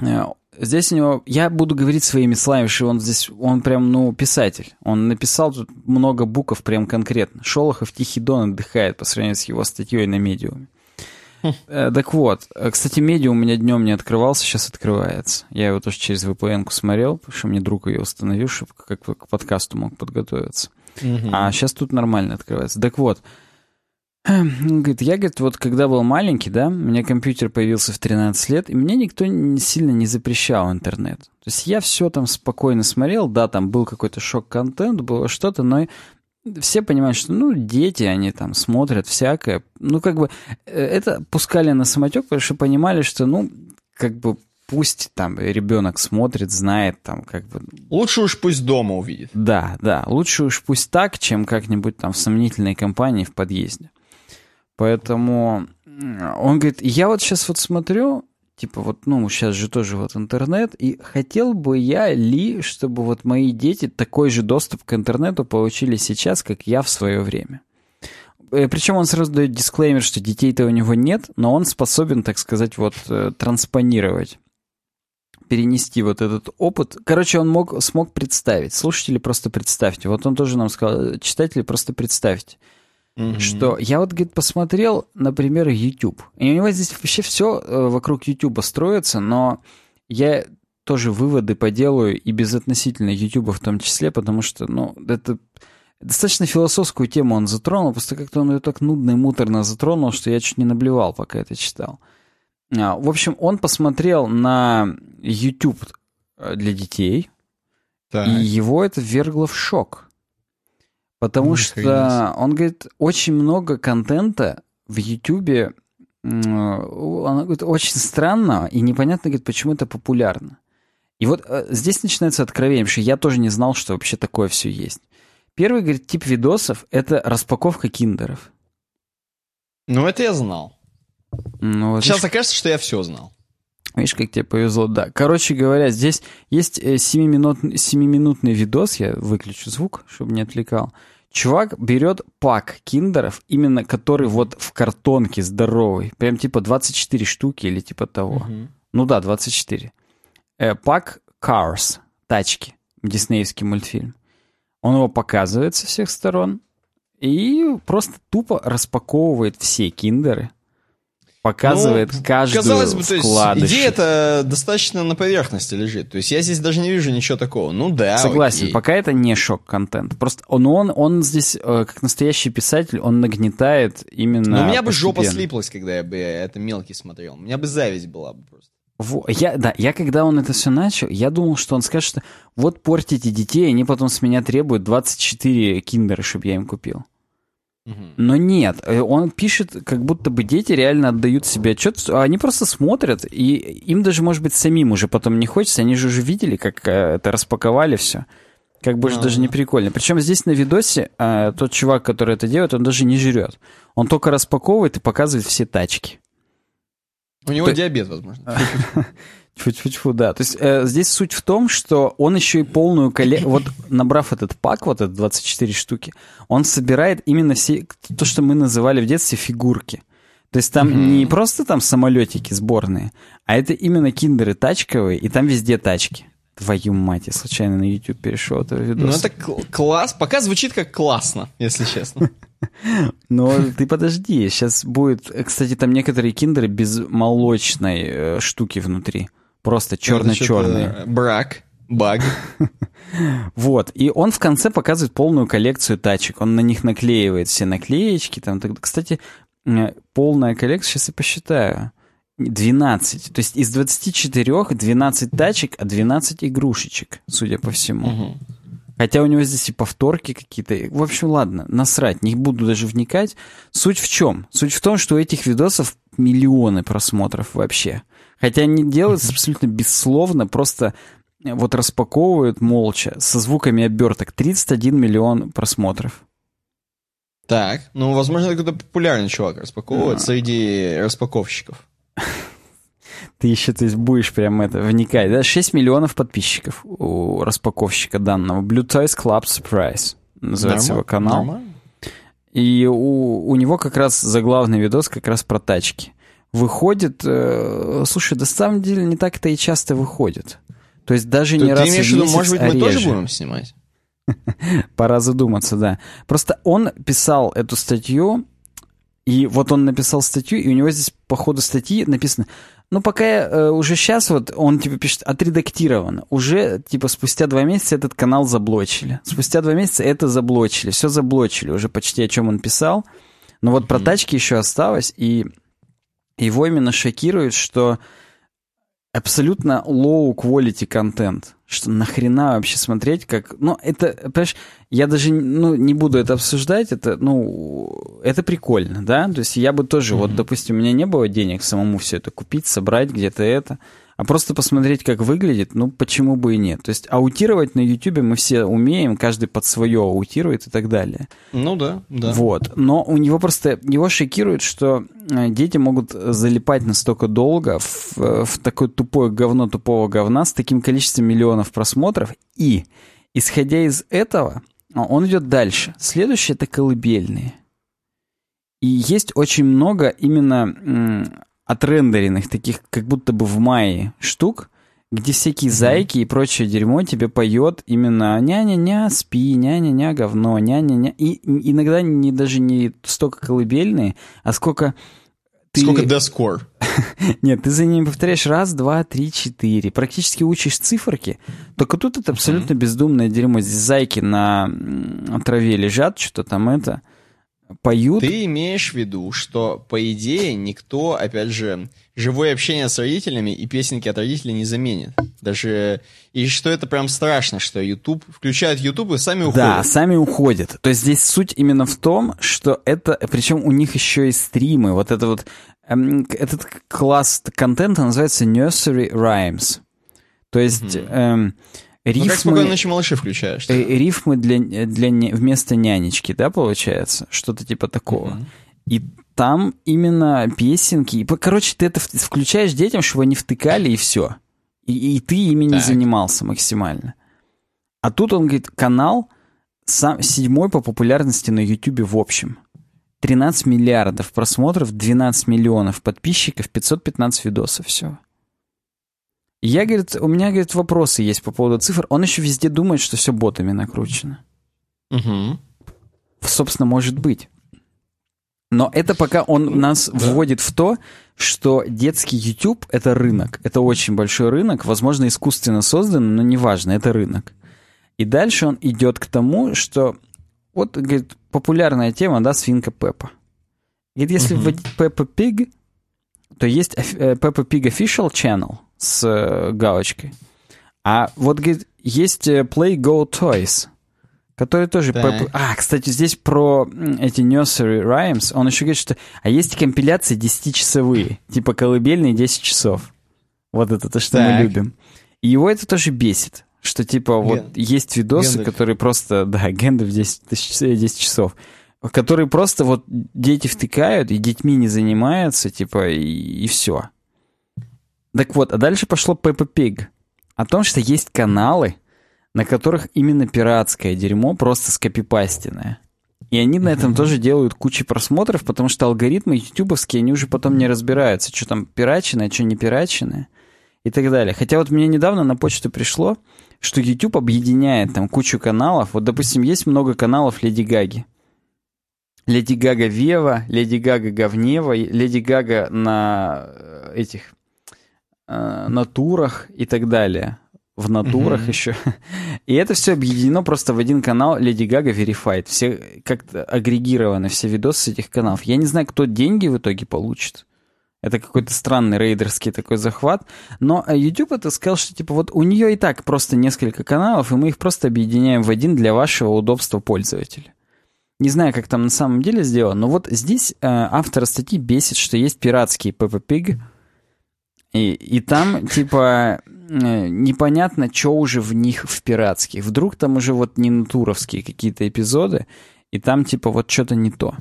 э, здесь у него... Я буду говорить своими что он здесь... Он прям, ну, писатель. Он написал тут много букв прям конкретно. Шолохов Тихий Дон отдыхает по сравнению с его статьей на медиуме. Э, так вот, э, кстати, медиум у меня днем не открывался, сейчас открывается. Я его тоже через VPN смотрел, потому что мне друг ее установил, чтобы как к подкасту мог подготовиться. А сейчас тут нормально открывается. Так вот, говорит, я, говорит, вот когда был маленький, да, у меня компьютер появился в 13 лет, и мне никто не, сильно не запрещал интернет. То есть я все там спокойно смотрел, да, там был какой-то шок-контент, было что-то, но все понимают, что, ну, дети, они там смотрят всякое. Ну, как бы, э, это пускали на самотек, потому что понимали, что, ну, как бы, пусть там ребенок смотрит, знает там как бы...
Лучше уж пусть дома увидит.
Да, да, лучше уж пусть так, чем как-нибудь там в сомнительной компании в подъезде. Поэтому он говорит, я вот сейчас вот смотрю, типа вот, ну, сейчас же тоже вот интернет, и хотел бы я ли, чтобы вот мои дети такой же доступ к интернету получили сейчас, как я в свое время. Э, Причем он сразу дает дисклеймер, что детей-то у него нет, но он способен, так сказать, вот э, транспонировать перенести вот этот опыт. Короче, он мог, смог представить. Слушатели, просто представьте. Вот он тоже нам сказал, читатели, просто представьте. Mm-hmm. Что я вот, говорит, посмотрел, например, YouTube. И у него здесь вообще все э, вокруг YouTube строится, но я тоже выводы поделаю и безотносительно YouTube в том числе, потому что, ну, это достаточно философскую тему он затронул, просто как-то он ее так нудно и муторно затронул, что я чуть не наблевал, пока это читал. А, в общем, он посмотрел на YouTube э, для детей, так. и его это ввергло в шок. Потому Ни что он говорит, очень много контента в YouTube, он говорит, очень странно и непонятно, говорит, почему это популярно. И вот э, здесь начинается откровение, потому что я тоже не знал, что вообще такое все есть. Первый, говорит, тип видосов — это распаковка киндеров.
Ну, это я знал. Ну, вот Сейчас видишь, окажется, что я все знал.
Видишь, как тебе повезло, да. Короче говоря, здесь есть 7-минутный, э, 7 видос, я выключу звук, чтобы не отвлекал. Чувак берет пак киндеров, именно который вот в картонке здоровый, прям типа 24 штуки или типа того. Угу. Ну да, 24. Э, пак Cars, тачки, диснеевский мультфильм. Он его показывает со всех сторон и просто тупо распаковывает все киндеры, показывает ну, каждую казалось бы, то есть
идея-то достаточно на поверхности лежит. То есть я здесь даже не вижу ничего такого. Ну да,
Согласен, окей. пока это не шок-контент. Просто он, он, он здесь, э, как настоящий писатель, он нагнетает именно Но
у меня бы жопа слиплась, когда я бы это мелкий смотрел. У меня бы зависть была бы просто.
Во, я, да, я когда он это все начал, я думал, что он скажет, что вот портите детей, они потом с меня требуют 24 киндера, чтобы я им купил. Но нет, э, он пишет, как будто бы дети реально отдают себе отчет, а они просто смотрят, и им даже, может быть, самим уже потом не хочется, они же уже видели, как э, это распаковали все. Как бы же даже не прикольно. Причем здесь на видосе а, тот чувак, который это делает, он даже не жрет. Он только распаковывает и показывает все тачки.
У него То... диабет, возможно.
Тьфу-тьфу-тьфу, да. То есть э, здесь суть в том, что он еще и полную коллекцию... Вот набрав этот пак, вот этот 24 штуки, он собирает именно все... То, что мы называли в детстве фигурки. То есть там mm-hmm. не просто там самолетики сборные, а это именно киндеры тачковые, и там везде тачки. Твою мать, я случайно на YouTube перешел это видос.
Ну это класс, пока звучит как классно, если честно.
Но ты подожди, сейчас будет... Кстати, там некоторые киндеры без молочной э, штуки внутри. Просто черно-черные.
Брак, баг.
Вот, и он в конце показывает полную коллекцию тачек. Он на них наклеивает все наклеечки. Там, кстати, полная коллекция, сейчас я посчитаю. 12. То есть из 24 12 тачек, а 12 игрушечек, судя по всему. Угу. Хотя у него здесь и повторки какие-то. В общем, ладно, насрать, не буду даже вникать. Суть в чем? Суть в том, что у этих видосов миллионы просмотров вообще. Хотя они делаются абсолютно бессловно, просто вот распаковывают молча, со звуками оберток. 31 миллион просмотров.
Так, ну, возможно, это какой-то популярный чувак распаковывает а. среди распаковщиков.
Ты еще то есть, будешь прям это вникать, да? 6 миллионов подписчиков у распаковщика данного. Blue Toys Club Surprise называется Нормально. его канал. Нормально. И у, у него как раз заглавный видос как раз про тачки. Выходит, э, слушай, да на самом деле не так-то и часто выходит. То есть даже не ты раз имеешь в виду,
может быть, мы
реже.
тоже будем снимать?
Пора задуматься, да. Просто он писал эту статью, и вот он написал статью, и у него здесь по ходу статьи написано, ну, пока э, уже сейчас вот он, типа, пишет, отредактировано. Уже, типа, спустя два месяца этот канал заблочили. Спустя два месяца это заблочили. Все заблочили уже почти, о чем он писал. Но вот mm-hmm. про тачки еще осталось, и его именно шокирует, что абсолютно low quality контент. Что нахрена вообще смотреть, как... Ну, это, понимаешь, я даже ну, не буду это обсуждать, это, ну, это прикольно, да? То есть я бы тоже, mm-hmm. вот, допустим, у меня не было денег самому все это купить, собрать где-то это, а просто посмотреть, как выглядит, ну, почему бы и нет. То есть аутировать на YouTube мы все умеем, каждый под свое аутирует и так далее.
Ну да, да.
Вот. Но у него просто, его шокирует, что э, дети могут залипать настолько долго в, в такое тупое говно тупого говна с таким количеством миллионов просмотров. И, исходя из этого, он идет дальше. Следующее — это колыбельные. И есть очень много именно отрендеренных, таких как будто бы в мае штук, где всякие зайки и прочее дерьмо тебе поет именно ня-ня-ня, спи, ня-ня-ня, говно, ня-ня-ня. И иногда не, даже не столько колыбельные, а сколько
ты... Сколько доскор?
Нет, ты за ними повторяешь раз, два, три, четыре. Практически учишь циферки. Только тут это абсолютно бездумное дерьмо. Здесь зайки на траве лежат, что-то там это поют.
Ты имеешь в виду, что, по идее, никто, опять же, живое общение с родителями и песенки от родителей не заменит. Даже... И что это прям страшно, что YouTube... Включают YouTube и сами уходят.
Да, сами уходят. То есть здесь суть именно в том, что это... Причем у них еще и стримы. Вот это вот... Эм, этот класс контента называется Nursery Rhymes. То есть... Mm-hmm. Эм,
Рифмы, ну, как спокойно ночи малыши включаешь?
Э, рифмы для, для, вместо нянечки, да, получается? Что-то типа такого. Mm-hmm. И там именно песенки. Короче, ты это включаешь детям, чтобы они втыкали, и все. И, и ты ими так. не занимался максимально. А тут он говорит, канал сам, седьмой по популярности на YouTube в общем. 13 миллиардов просмотров, 12 миллионов подписчиков, 515 видосов, все. Я, говорит, у меня, говорит, вопросы есть по поводу цифр. Он еще везде думает, что все ботами накручено.
Угу.
Собственно, может быть. Но это пока он нас да. вводит в то, что детский YouTube — это рынок. Это очень большой рынок, возможно, искусственно созданный, но неважно, это рынок. И дальше он идет к тому, что вот, говорит, популярная тема, да, свинка Пеппа. Говорит, если угу. вводить Peppa Pig, то есть э, Peppa Pig Official Channel, с э, галочкой. А вот, говорит, есть э, Play Go Toys, который тоже... Да. По... А, кстати, здесь про эти nursery rhymes, он еще говорит, что... А есть компиляции 10-часовые, типа колыбельные 10 часов. Вот это то, что так. мы любим. И его это тоже бесит, что типа вот Ген... есть видосы, Гендальф. которые просто... Да, Гендальф 10, 10 часов которые просто вот дети втыкают, и детьми не занимаются, типа, и, и все. Так вот, а дальше пошло Peppa Pig. О том, что есть каналы, на которых именно пиратское дерьмо просто скопипастенное. И они на этом тоже делают кучу просмотров, потому что алгоритмы ютубовские, они уже потом не разбираются, что там пираченное, что не пираченное и так далее. Хотя вот мне недавно на почту пришло, что YouTube объединяет там кучу каналов. Вот, допустим, есть много каналов Леди Гаги. Леди Гага Вева, Леди Гага Говнева, Леди Гага на э, этих э, натурах и так далее. В натурах mm-hmm. еще. И это все объединено просто в один канал Lady Gaga Verified. Все как-то агрегированы, все видосы с этих каналов. Я не знаю, кто деньги в итоге получит. Это какой-то странный рейдерский такой захват. Но э, YouTube это сказал, что типа вот у нее и так просто несколько каналов, и мы их просто объединяем в один для вашего удобства пользователя. Не знаю, как там на самом деле сделано, но вот здесь э, автор статьи бесит, что есть пиратский Peppa Pig, и, и там, типа, э, непонятно, что уже в них в пиратских. Вдруг там уже вот не натуровские какие-то эпизоды, и там, типа, вот что-то не то.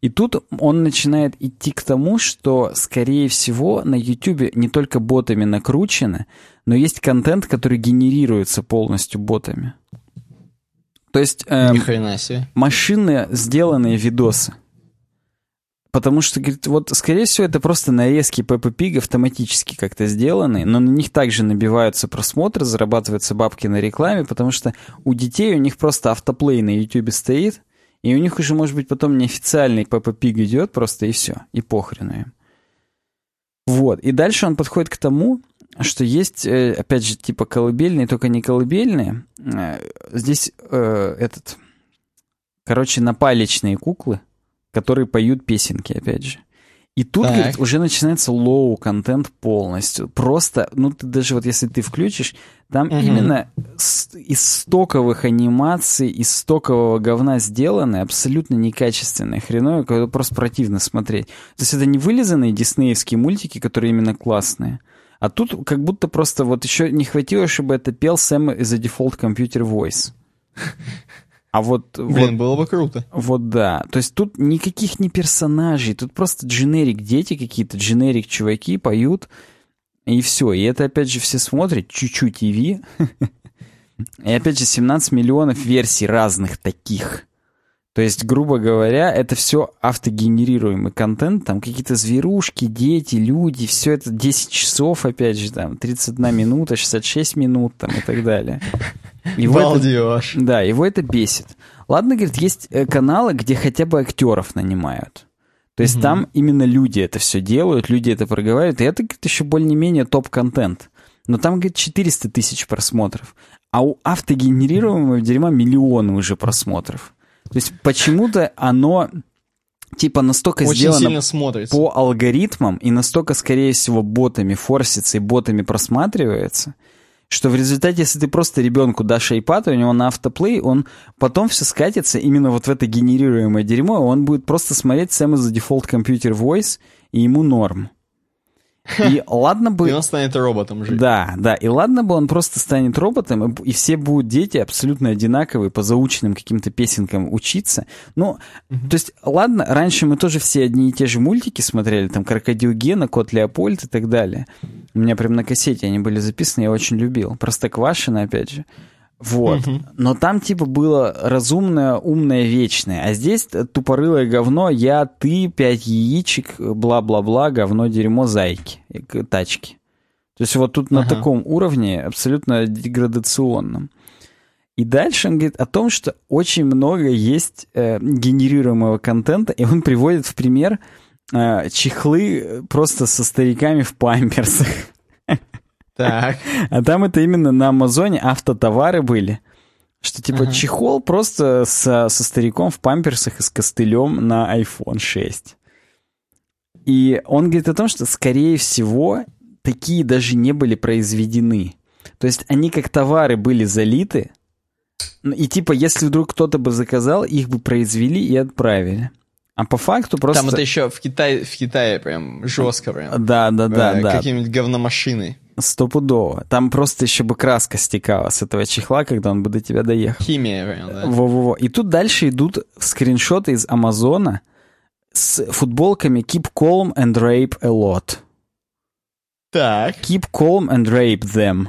И тут он начинает идти к тому, что, скорее всего, на YouTube не только ботами накручено, но есть контент, который генерируется полностью ботами. То есть эм, машины сделанные видосы. Потому что, говорит, вот, скорее всего, это просто нарезки Peppa Pig автоматически как-то сделаны, но на них также набиваются просмотры, зарабатываются бабки на рекламе, потому что у детей у них просто автоплей на YouTube стоит, и у них уже, может быть, потом неофициальный Peppa Pig идет просто, и все, и похрену им. Вот, и дальше он подходит к тому, что есть, э, опять же, типа колыбельные, только не колыбельные. Э, здесь э, этот, короче, напалечные куклы, которые поют песенки, опять же. И тут, так. говорит, уже начинается low-контент полностью. Просто, ну, ты даже вот если ты включишь, там угу. именно из стоковых анимаций, из стокового говна сделаны, абсолютно некачественное, хреновое, просто противно смотреть. То есть это не вылизанные диснеевские мультики, которые именно классные, А тут как будто просто вот еще не хватило, чтобы это пел Сэм из a Default Computer Voice. А вот...
Блин,
вот,
было бы круто.
Вот да. То есть тут никаких не персонажей, тут просто дженерик дети какие-то, дженерик чуваки поют, и все. И это опять же все смотрят, чуть-чуть ТВ. И опять же 17 миллионов версий разных таких. То есть, грубо говоря, это все автогенерируемый контент, там какие-то зверушки, дети, люди, все это 10 часов, опять же, там, 31 минута, 66 минут, там, и так далее.
Его Балдеж.
Это, да, его это бесит. Ладно, говорит, есть э, каналы, где хотя бы актеров нанимают. То есть угу. там именно люди это все делают, люди это проговаривают, и это, говорит, еще более-менее топ-контент. Но там, говорит, 400 тысяч просмотров. А у автогенерируемого дерьма миллионы уже просмотров. То есть почему-то оно типа настолько
Очень
сделано
сильно смотрится.
по алгоритмам и настолько, скорее всего, ботами форсится и ботами просматривается, что в результате, если ты просто ребенку дашь iPad, у него на автоплей, он потом все скатится именно вот в это генерируемое дерьмо, он будет просто смотреть Сэма за дефолт компьютер voice, и ему норм. И ладно бы...
И он станет роботом жить.
Да, да. И ладно бы он просто станет роботом, и, все будут дети абсолютно одинаковые, по заученным каким-то песенкам учиться. Ну, то есть, ладно, раньше мы тоже все одни и те же мультики смотрели, там «Крокодил Гена», «Кот Леопольд» и так далее. У меня прям на кассете они были записаны, я очень любил. Простоквашино, опять же. Вот. Угу. Но там типа было разумное, умное, вечное. А здесь тупорылое говно, я, ты, пять яичек, бла-бла-бла, говно, дерьмо, зайки, тачки. То есть вот тут ага. на таком уровне абсолютно деградационном. И дальше он говорит о том, что очень много есть э, генерируемого контента, и он приводит в пример э, чехлы просто со стариками в памперсах.
Так.
А там это именно на Амазоне автотовары были. Что типа ага. чехол просто со, со стариком в памперсах и с костылем на iPhone 6. И он говорит о том, что, скорее всего, такие даже не были произведены. То есть они как товары были залиты, и типа, если вдруг кто-то бы заказал, их бы произвели и отправили. А по факту просто...
Там это еще в Китае, в Китае прям жестко прям.
Да, да, да,
э,
да.
Какими-нибудь говномашиной.
Стопудово. Там просто еще бы краска стекала с этого чехла, когда он бы до тебя доехал.
Химия, прям, да.
Во-во-во. И тут дальше идут скриншоты из Амазона с футболками Keep calm and rape a lot.
Так.
Keep calm and rape them.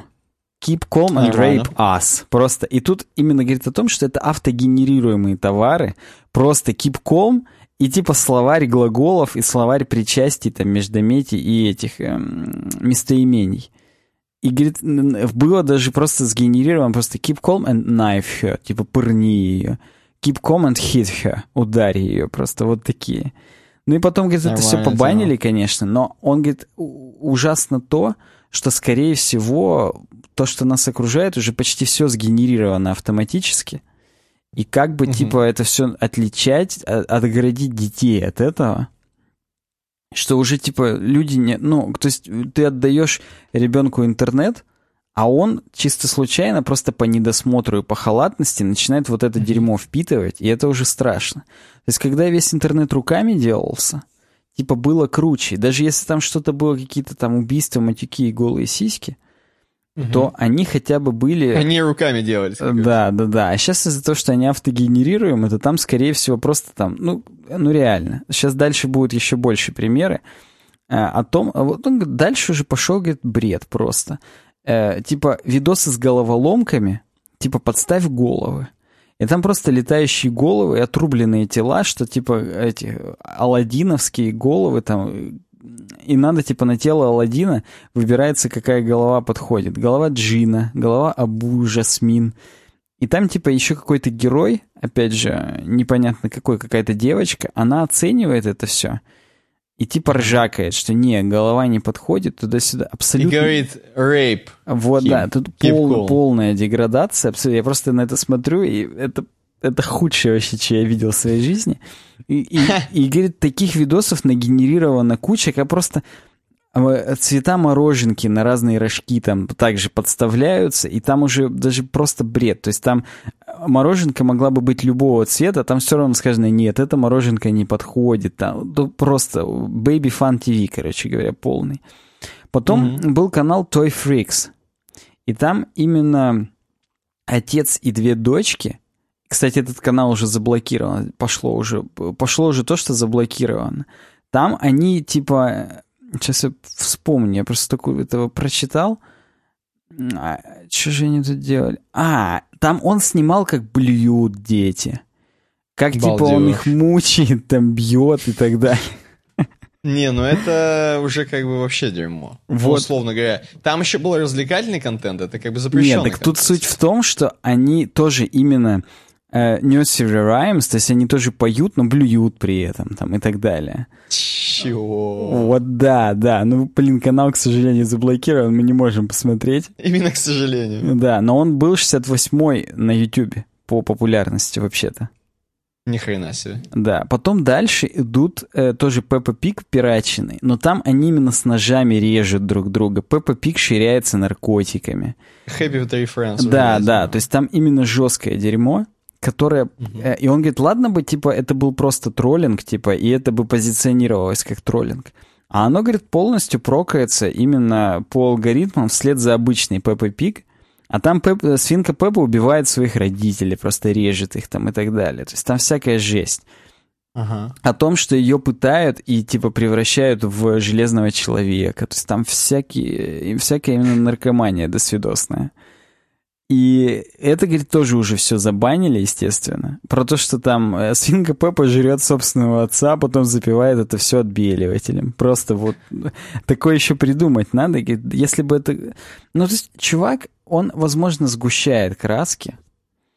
Keep calm and Нормально. rape us. Просто. И тут именно говорит о том, что это автогенерируемые товары. Просто keep calm и типа словарь глаголов и словарь причастий, там, междометий и этих эм, местоимений. И, говорит, было даже просто сгенерировано просто keep calm and knife her, типа пырни ее. Keep calm and hit her, ударь ее, просто вот такие. Ну и потом, говорит, это все побанили, конечно, но он, говорит, ужасно то, что, скорее всего, то, что нас окружает, уже почти все сгенерировано автоматически. И как бы, угу. типа, это все отличать, а, отгородить детей от этого, что уже, типа, люди не... Ну, то есть ты отдаешь ребенку интернет, а он чисто случайно, просто по недосмотру и по халатности начинает вот это дерьмо впитывать, и это уже страшно. То есть когда весь интернет руками делался, типа было круче. Даже если там что-то было, какие-то там убийства, матюки и голые сиськи, угу. то они хотя бы были...
Они руками делались.
Да, да, да. А сейчас из-за того, что они автогенерируемы, то там, скорее всего, просто там, ну, ну реально. Сейчас дальше будут еще больше примеры э, о том... А вот он дальше уже пошел, говорит, бред просто. Э, типа видосы с головоломками, типа подставь головы. И там просто летающие головы и отрубленные тела, что типа эти аладдиновские головы там и надо, типа, на тело Алладина выбирается, какая голова подходит. Голова Джина, голова Абу Жасмин. И там, типа, еще какой-то герой, опять же, непонятно какой, какая-то девочка, она оценивает это все. И типа ржакает, что не, голова не подходит туда-сюда. Абсолютно.
И говорит рейп.
Вот, Keep. да, тут пол, cool. полная деградация. Абсолютно. Я просто на это смотрю, и это это худшее вообще, что я видел в своей жизни. И, и, и говорит, таких видосов нагенерирована куча, как просто а, цвета мороженки на разные рожки там также подставляются, и там уже даже просто бред. То есть там мороженка могла бы быть любого цвета, там все равно сказано, нет, эта мороженка не подходит. Там, ну, просто Baby Fun TV, короче говоря, полный. Потом mm-hmm. был канал Toy Freaks. И там именно отец и две дочки. Кстати, этот канал уже заблокирован. Пошло уже, пошло уже то, что заблокировано. Там они типа... Сейчас я вспомню, я просто такое этого прочитал. А, что же они тут делали? А, там он снимал, как блюют дети. Как, Балдеж. типа, он их мучает, там, бьет и так далее.
Не, ну это уже как бы вообще дерьмо. Ну, вот. Ну, условно говоря. Там еще был развлекательный контент, это как бы запрещенный
Нет, так тут суть в том, что они тоже именно nursery rhymes, то есть они тоже поют, но блюют при этом, там, и так далее.
Чего?
Вот да, да. Ну, блин, канал, к сожалению, заблокирован, мы не можем посмотреть.
Именно к сожалению.
Да, но он был 68-й на YouTube по популярности вообще-то.
Ни хрена себе.
Да, потом дальше идут э, тоже Пеппа Пик пирачины, но там они именно с ножами режут друг друга. Пеппа Пик ширяется наркотиками.
Happy with three friends.
Да, да, то есть там именно жесткое дерьмо, Uh-huh. Э, и он говорит, ладно бы, типа, это был просто троллинг, типа, и это бы позиционировалось как троллинг. А оно, говорит, полностью прокается именно по алгоритмам вслед за обычный Пеппа Пик, а там Пеп, свинка Пеппа убивает своих родителей, просто режет их там и так далее. То есть там всякая жесть. Ага. О том, что ее пытают и типа превращают в железного человека. То есть там всякие, всякая именно наркомания досвидосная. И это, говорит, тоже уже все забанили, естественно. Про то, что там э, свинка Пеппа жрет собственного отца, а потом запивает это все отбеливателем. Просто вот такое еще придумать надо. Если бы это... Ну, то есть чувак, он, возможно, сгущает краски,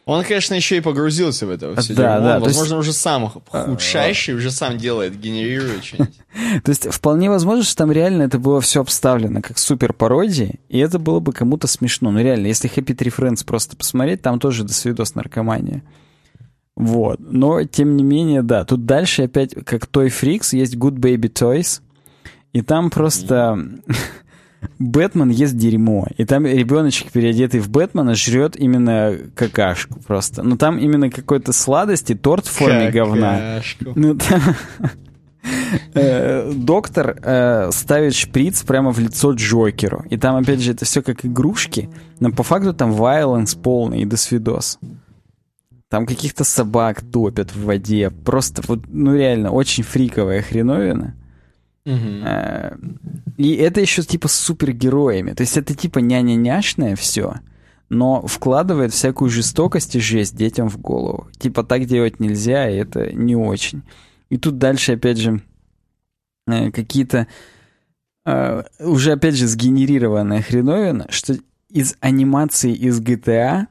он, конечно, еще и погрузился в это все да, дерьмо. Да, Он, возможно, есть... уже сам худшайший, уже сам делает, генерирует что-нибудь.
То есть вполне возможно, что там реально это было все обставлено как супер пародия, и это было бы кому-то смешно. Ну реально, если Happy Tree Friends просто посмотреть, там тоже до свидос наркомания. Вот. Но, тем не менее, да. Тут дальше опять, как Toy Freaks, есть Good Baby Toys, и там просто... Бэтмен ест дерьмо. И там ребеночек, переодетый в Бэтмена, жрет именно какашку просто. Ну там именно какой-то сладости, торт в форме какашку. говна. Ну, там... Э, доктор э, ставит шприц прямо в лицо Джокеру. И там, опять же, это все как игрушки, но по факту там вайленс полный и досвидос. Там каких-то собак топят в воде. Просто вот, ну реально, очень фриковая хреновина. Угу. И это еще типа с супергероями. То есть это типа няня-няшное все, но вкладывает всякую жестокость и жесть детям в голову. Типа так делать нельзя, и это не очень. И тут дальше, опять же, э, какие-то э, уже, опять же, сгенерированная хреновина, что из анимации из GTA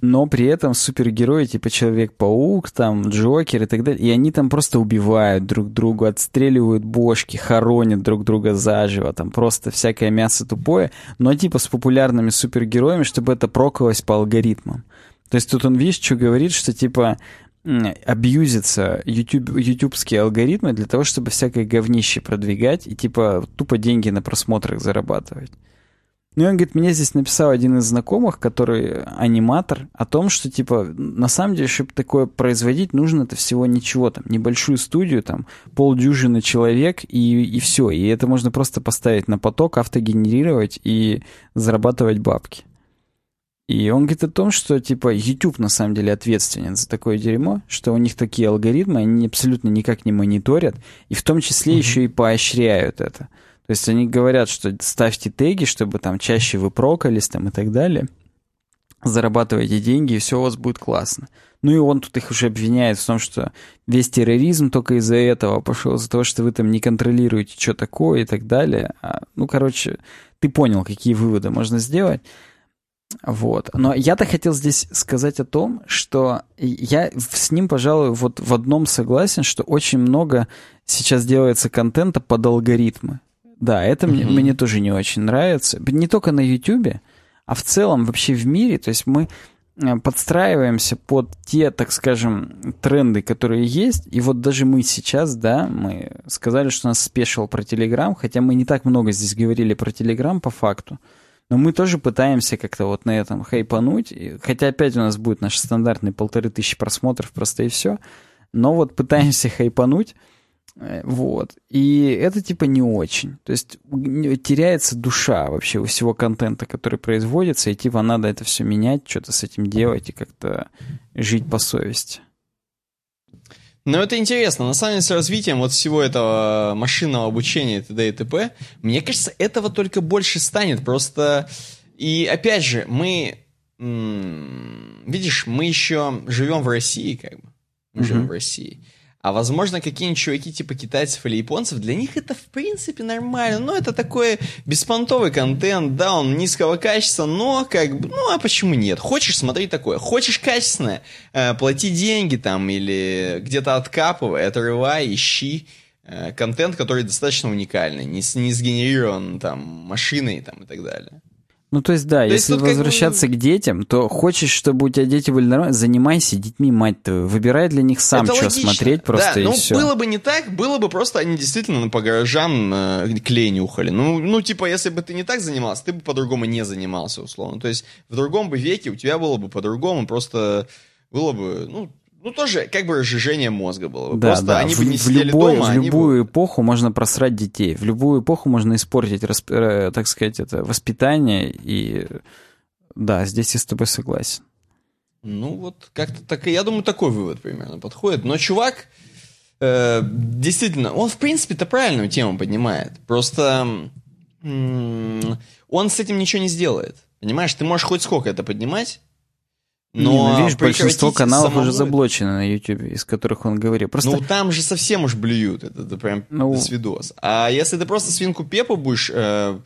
но при этом супергерои типа Человек-паук, там, Джокер и так далее, и они там просто убивают друг друга, отстреливают бошки, хоронят друг друга заживо, там просто всякое мясо тупое, но типа с популярными супергероями, чтобы это прокалось по алгоритмам. То есть тут он, видишь, что говорит, что типа абьюзятся YouTube, ютубские алгоритмы для того, чтобы всякое говнище продвигать и типа тупо деньги на просмотрах зарабатывать. Ну, он говорит, мне здесь написал один из знакомых, который аниматор, о том, что, типа, на самом деле, чтобы такое производить, нужно это всего ничего, там, небольшую студию, там, полдюжины человек, и, и все. И это можно просто поставить на поток, автогенерировать и зарабатывать бабки. И он говорит о том, что, типа, YouTube на самом деле ответственен за такое дерьмо, что у них такие алгоритмы, они абсолютно никак не мониторят, и в том числе mm-hmm. еще и поощряют это. То есть они говорят, что ставьте теги, чтобы там чаще вы прокались там и так далее. Зарабатывайте деньги, и все у вас будет классно. Ну и он тут их уже обвиняет в том, что весь терроризм только из-за этого пошел, из-за того, что вы там не контролируете, что такое и так далее. А, ну, короче, ты понял, какие выводы можно сделать. Вот. Но я-то хотел здесь сказать о том, что я с ним, пожалуй, вот в одном согласен, что очень много сейчас делается контента под алгоритмы. Да, это mm-hmm. мне, мне тоже не очень нравится. Не только на YouTube, а в целом вообще в мире. То есть мы э, подстраиваемся под те, так скажем, тренды, которые есть. И вот даже мы сейчас, да, мы сказали, что у нас спешил про Телеграм, хотя мы не так много здесь говорили про Телеграм по факту. Но мы тоже пытаемся как-то вот на этом хайпануть. Хотя опять у нас будет наш стандартный полторы тысячи просмотров просто и все. Но вот пытаемся хайпануть. Э, вот. И это типа не очень. То есть теряется душа вообще у всего контента, который производится, и типа надо это все менять, что-то с этим делать и как-то жить по совести.
Ну, это интересно. На самом деле, с развитием вот всего этого машинного обучения и т.д. и т.п., мне кажется, этого только больше станет. Просто... И опять же, мы... Видишь, мы еще живем в России, как бы. Мы mm-hmm. живем в России. А возможно, какие-нибудь чуваки типа китайцев или японцев, для них это в принципе нормально. Ну, это такой беспонтовый контент, да, он низкого качества, но как бы, ну, а почему нет? Хочешь смотреть такое? Хочешь качественное? Э, плати деньги там или где-то откапывай, отрывай, ищи э, контент, который достаточно уникальный, не, не сгенерирован там машиной там и так далее.
Ну, то есть, да, то если есть, возвращаться как... к детям, то хочешь, чтобы у тебя дети были нормальные, занимайся детьми, мать твою. Выбирай для них сам, Это что логично. смотреть просто да, и
ну,
все.
было бы не так, было бы просто они действительно ну, по гаражам э, клей нюхали. Ну, ну, типа, если бы ты не так занимался, ты бы по-другому не занимался, условно. То есть, в другом бы веке у тебя было бы по-другому, просто было бы, ну, ну, тоже как бы разжижение мозга было.
Да, Просто да. они в, бы не в сидели любой, дома. В любую бы... эпоху можно просрать детей. В любую эпоху можно испортить, э, так сказать, это воспитание. И да, здесь я с тобой согласен.
Ну, вот как-то так, я думаю, такой вывод примерно подходит. Но чувак, э, действительно, он в принципе-то правильную тему поднимает. Просто он с этим ничего не сделает. Понимаешь, ты можешь хоть сколько это поднимать,
но не, ну, видишь, большинство каналов самого... уже заблочено на YouTube, из которых он говорит. Просто...
Ну, там же совсем уж блюют, это, это прям ну... свидос. А если ты просто свинку Пепу будешь э,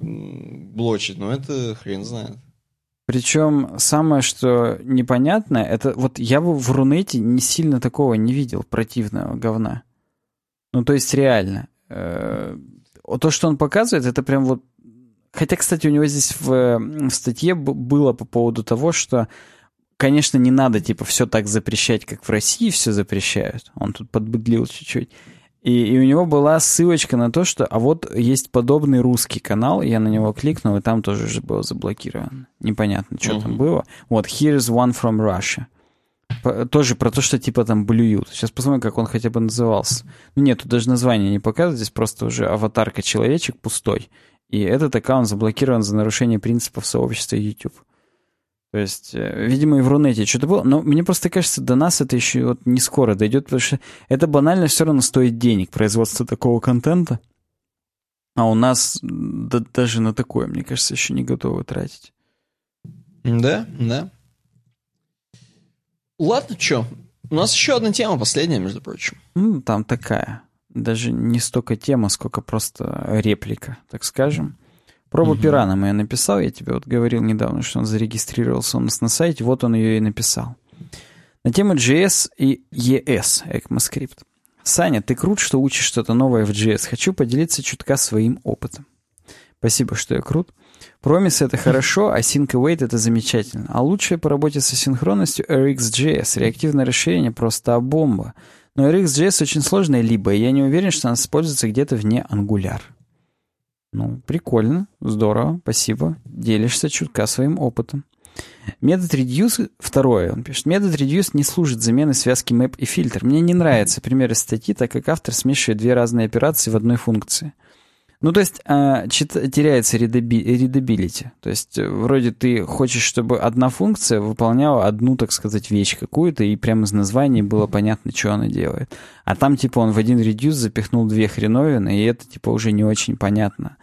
блочить, ну, это хрен знает.
Причем самое, что непонятно, это вот я в Рунете не сильно такого не видел, противного говна. Ну, то есть реально. Э, то, что он показывает, это прям вот... Хотя, кстати, у него здесь в, в статье было по поводу того, что конечно, не надо, типа, все так запрещать, как в России все запрещают. Он тут подбыдлил чуть-чуть. И, и у него была ссылочка на то, что а вот есть подобный русский канал, я на него кликнул, и там тоже же было заблокировано. Непонятно, что uh-huh. там было. Вот, here's one from Russia. По, тоже про то, что типа там блюют. Сейчас посмотрим, как он хотя бы назывался. Ну нет, тут даже название не показывает, здесь просто уже аватарка человечек пустой. И этот аккаунт заблокирован за нарушение принципов сообщества YouTube. То есть, э, видимо, и в Рунете что-то было. Но мне просто кажется, до нас это еще вот не скоро дойдет, потому что это банально все равно стоит денег, производство такого контента. А у нас да, даже на такое, мне кажется, еще не готовы тратить.
Да, да. Ладно, что? У нас еще одна тема, последняя, между прочим.
Ну, там такая. Даже не столько тема, сколько просто реплика, так скажем. Пробу угу. пирана я написал, я тебе вот говорил недавно, что он зарегистрировался у нас на сайте, вот он ее и написал. На тему JS и ES, ECMAScript. Саня, ты крут, что учишь что-то новое в JS. Хочу поделиться чутка своим опытом. Спасибо, что я крут. Промис это хорошо, а Sync Await это замечательно. А лучшее по работе со синхронностью RxJS. Реактивное расширение просто бомба. Но RxJS очень сложная либо, и я не уверен, что она используется где-то вне Angular. Ну, прикольно, здорово, спасибо. Делишься чутка своим опытом. Метод reduce, второе, он пишет, метод reduce не служит заменой связки map и фильтр. Мне не нравятся примеры статьи, так как автор смешивает две разные операции в одной функции. Ну, то есть э, теряется readability. То есть э, вроде ты хочешь, чтобы одна функция выполняла одну, так сказать, вещь какую-то, и прямо из названия было понятно, что она делает. А там, типа, он в один reduce запихнул две хреновины, и это, типа, уже не очень понятно.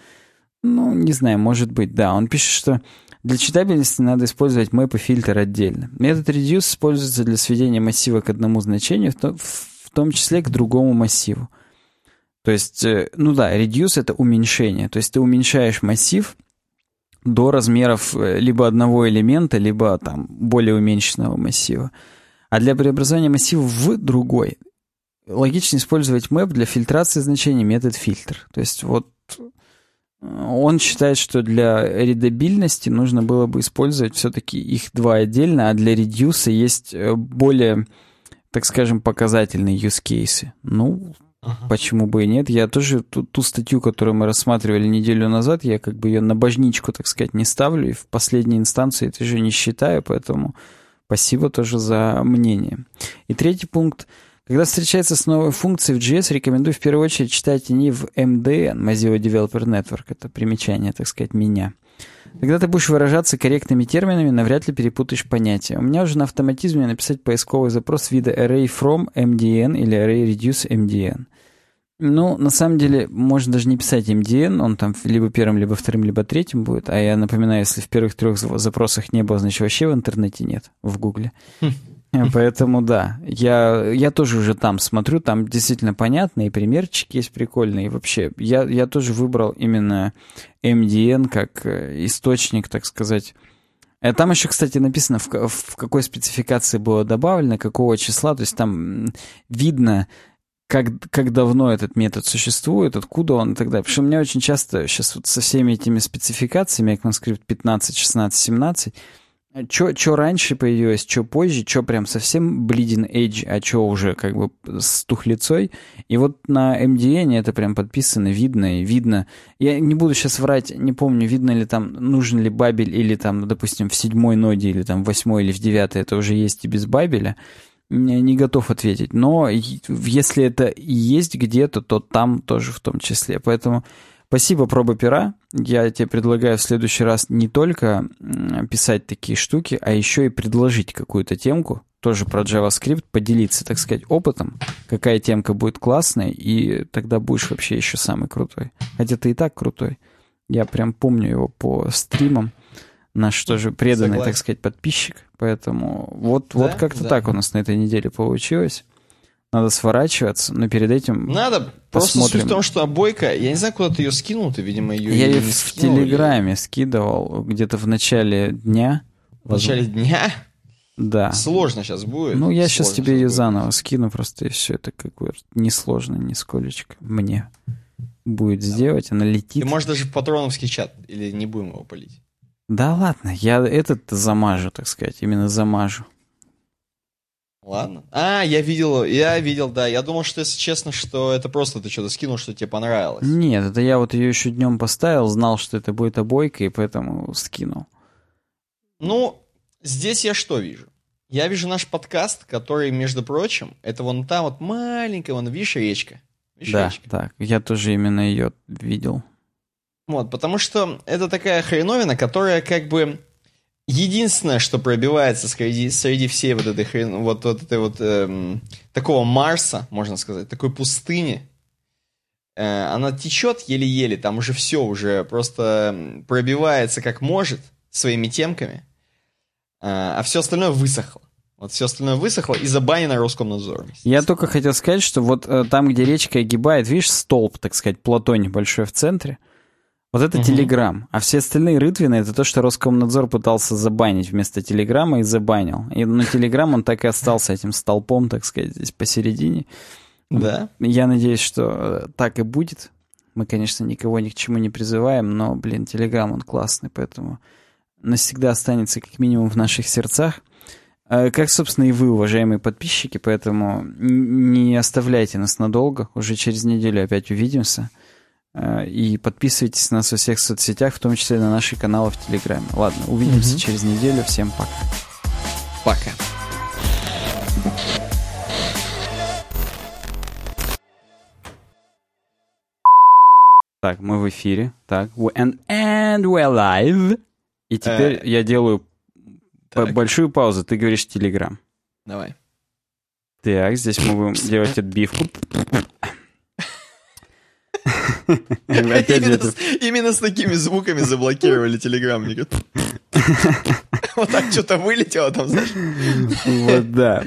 Ну, не знаю, может быть, да. Он пишет, что для читабельности надо использовать map и фильтр отдельно. Метод reduce используется для сведения массива к одному значению, в том числе к другому массиву. То есть, э, ну да, reduce — это уменьшение. То есть ты уменьшаешь массив до размеров э, либо одного элемента, либо там более уменьшенного массива. А для преобразования массива в другой логично использовать map для фильтрации значений метод фильтр. То есть вот он считает, что для редабильности нужно было бы использовать все-таки их два отдельно, а для редюса есть э, более, так скажем, показательные use cases. Ну, ага. почему бы и нет. Я тоже ту, ту статью, которую мы рассматривали неделю назад, я как бы ее на божничку, так сказать, не ставлю, и в последней инстанции это же не считаю, поэтому спасибо тоже за мнение. И третий пункт. Когда встречается с новой функцией в JS, рекомендую в первую очередь читать не в MDN, Mozilla Developer Network, это примечание, так сказать, меня. Когда ты будешь выражаться корректными терминами, навряд ли перепутаешь понятия. У меня уже на автоматизме написать поисковый запрос вида array from MDN или array reduce MDN. Ну, на самом деле, можно даже не писать MDN, он там либо первым, либо вторым, либо третьим будет. А я напоминаю, если в первых трех запросах не было, значит, вообще в интернете нет, в Гугле. Хм. Поэтому да, я, я тоже уже там смотрю, там действительно понятно, и примерчики есть прикольные. И вообще, я, я тоже выбрал именно MDN как э, источник, так сказать. Э, там еще, кстати, написано, в, в какой спецификации было добавлено, какого числа. То есть там видно, как, как давно этот метод существует, откуда он и так далее. Потому что у меня очень часто сейчас вот со всеми этими спецификациями, ECMAScript 15, 16, 17, что раньше появилось, что позже, что прям совсем bleeding edge, а что уже как бы с тухлицой. И вот на MDN это прям подписано, видно и видно. Я не буду сейчас врать, не помню, видно ли там, нужен ли бабель или там, допустим, в седьмой ноде или там в восьмой или в девятой это уже есть и без бабеля. Не готов ответить. Но если это и есть где-то, то там тоже в том числе. Поэтому Спасибо, проба пера. Я тебе предлагаю в следующий раз не только писать такие штуки, а еще и предложить какую-то темку, тоже про JavaScript, поделиться, так сказать, опытом, какая темка будет классная, и тогда будешь вообще еще самый крутой. Хотя ты и так крутой. Я прям помню его по стримам. Наш тоже преданный, Согласен. так сказать, подписчик. Поэтому вот, да? вот как-то да. так у нас на этой неделе получилось. Надо сворачиваться, но перед этим
Надо. Посмотрим. Просто суть в том, что обойка, я не знаю, куда ты ее скинул, ты, видимо, ее
Я
ее
в скинул, Телеграме или... скидывал где-то в начале дня.
В начале дня?
Да.
Сложно сейчас будет.
Ну, я сейчас тебе ее будет. заново скину, просто и все это как бы несложно нисколечко мне будет да. сделать, она летит.
Ты можешь даже в патроновский чат, или не будем его полить?
Да ладно, я этот замажу, так сказать, именно замажу.
Ладно. А, я видел, я видел, да. Я думал, что, если честно, что это просто ты что-то скинул, что тебе понравилось.
Нет, это я вот ее еще днем поставил, знал, что это будет обойка, и поэтому скинул.
Ну, здесь я что вижу? Я вижу наш подкаст, который, между прочим, это вон та вот маленькая, вон, видишь, речка? Видишь,
да, речка? так, я тоже именно ее видел.
Вот, потому что это такая хреновина, которая как бы Единственное, что пробивается среди, среди всей вот этой хрен, вот, вот этой вот эм, такого Марса, можно сказать, такой пустыни, э, она течет еле-еле, там уже все уже просто пробивается как может своими темками, э, а все остальное высохло. Вот все остальное высохло и забанено Роскомнадзором.
Я только хотел сказать, что вот э, там, где речка огибает, видишь, столб, так сказать, плато небольшой в центре, вот это угу. Телеграм. А все остальные рытвины это то, что Роскомнадзор пытался забанить вместо Телеграма и забанил. И на Телеграм он так и остался этим столпом, так сказать, здесь посередине.
Да.
Я надеюсь, что э, так и будет. Мы, конечно, никого ни к чему не призываем, но, блин, Телеграм, он классный, поэтому навсегда останется как минимум в наших сердцах. Э, как, собственно, и вы, уважаемые подписчики, поэтому не оставляйте нас надолго. Уже через неделю опять увидимся. Э, и подписывайтесь на нас во всех соцсетях, в том числе на наши каналы в Телеграме. Ладно, увидимся угу. через неделю. Всем пока.
Пока.
Так, мы в эфире. Так, and, and we're live. И теперь э, я делаю так. большую паузу. Ты говоришь Телеграм.
Давай.
Так, здесь мы будем делать отбивку.
Именно с такими звуками заблокировали Телеграм. Вот так что-то вылетело там, знаешь.
Вот да.